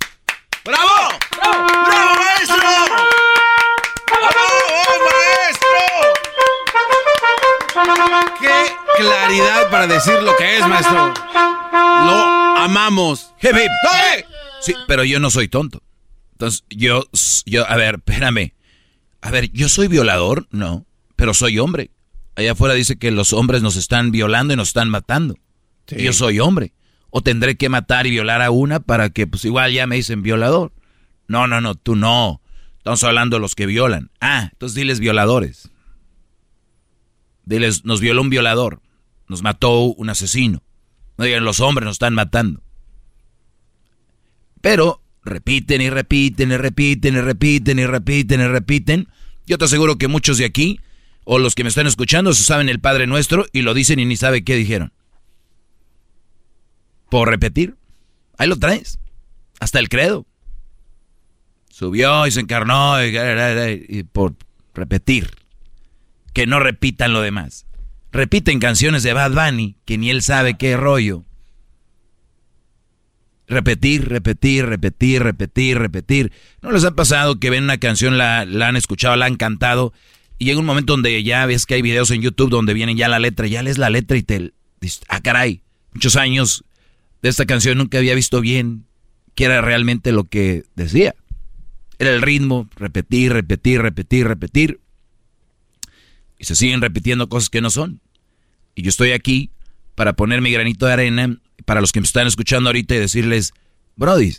¡Bravo! ¡Bravo! ¡Bravo, maestro! ¡Bravo, ¡Qué claridad para decir lo que es, maestro! Lo amamos. Hip, hip. Sí, pero yo no soy tonto. Entonces, yo, yo, a ver, espérame. A ver, ¿yo soy violador? No, pero soy hombre. Allá afuera dice que los hombres nos están violando y nos están matando. Yo soy hombre. O tendré que matar y violar a una para que, pues igual ya me dicen violador. No, no, no, tú no. Estamos hablando de los que violan. Ah, entonces diles violadores. Diles, nos violó un violador. Nos mató un asesino. No digan, los hombres nos están matando. Pero repiten y repiten y repiten y repiten y repiten y repiten. Yo te aseguro que muchos de aquí, o los que me están escuchando, saben el Padre Nuestro y lo dicen y ni sabe qué dijeron. Por repetir. Ahí lo traes. Hasta el credo. Subió y se encarnó y, por repetir. Que no repitan lo demás. Repiten canciones de Bad Bunny que ni él sabe qué rollo. Repetir, repetir, repetir, repetir, repetir. ¿No les ha pasado que ven una canción, la, han escuchado, la han cantado y llega un momento donde ya ves que hay videos en YouTube donde viene ya la letra, ya lees la letra y te dices, ah caray, muchos años de esta canción nunca había visto bien qué era realmente lo que decía. Era el ritmo, repetir, repetir, repetir, repetir. Y se siguen repitiendo cosas que no son. Y yo estoy aquí para poner mi granito de arena para los que me están escuchando ahorita y decirles, Brody,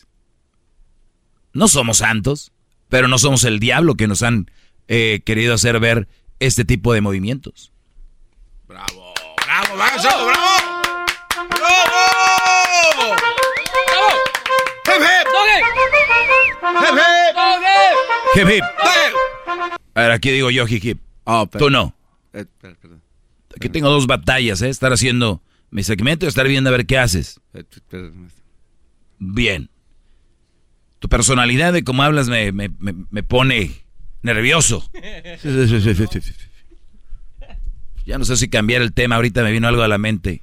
no somos santos, pero no somos el diablo que nos han eh, querido hacer ver este tipo de movimientos. Bravo, bravo, bravo, bravo, bravo. ¡Bravo! ¡Hip, hip! ¡Hip, hip! A ver, aquí digo yo, hip, hip. Tú no. Eh, Aquí tengo dos batallas, ¿eh? Estar haciendo mi segmento y estar viendo a ver qué haces. Bien. Tu personalidad de cómo hablas me, me, me, pone nervioso. Ya no sé si cambiar el tema, ahorita me vino algo a la mente.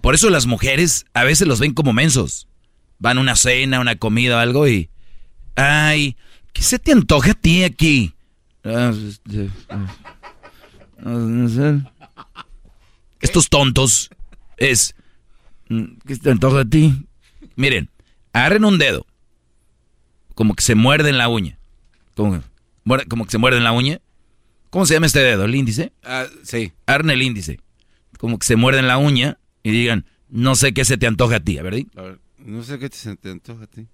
Por eso las mujeres a veces los ven como mensos. Van a una cena, una comida o algo y... Ay, ¿qué se te antoja a ti aquí? Estos tontos es... Mm, ¿Qué se te antoja a ti? Miren, agarren un dedo. Como que se muerden la uña. Como, como que se muerden la uña. ¿Cómo se llama este dedo? ¿El índice? Ah, sí. Agarren el índice. Como que se muerden la uña y digan, no sé qué se te antoja a ti, ¿verdad? A ver, no sé qué se te antoja a ti.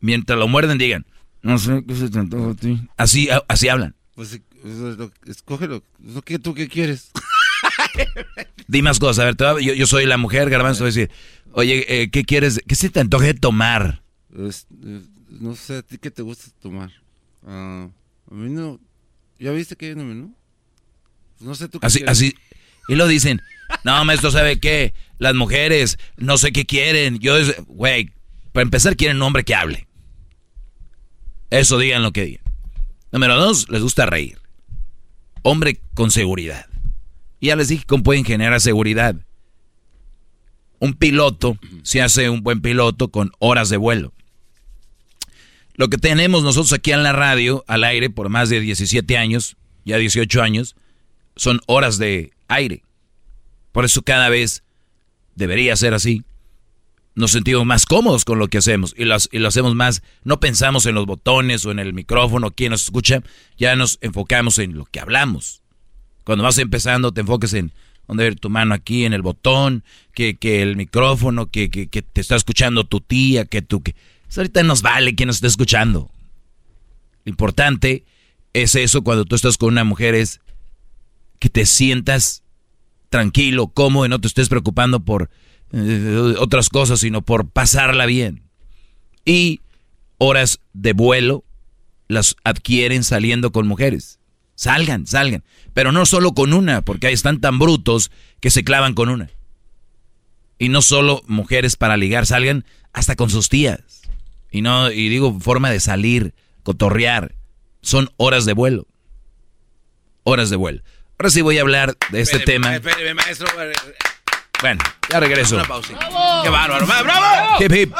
Mientras lo muerden, digan, no sé qué se te antoja a ti. Así, así hablan. Pues escógelo. ¿Tú qué quieres? Di más cosas. A ver, yo, yo, soy la mujer, Garbanzo, voy a decir, oye, eh, ¿qué quieres? ¿Qué se te antoja de tomar? no sé, ¿a ti qué te gusta tomar? Ah, a mí no... ¿Ya viste que hay un menú? No sé tú qué Así, quieres? así. Y lo dicen, no, maestro, ¿sabe qué? las mujeres no sé qué quieren. Yo, güey, para empezar quieren un hombre que hable. Eso digan lo que digan. Número dos, les gusta reír. Hombre con seguridad. Ya les dije cómo pueden generar seguridad. Un piloto se hace un buen piloto con horas de vuelo. Lo que tenemos nosotros aquí en la radio, al aire, por más de 17 años, ya 18 años, son horas de aire. Por eso cada vez debería ser así. Nos sentimos más cómodos con lo que hacemos y, y lo hacemos más, no pensamos en los botones o en el micrófono, quién nos escucha, ya nos enfocamos en lo que hablamos. Cuando vas empezando te enfoques en dónde ver tu mano aquí, en el botón, que, que el micrófono, que, que, que, te está escuchando tu tía, que tú... Que... ahorita nos vale quién nos está escuchando. Lo importante es eso cuando tú estás con una mujer, es que te sientas tranquilo, cómodo y no te estés preocupando por eh, otras cosas, sino por pasarla bien. Y horas de vuelo las adquieren saliendo con mujeres. Salgan, salgan. Pero no solo con una, porque ahí están tan brutos que se clavan con una. Y no solo mujeres para ligar, salgan hasta con sus tías. Y no, y digo forma de salir, cotorrear. Son horas de vuelo. Horas de vuelo. Ahora sí voy a hablar de este tema. Espéreme, maestro. Bueno, ya regreso. Una pausa. ¡Qué bárbaro! ¡Bravo! Hip, hip.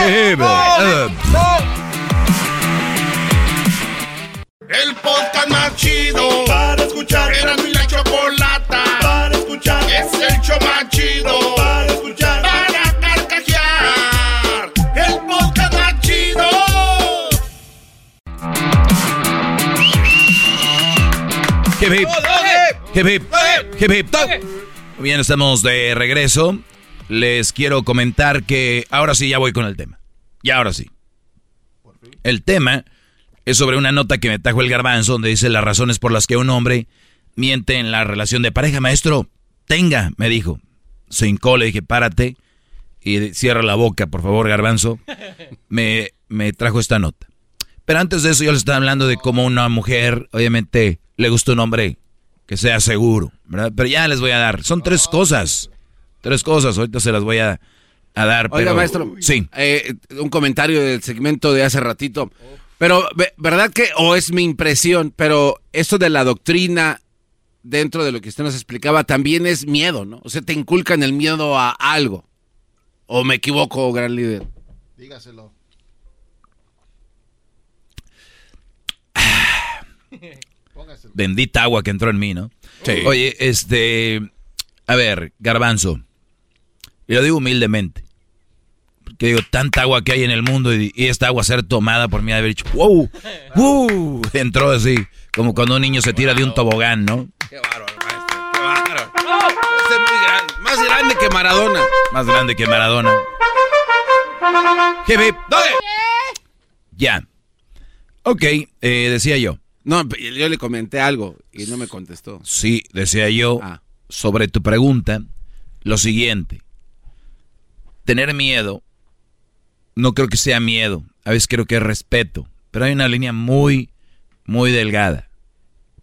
Hip, hip. El podcast más chido para escuchar. Era mi la chocolata para escuchar. Es el show más chido para escuchar. Para carcajear. El podcast más chido. Hip, hip. Hip, hip. Hip, hip. Bien, estamos de regreso. Les quiero comentar que ahora sí ya voy con el tema. Y ahora sí. El tema es sobre una nota que me trajo el garbanzo donde dice las razones por las que un hombre miente en la relación de pareja. Maestro, tenga, me dijo. Se hincó, le dije, párate y cierra la boca, por favor, garbanzo. Me, me trajo esta nota. Pero antes de eso yo les estaba hablando de cómo una mujer, obviamente, le gusta un hombre que sea seguro, ¿verdad? Pero ya les voy a dar. Son tres cosas. Tres cosas, ahorita se las voy a, a dar. Oiga, pero- maestro. Sí. eh, un comentario del segmento de hace ratito. Pero, ve- ¿verdad que, o es mi impresión, pero esto de la doctrina dentro de lo que usted nos explicaba también es miedo, ¿no? O sea, te inculcan el miedo a algo. ¿O me equivoco, gran líder? Dígaselo. Bendita agua que entró en mí, ¿no? Sí. Oye, este. A ver, Garbanzo. Y lo digo humildemente. Porque digo, tanta agua que hay en el mundo y, y esta agua ser tomada por mí, de haber dicho, wow, wow, entró así, como cuando un niño se tira de un tobogán, ¿no? Qué bárbaro, maestro. Qué bárbaro. Este es muy grande. Más grande que Maradona. Más grande que Maradona. Hip, hip. Ya. Ok, eh, decía yo. No, yo le comenté algo y no me contestó. Sí, decía yo Ah. sobre tu pregunta lo siguiente. Tener miedo, no creo que sea miedo, a veces creo que es respeto, pero hay una línea muy, muy delgada.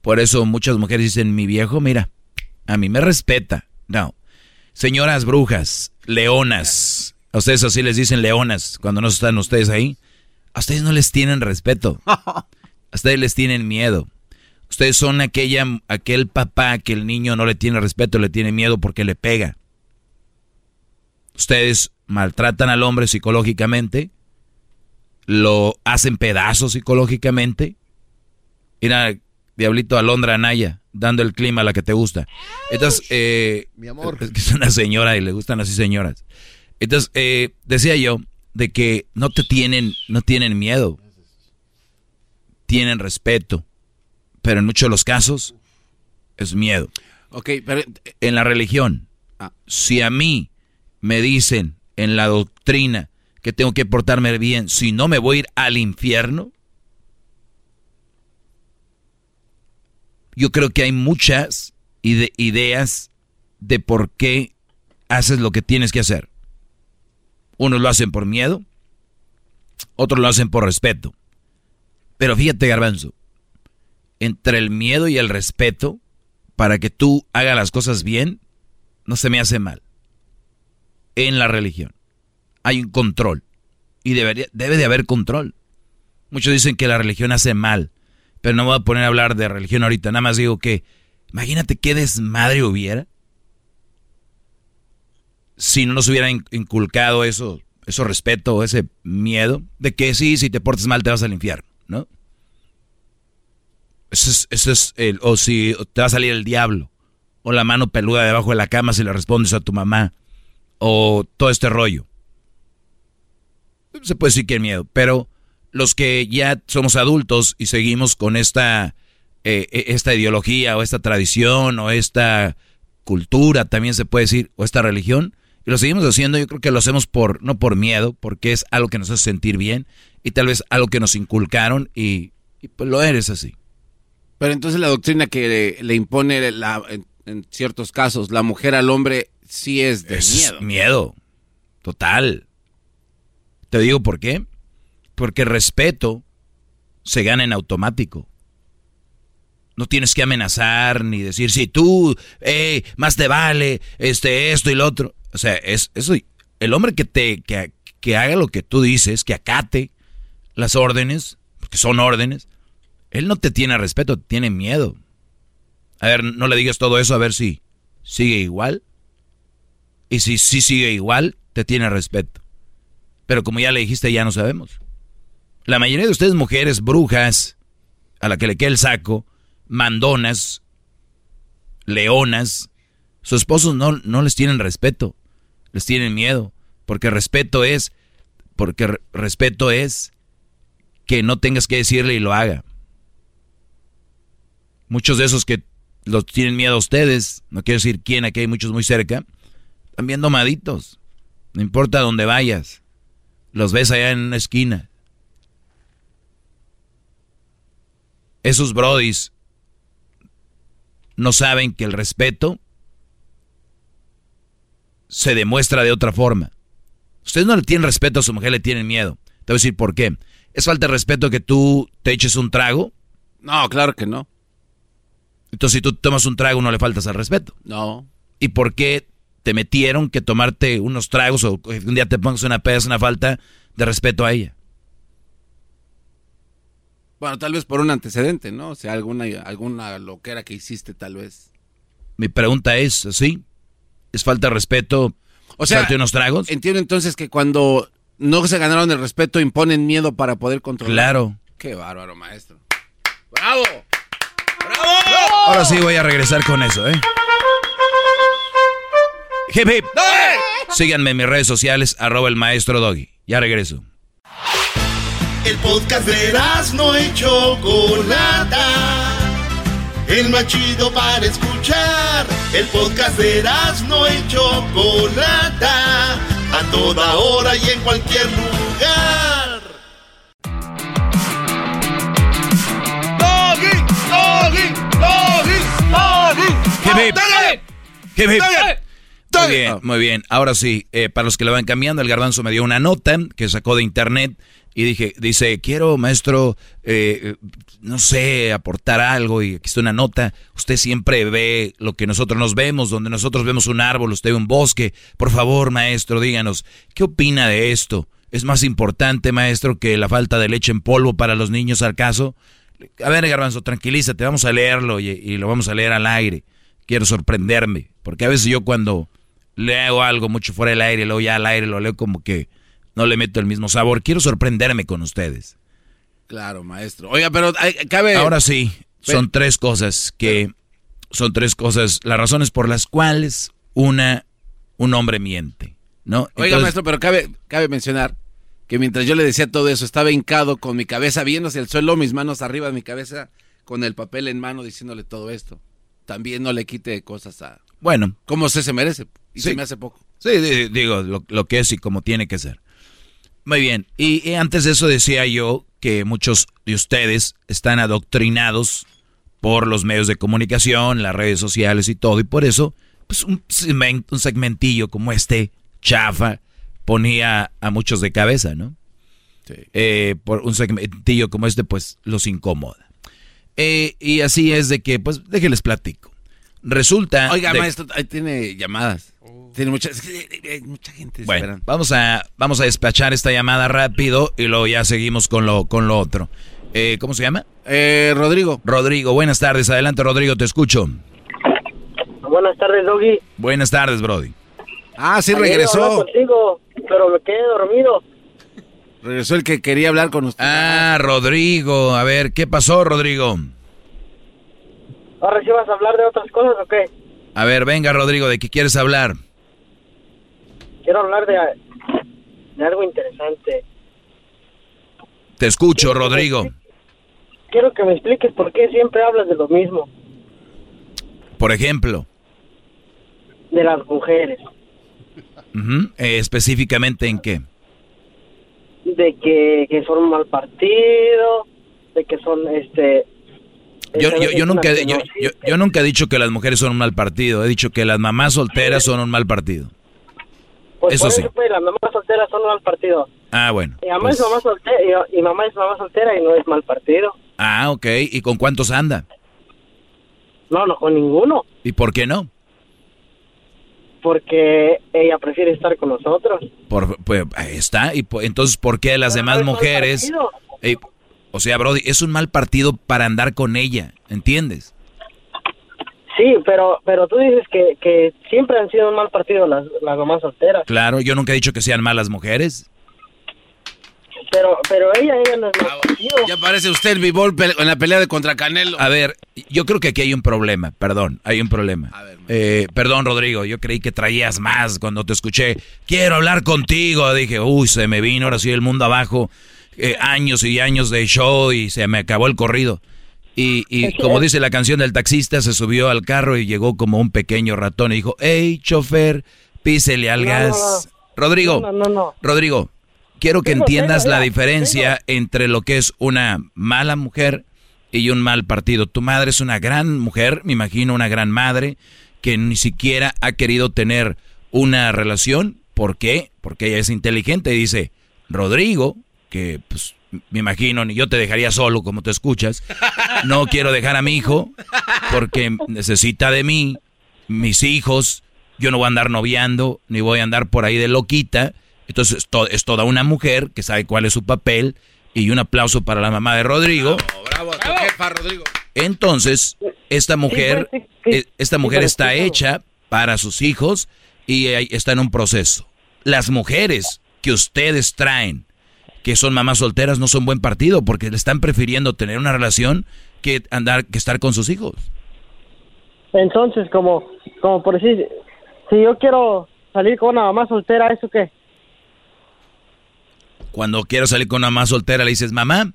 Por eso muchas mujeres dicen, mi viejo, mira, a mí me respeta. No. Señoras brujas, leonas, a ustedes así les dicen leonas cuando no están ustedes ahí, a ustedes no les tienen respeto. Ustedes les tienen miedo. Ustedes son aquella, aquel papá que el niño no le tiene respeto, le tiene miedo porque le pega. Ustedes maltratan al hombre psicológicamente, lo hacen pedazos psicológicamente. Mira, Diablito Alondra Anaya, dando el clima a la que te gusta. Entonces, eh, Mi amor. es que es una señora y le gustan así señoras. Entonces, eh, decía yo de que no te tienen, no tienen miedo. Tienen respeto. Pero en muchos de los casos es miedo. Ok, pero... En la religión, Ah. si a mí me dicen en la doctrina que tengo que portarme bien, si no me voy a ir al infierno, yo creo que hay muchas ide- ideas de por qué haces lo que tienes que hacer. Unos lo hacen por miedo, otros lo hacen por respeto. Pero fíjate, Garbanzo, entre el miedo y el respeto, para que tú hagas las cosas bien, no se me hace mal. en la religión. Hay un control. Y debería, debe de haber control. Muchos dicen que la religión hace mal. Pero no voy a poner a hablar de religión ahorita. Nada más digo que, imagínate qué desmadre hubiera si no nos hubieran inculcado eso, eso respeto, ese miedo de que sí, si te portas mal te vas al infierno, ¿no? Eso es, eso es el, o si te va a salir el diablo, o la mano peluda debajo de la cama si le respondes a tu mamá, o todo este rollo. Se puede decir que hay miedo, pero los que ya somos adultos y seguimos con esta, eh, e, esta ideología, o esta tradición, o esta cultura, también se puede decir, o esta religión, y lo seguimos haciendo, yo creo que lo hacemos por, no por miedo, porque es algo que nos hace sentir bien, y tal vez algo que nos inculcaron, y, pues lo eres así. Pero entonces la doctrina que le, impone la, en, ciertos casos la mujer al hombre sí es de miedo. Miedo, total. Te digo por qué. Porque respeto se gana en automático. No tienes que amenazar ni decir, si tú, eh, más te vale, este, esto y lo otro. O sea, es eso. El hombre que te, que, que haga lo que tú dices, que acate las órdenes, porque son órdenes, él no te tiene respeto, tiene miedo. A ver, no le digas todo eso a ver si sigue igual. Y si sí sigue igual, te tiene respeto. Pero como ya le dijiste, ya no sabemos. La mayoría de ustedes mujeres brujas, a la que le queda el saco, mandonas, leonas, sus esposos no, no les tienen respeto, les tienen miedo, porque respeto es, porque respeto es que no tengas que decirle y lo haga. Muchos de esos que los tienen miedo a ustedes, no quiero decir quién, aquí hay muchos muy cerca, también domaditos, no importa dónde vayas, los ves allá en una esquina. Esos brodis no saben que el respeto se demuestra de otra forma. Ustedes no le tienen respeto a su mujer, le tienen miedo. Te voy a decir por qué. ¿Es falta de respeto que tú te eches un trago? No, claro que no. Entonces, si tú tomas un trago, no le faltas al respeto. No. ¿Y por qué te metieron que tomarte unos tragos o un día te pongas una peda es una falta de respeto a ella? Bueno, tal vez por un antecedente, ¿no? O sea, alguna, alguna loquera que hiciste, tal vez. Mi pregunta es, ¿sí? ¿Es falta de respeto o sea, unos tragos? Entiendo entonces que cuando no se ganaron el respeto, imponen miedo para poder controlar. Claro. Qué bárbaro, maestro. ¡Bravo! Ahora sí voy a regresar con eso, ¿eh? Hip, hip. Síganme en mis redes sociales, arroba el maestro Doggy. Ya regreso. El podcast de no hecho Chocolata. El más chido para escuchar. El podcast de no hecho Chocolata. A toda hora y en cualquier lugar. Muy bien, muy bien. Ahora sí, eh, para los que le van cambiando, el garbanzo me dio una nota que sacó de internet y dije, dice, quiero, maestro, eh, no sé, aportar algo y aquí está una nota. Usted siempre ve lo que nosotros nos vemos, donde nosotros vemos un árbol, usted ve un bosque. Por favor, maestro, díganos, ¿qué opina de esto? ¿Es más importante, maestro, que la falta de leche en polvo para los niños al caso? A ver, Garbanzo, tranquilízate, vamos a leerlo y, lo vamos a leer al aire. Quiero sorprenderme, porque a veces yo cuando leo algo mucho fuera del aire, luego ya al aire lo leo como que no le meto el mismo sabor. Quiero sorprenderme con ustedes. Claro, maestro. Oiga, pero cabe... Ahora sí, son tres cosas que... Son tres cosas, las razones por las cuales una, un hombre miente, ¿no? Oiga, maestro, pero cabe, cabe mencionar que mientras yo le decía todo eso, estaba hincado con mi cabeza viendo hacia el suelo, mis manos arriba de mi cabeza, con el papel en mano diciéndole todo esto. También no le quite cosas a... Bueno. Como usted se merece. Y se me hace poco. Sí, digo, lo, que es y como tiene que ser. Muy bien. Y, antes de eso decía yo que muchos de ustedes están adoctrinados por los medios de comunicación, las redes sociales y todo. Y por eso, pues un, un segmentillo como este, chafa, ponía a muchos de cabeza, ¿no? Eh, por un segmentillo como este, pues los incomoda. Eh, y así es de que, pues déjenles platico. Resulta... Oiga, de- maestro, ahí tiene llamadas. Tiene mucha, que hay mucha gente Bueno, esperando. vamos a, vamos a despachar esta llamada rápido y luego ya seguimos con lo, con lo otro. Eh, ¿Cómo se llama? Eh, Rodrigo. Rodrigo, buenas tardes. Adelante, Rodrigo, te escucho. Buenas tardes, Doggy. Buenas tardes, Brody. Ah, sí, Ayer regresó. contigo, pero me quedé dormido. Regresó el que quería hablar con usted. Ah, Rodrigo. A ver, ¿qué pasó, Rodrigo? ¿Ahora sí vas a hablar de otras cosas o qué? A ver, venga, Rodrigo, ¿de qué quieres hablar? Quiero hablar de, de algo interesante. Te escucho, Rodrigo. Quiero que me expliques por qué siempre hablas de lo mismo, Por ejemplo, de las mujeres. eh, específicamente en qué. De que, que son un mal partido, de que son, este... Yo, yo, yo nunca, yo, no yo- nunca he dicho que las mujeres son un mal partido. He dicho que las mamás solteras son un mal partido. Pues Eso por sí. eso, pues, las mamás solteras son un mal partido. Ah, bueno. Mi mamá, pues- es mamá soltera, y, y mamá es mamá soltera y no es mal partido. ah, ok. ¿Y con cuántos anda? No, no, con ninguno. ¿Y por qué no? Porque ella prefiere estar con nosotros. Por, pues ahí está. Y entonces, ¿por qué las demás mal mujeres? Eh, o sea, Brody, es un mal partido para andar con ella, ¿entiendes? Sí, pero pero tú dices que, que siempre han sido un mal partido las, las mamás solteras. Claro, yo nunca he dicho que sean malas mujeres. Pero pero ella, ella no es mal partido. Ya parece usted el bibol pele- en la pelea de contra Canelo. A ver, yo creo que aquí hay un problema, perdón, hay un problema. Eh, perdón, Rodrigo, yo creí que traías más cuando te escuché. Quiero hablar contigo. Dije, uy, se me vino ahora sí el mundo abajo. Eh, años y años de show y se me acabó el corrido. Y, y como dice la canción del taxista, se subió al carro y llegó como un pequeño ratón y dijo, hey, chofer, písele al No, gas. Rodrigo, No, no, no. Rodrigo, quiero que entiendas la diferencia entre lo que es una mala mujer y un mal partido. Tu madre es una gran mujer, me imagino una gran madre, que ni siquiera ha querido tener una relación. ¿Por qué? Porque ella es inteligente y dice, Rodrigo, que pues me imagino, ni yo te dejaría solo como te escuchas, no quiero dejar a mi hijo porque necesita de mí, mis hijos, yo no voy a andar noviando, ni voy a andar por ahí de loquita. Entonces to- es toda una mujer que sabe cuál es su papel y un aplauso para la mamá de Rodrigo. Bravo, tu jefa, Rodrigo. Entonces, esta mujer, Sí, pues, sí, eh, esta sí, mujer está hecha para sus hijos y está en un proceso. Las mujeres que ustedes traen, que son mamás solteras, no son buen partido porque le están prefiriendo tener una relación que andar, que estar con sus hijos. Entonces, como como por decir, si yo quiero salir con una mamá soltera, ¿eso qué? Cuando quiero salir con una mamá soltera, le dices, mamá,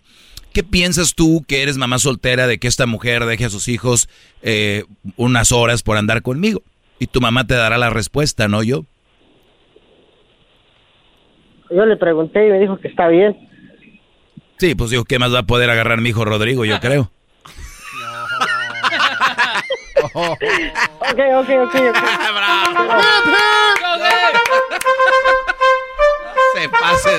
¿qué piensas tú que eres mamá soltera de que esta mujer deje a sus hijos eh, unas horas por andar conmigo? Y tu mamá te dará la respuesta, no yo. Yo le pregunté y me dijo que está bien. Sí, pues digo, ¿qué más va a poder agarrar mi hijo Rodrigo? Yo creo. Ok, ok, ok, ok. Se pase.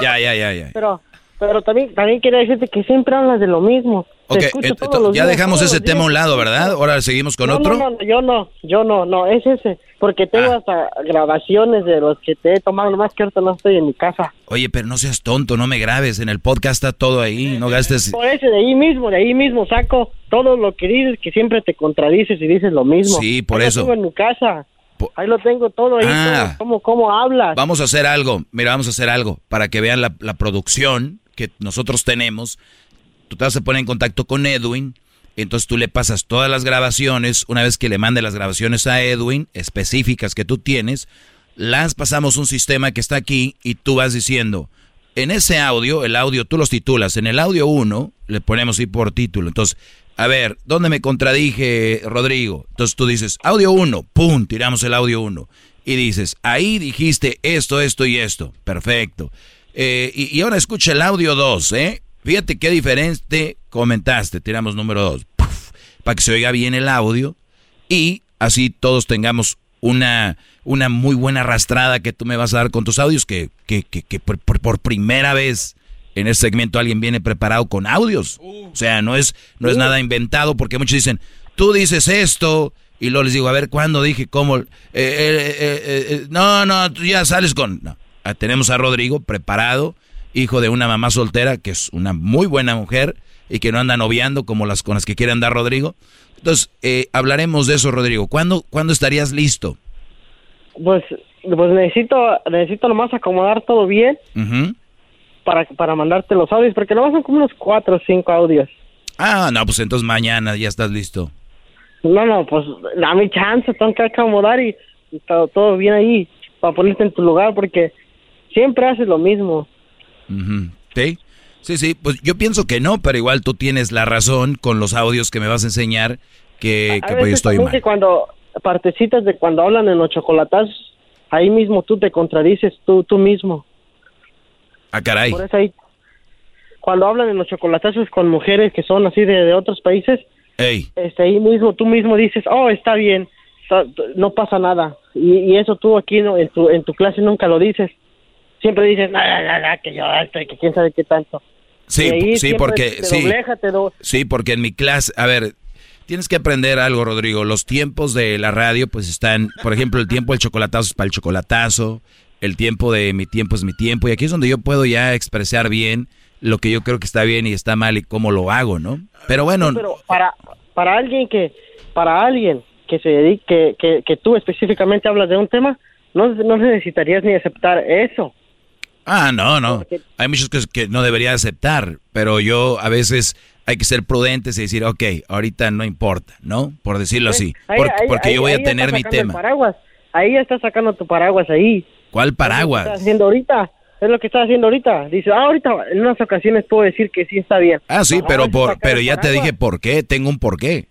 Ya, ya, ya, ya. Pero pero también también quería decirte que siempre hablas de lo mismo. Ok, escucho ent- todos los ya dejamos ese tema a un lado, ¿verdad? Ahora seguimos con no, otro. No, no, yo no, yo no, no, es ese, porque tengo Ah. hasta grabaciones de los que te he tomado, nomás que ahorita no estoy en mi casa. Oye, pero no seas tonto, no me grabes. En el podcast está todo ahí, no gastes. Por eso, de ahí mismo, de ahí mismo saco todo lo que dices, que siempre te contradices y dices lo mismo. Sí, por Ahí eso. Lo tengo en mi casa. Ahí lo tengo todo ahí, Ah. todo, cómo, cómo hablas. Vamos a hacer algo, mira, vamos a hacer algo para que vean la, la producción que nosotros tenemos. Tú te vas a poner en contacto con Edwin, entonces tú le pasas todas las grabaciones, una vez que le mande las grabaciones a Edwin, específicas que tú tienes, las pasamos un sistema que está aquí y tú vas diciendo, en ese audio, el audio tú los titulas, en el audio 1 le ponemos ahí por título, entonces, a ver, ¿dónde me contradije, Rodrigo? Entonces tú dices, audio 1, pum, tiramos el audio 1 y dices, ahí dijiste esto, esto y esto, perfecto. Eh, y, y ahora escucha el audio 2, ¿eh? Fíjate qué diferente comentaste, tiramos número 2, para que se oiga bien el audio y así todos tengamos una, una muy buena arrastrada que tú me vas a dar con tus audios, que, que, que, que por, por- primera vez en ese segmento alguien viene preparado con audios. O sea, no es, no es nada inventado porque muchos dicen, tú dices esto y luego les digo, a ver, ¿cuándo dije cómo? Eh, eh, eh, no, no, tú ya sales con... No. Ah, tenemos a Rodrigo preparado, hijo de una mamá soltera que es una muy buena mujer y que no anda noviando como las con las que quiere andar Rodrigo. Entonces, hablaremos de eso, Rodrigo. ¿Cuándo, ¿Cuándo estarías listo? Pues, pues necesito, necesito nomás acomodar todo bien para, para mandarte los audios, porque nomás son como unos cuatro o cinco audios. Ah, no, pues entonces mañana ya estás listo. No, no, pues dame chance, tengo que acomodar y, todo, todo, bien ahí para ponerte en tu lugar, porque siempre haces lo mismo. Sí, sí, sí, pues yo pienso que no, pero igual tú tienes la razón con los audios que me vas a enseñar que, que pues yo estoy mal. Que cuando partecitas de cuando hablan en los chocolatas, ahí mismo tú te contradices tú, tú mismo. Ah, caray. Por eso ahí, cuando hablan en los chocolatazos con mujeres que son así de, otros países, este ahí mismo tú mismo dices, oh, está bien, no pasa nada. Y, eso tú aquí no, en, tu, en tu clase nunca lo dices. Siempre dices, nada, nada, que yo estoy, que quién sabe qué tanto. Sí, sí, porque sí, sí, porque en mi clase, a ver, tienes que aprender algo, Rodrigo. Los tiempos de la radio, pues están, por ejemplo, el tiempo del chocolatazo es para el chocolatazo, el tiempo de mi tiempo es mi tiempo, y aquí es donde yo puedo ya expresar bien lo que yo creo que está bien y está mal y cómo lo hago, ¿no? Pero bueno. pero para, para alguien que, para alguien que se dedique, que, que, tú específicamente hablas de un tema, no, no necesitarías ni aceptar eso. Ah, no, no. Hay muchos que, que no debería aceptar, pero yo a veces hay que ser prudentes y decir, ok, ahorita no importa, ¿no? Por decirlo así. porque, yo voy a tener mi tema. Paraguas. Ahí ya estás sacando tu paraguas ahí. ¿Cuál paraguas? Es lo que estás haciendo ahorita. Es lo que estás haciendo ahorita. Dice, ah, ahorita en unas ocasiones puedo decir que sí está bien. Ah, sí, pero, por, pero ya te dije por qué. Tengo un por qué.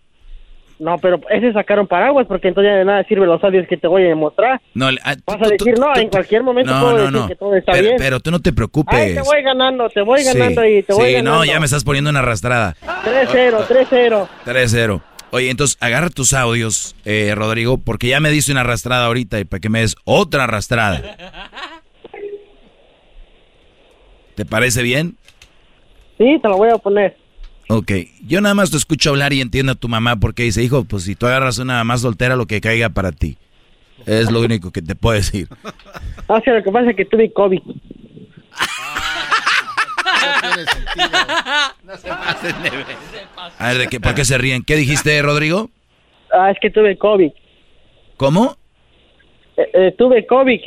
No, pero ese sacaron paraguas porque entonces ya de nada sirve los audios que te voy a demostrar. No, ah, Vas a decir, no, en cualquier momento puedo decir que todo está pero, bien. Pero tú no te preocupes. Ay, te voy ganando, te voy ganando ahí, te voy sí, no, ya me estás poniendo una arrastrada. 3-0, 3-0. 3-0. Oye, entonces agarra tus audios, eh, Rodrigo, porque ya me diste una arrastrada ahorita y para que me des otra arrastrada. ¿Te parece bien? Sí, te lo voy a poner. Ok, yo nada más te escucho hablar y entiendo a tu mamá porque dice, hijo, pues si tú agarras una mamá soltera, lo que caiga para ti. Es lo único que te puedo decir. O sea, lo que pasa es que tuve COVID. No se A ver, ¿de qué, ¿por qué se ríen? ¿Qué dijiste, Rodrigo? Ah, es que tuve COVID. ¿Cómo? Eh, eh, tuve COVID.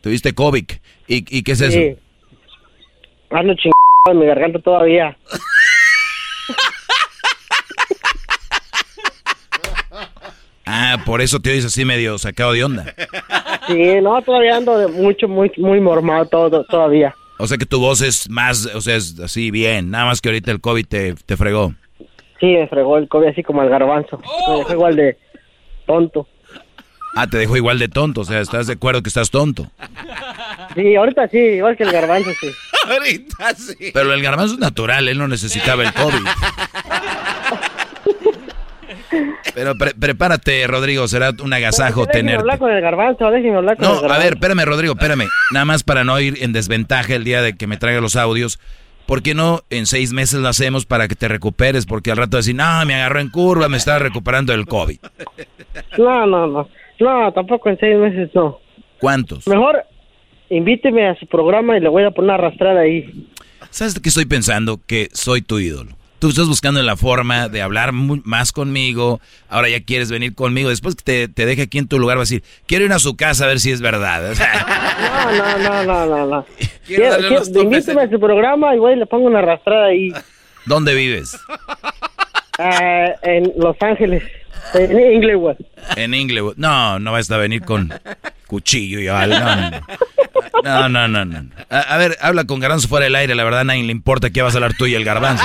¿Tuviste COVID? ¿Y, qué es eso? Sí. Ando chingado en mi garganta todavía. Ah, por eso te oyes así medio sacado de onda. Sí, no, todavía ando de mucho, muy, muy mormado todo, todavía. O sea que tu voz es más, o sea, es así bien, nada más que ahorita el COVID te, te fregó. Sí, me fregó el COVID así como el garbanzo. Me dejó igual de tonto. Ah, te dejó igual de tonto, o sea, ¿estás de acuerdo que estás tonto? Sí, ahorita sí, igual que el garbanzo, sí. ahorita sí. Pero el garbanzo es natural, él no necesitaba el COVID. Pero prepárate, Rodrigo, será un agasajo tener. hablar con el garbanzo, déjenme hablar con no, el garbanzo. a ver, espérame, Rodrigo, espérame. Nada más para no ir en desventaja el día de que me traiga los audios. ¿Por qué no en seis meses lo hacemos para que te recuperes? Porque al rato decir, no, me agarró en curva, me estaba recuperando del COVID. No, no, no. No, tampoco en seis meses no. ¿Cuántos? Mejor invíteme a su programa y le voy a poner arrastrar ahí. ¿Sabes qué estoy pensando? Que soy tu ídolo. Tú estás buscando la forma de hablar más conmigo, ahora ya quieres venir conmigo, después que te, te deje aquí en tu lugar, vas a decir, quiero ir a su casa a ver si es verdad. no, no, no, no, no, no. Quiero, invíteme a su programa y voy le pongo una arrastrada ahí. ¿Dónde vives? Ah, en Los Ángeles. En Inglewood. En Inglewood. No, no vas a venir con cuchillo y algo. No, no, no, no. A, ver, habla con Garbanzo fuera del aire. La verdad, a nadie le importa qué vas a hablar tú y el Garbanzo.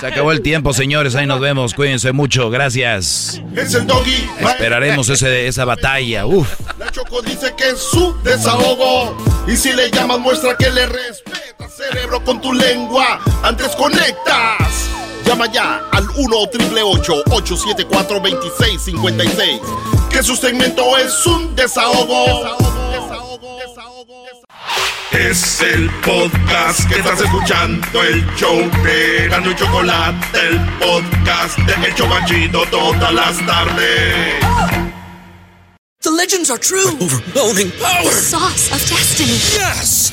Se acabó el tiempo, señores. Ahí nos vemos. Cuídense mucho. Gracias. Es el doggy. Esperaremos ese, esa batalla. Uf. La Choco dice que es su desahogo. Y si le llamas, muestra que le respeta, cerebro, con tu lengua. Antes conectas. Llama ya al 1-888-874-2656. Que su segmento es un desahogo. desahogo, desahogo, desahogo Es el podcast que estás escuchando, el show de Gano y Chocolate, el podcast de El Chocachito todas las tardes. The legends are true. Overwhelming power! The sauce of destiny. Yes!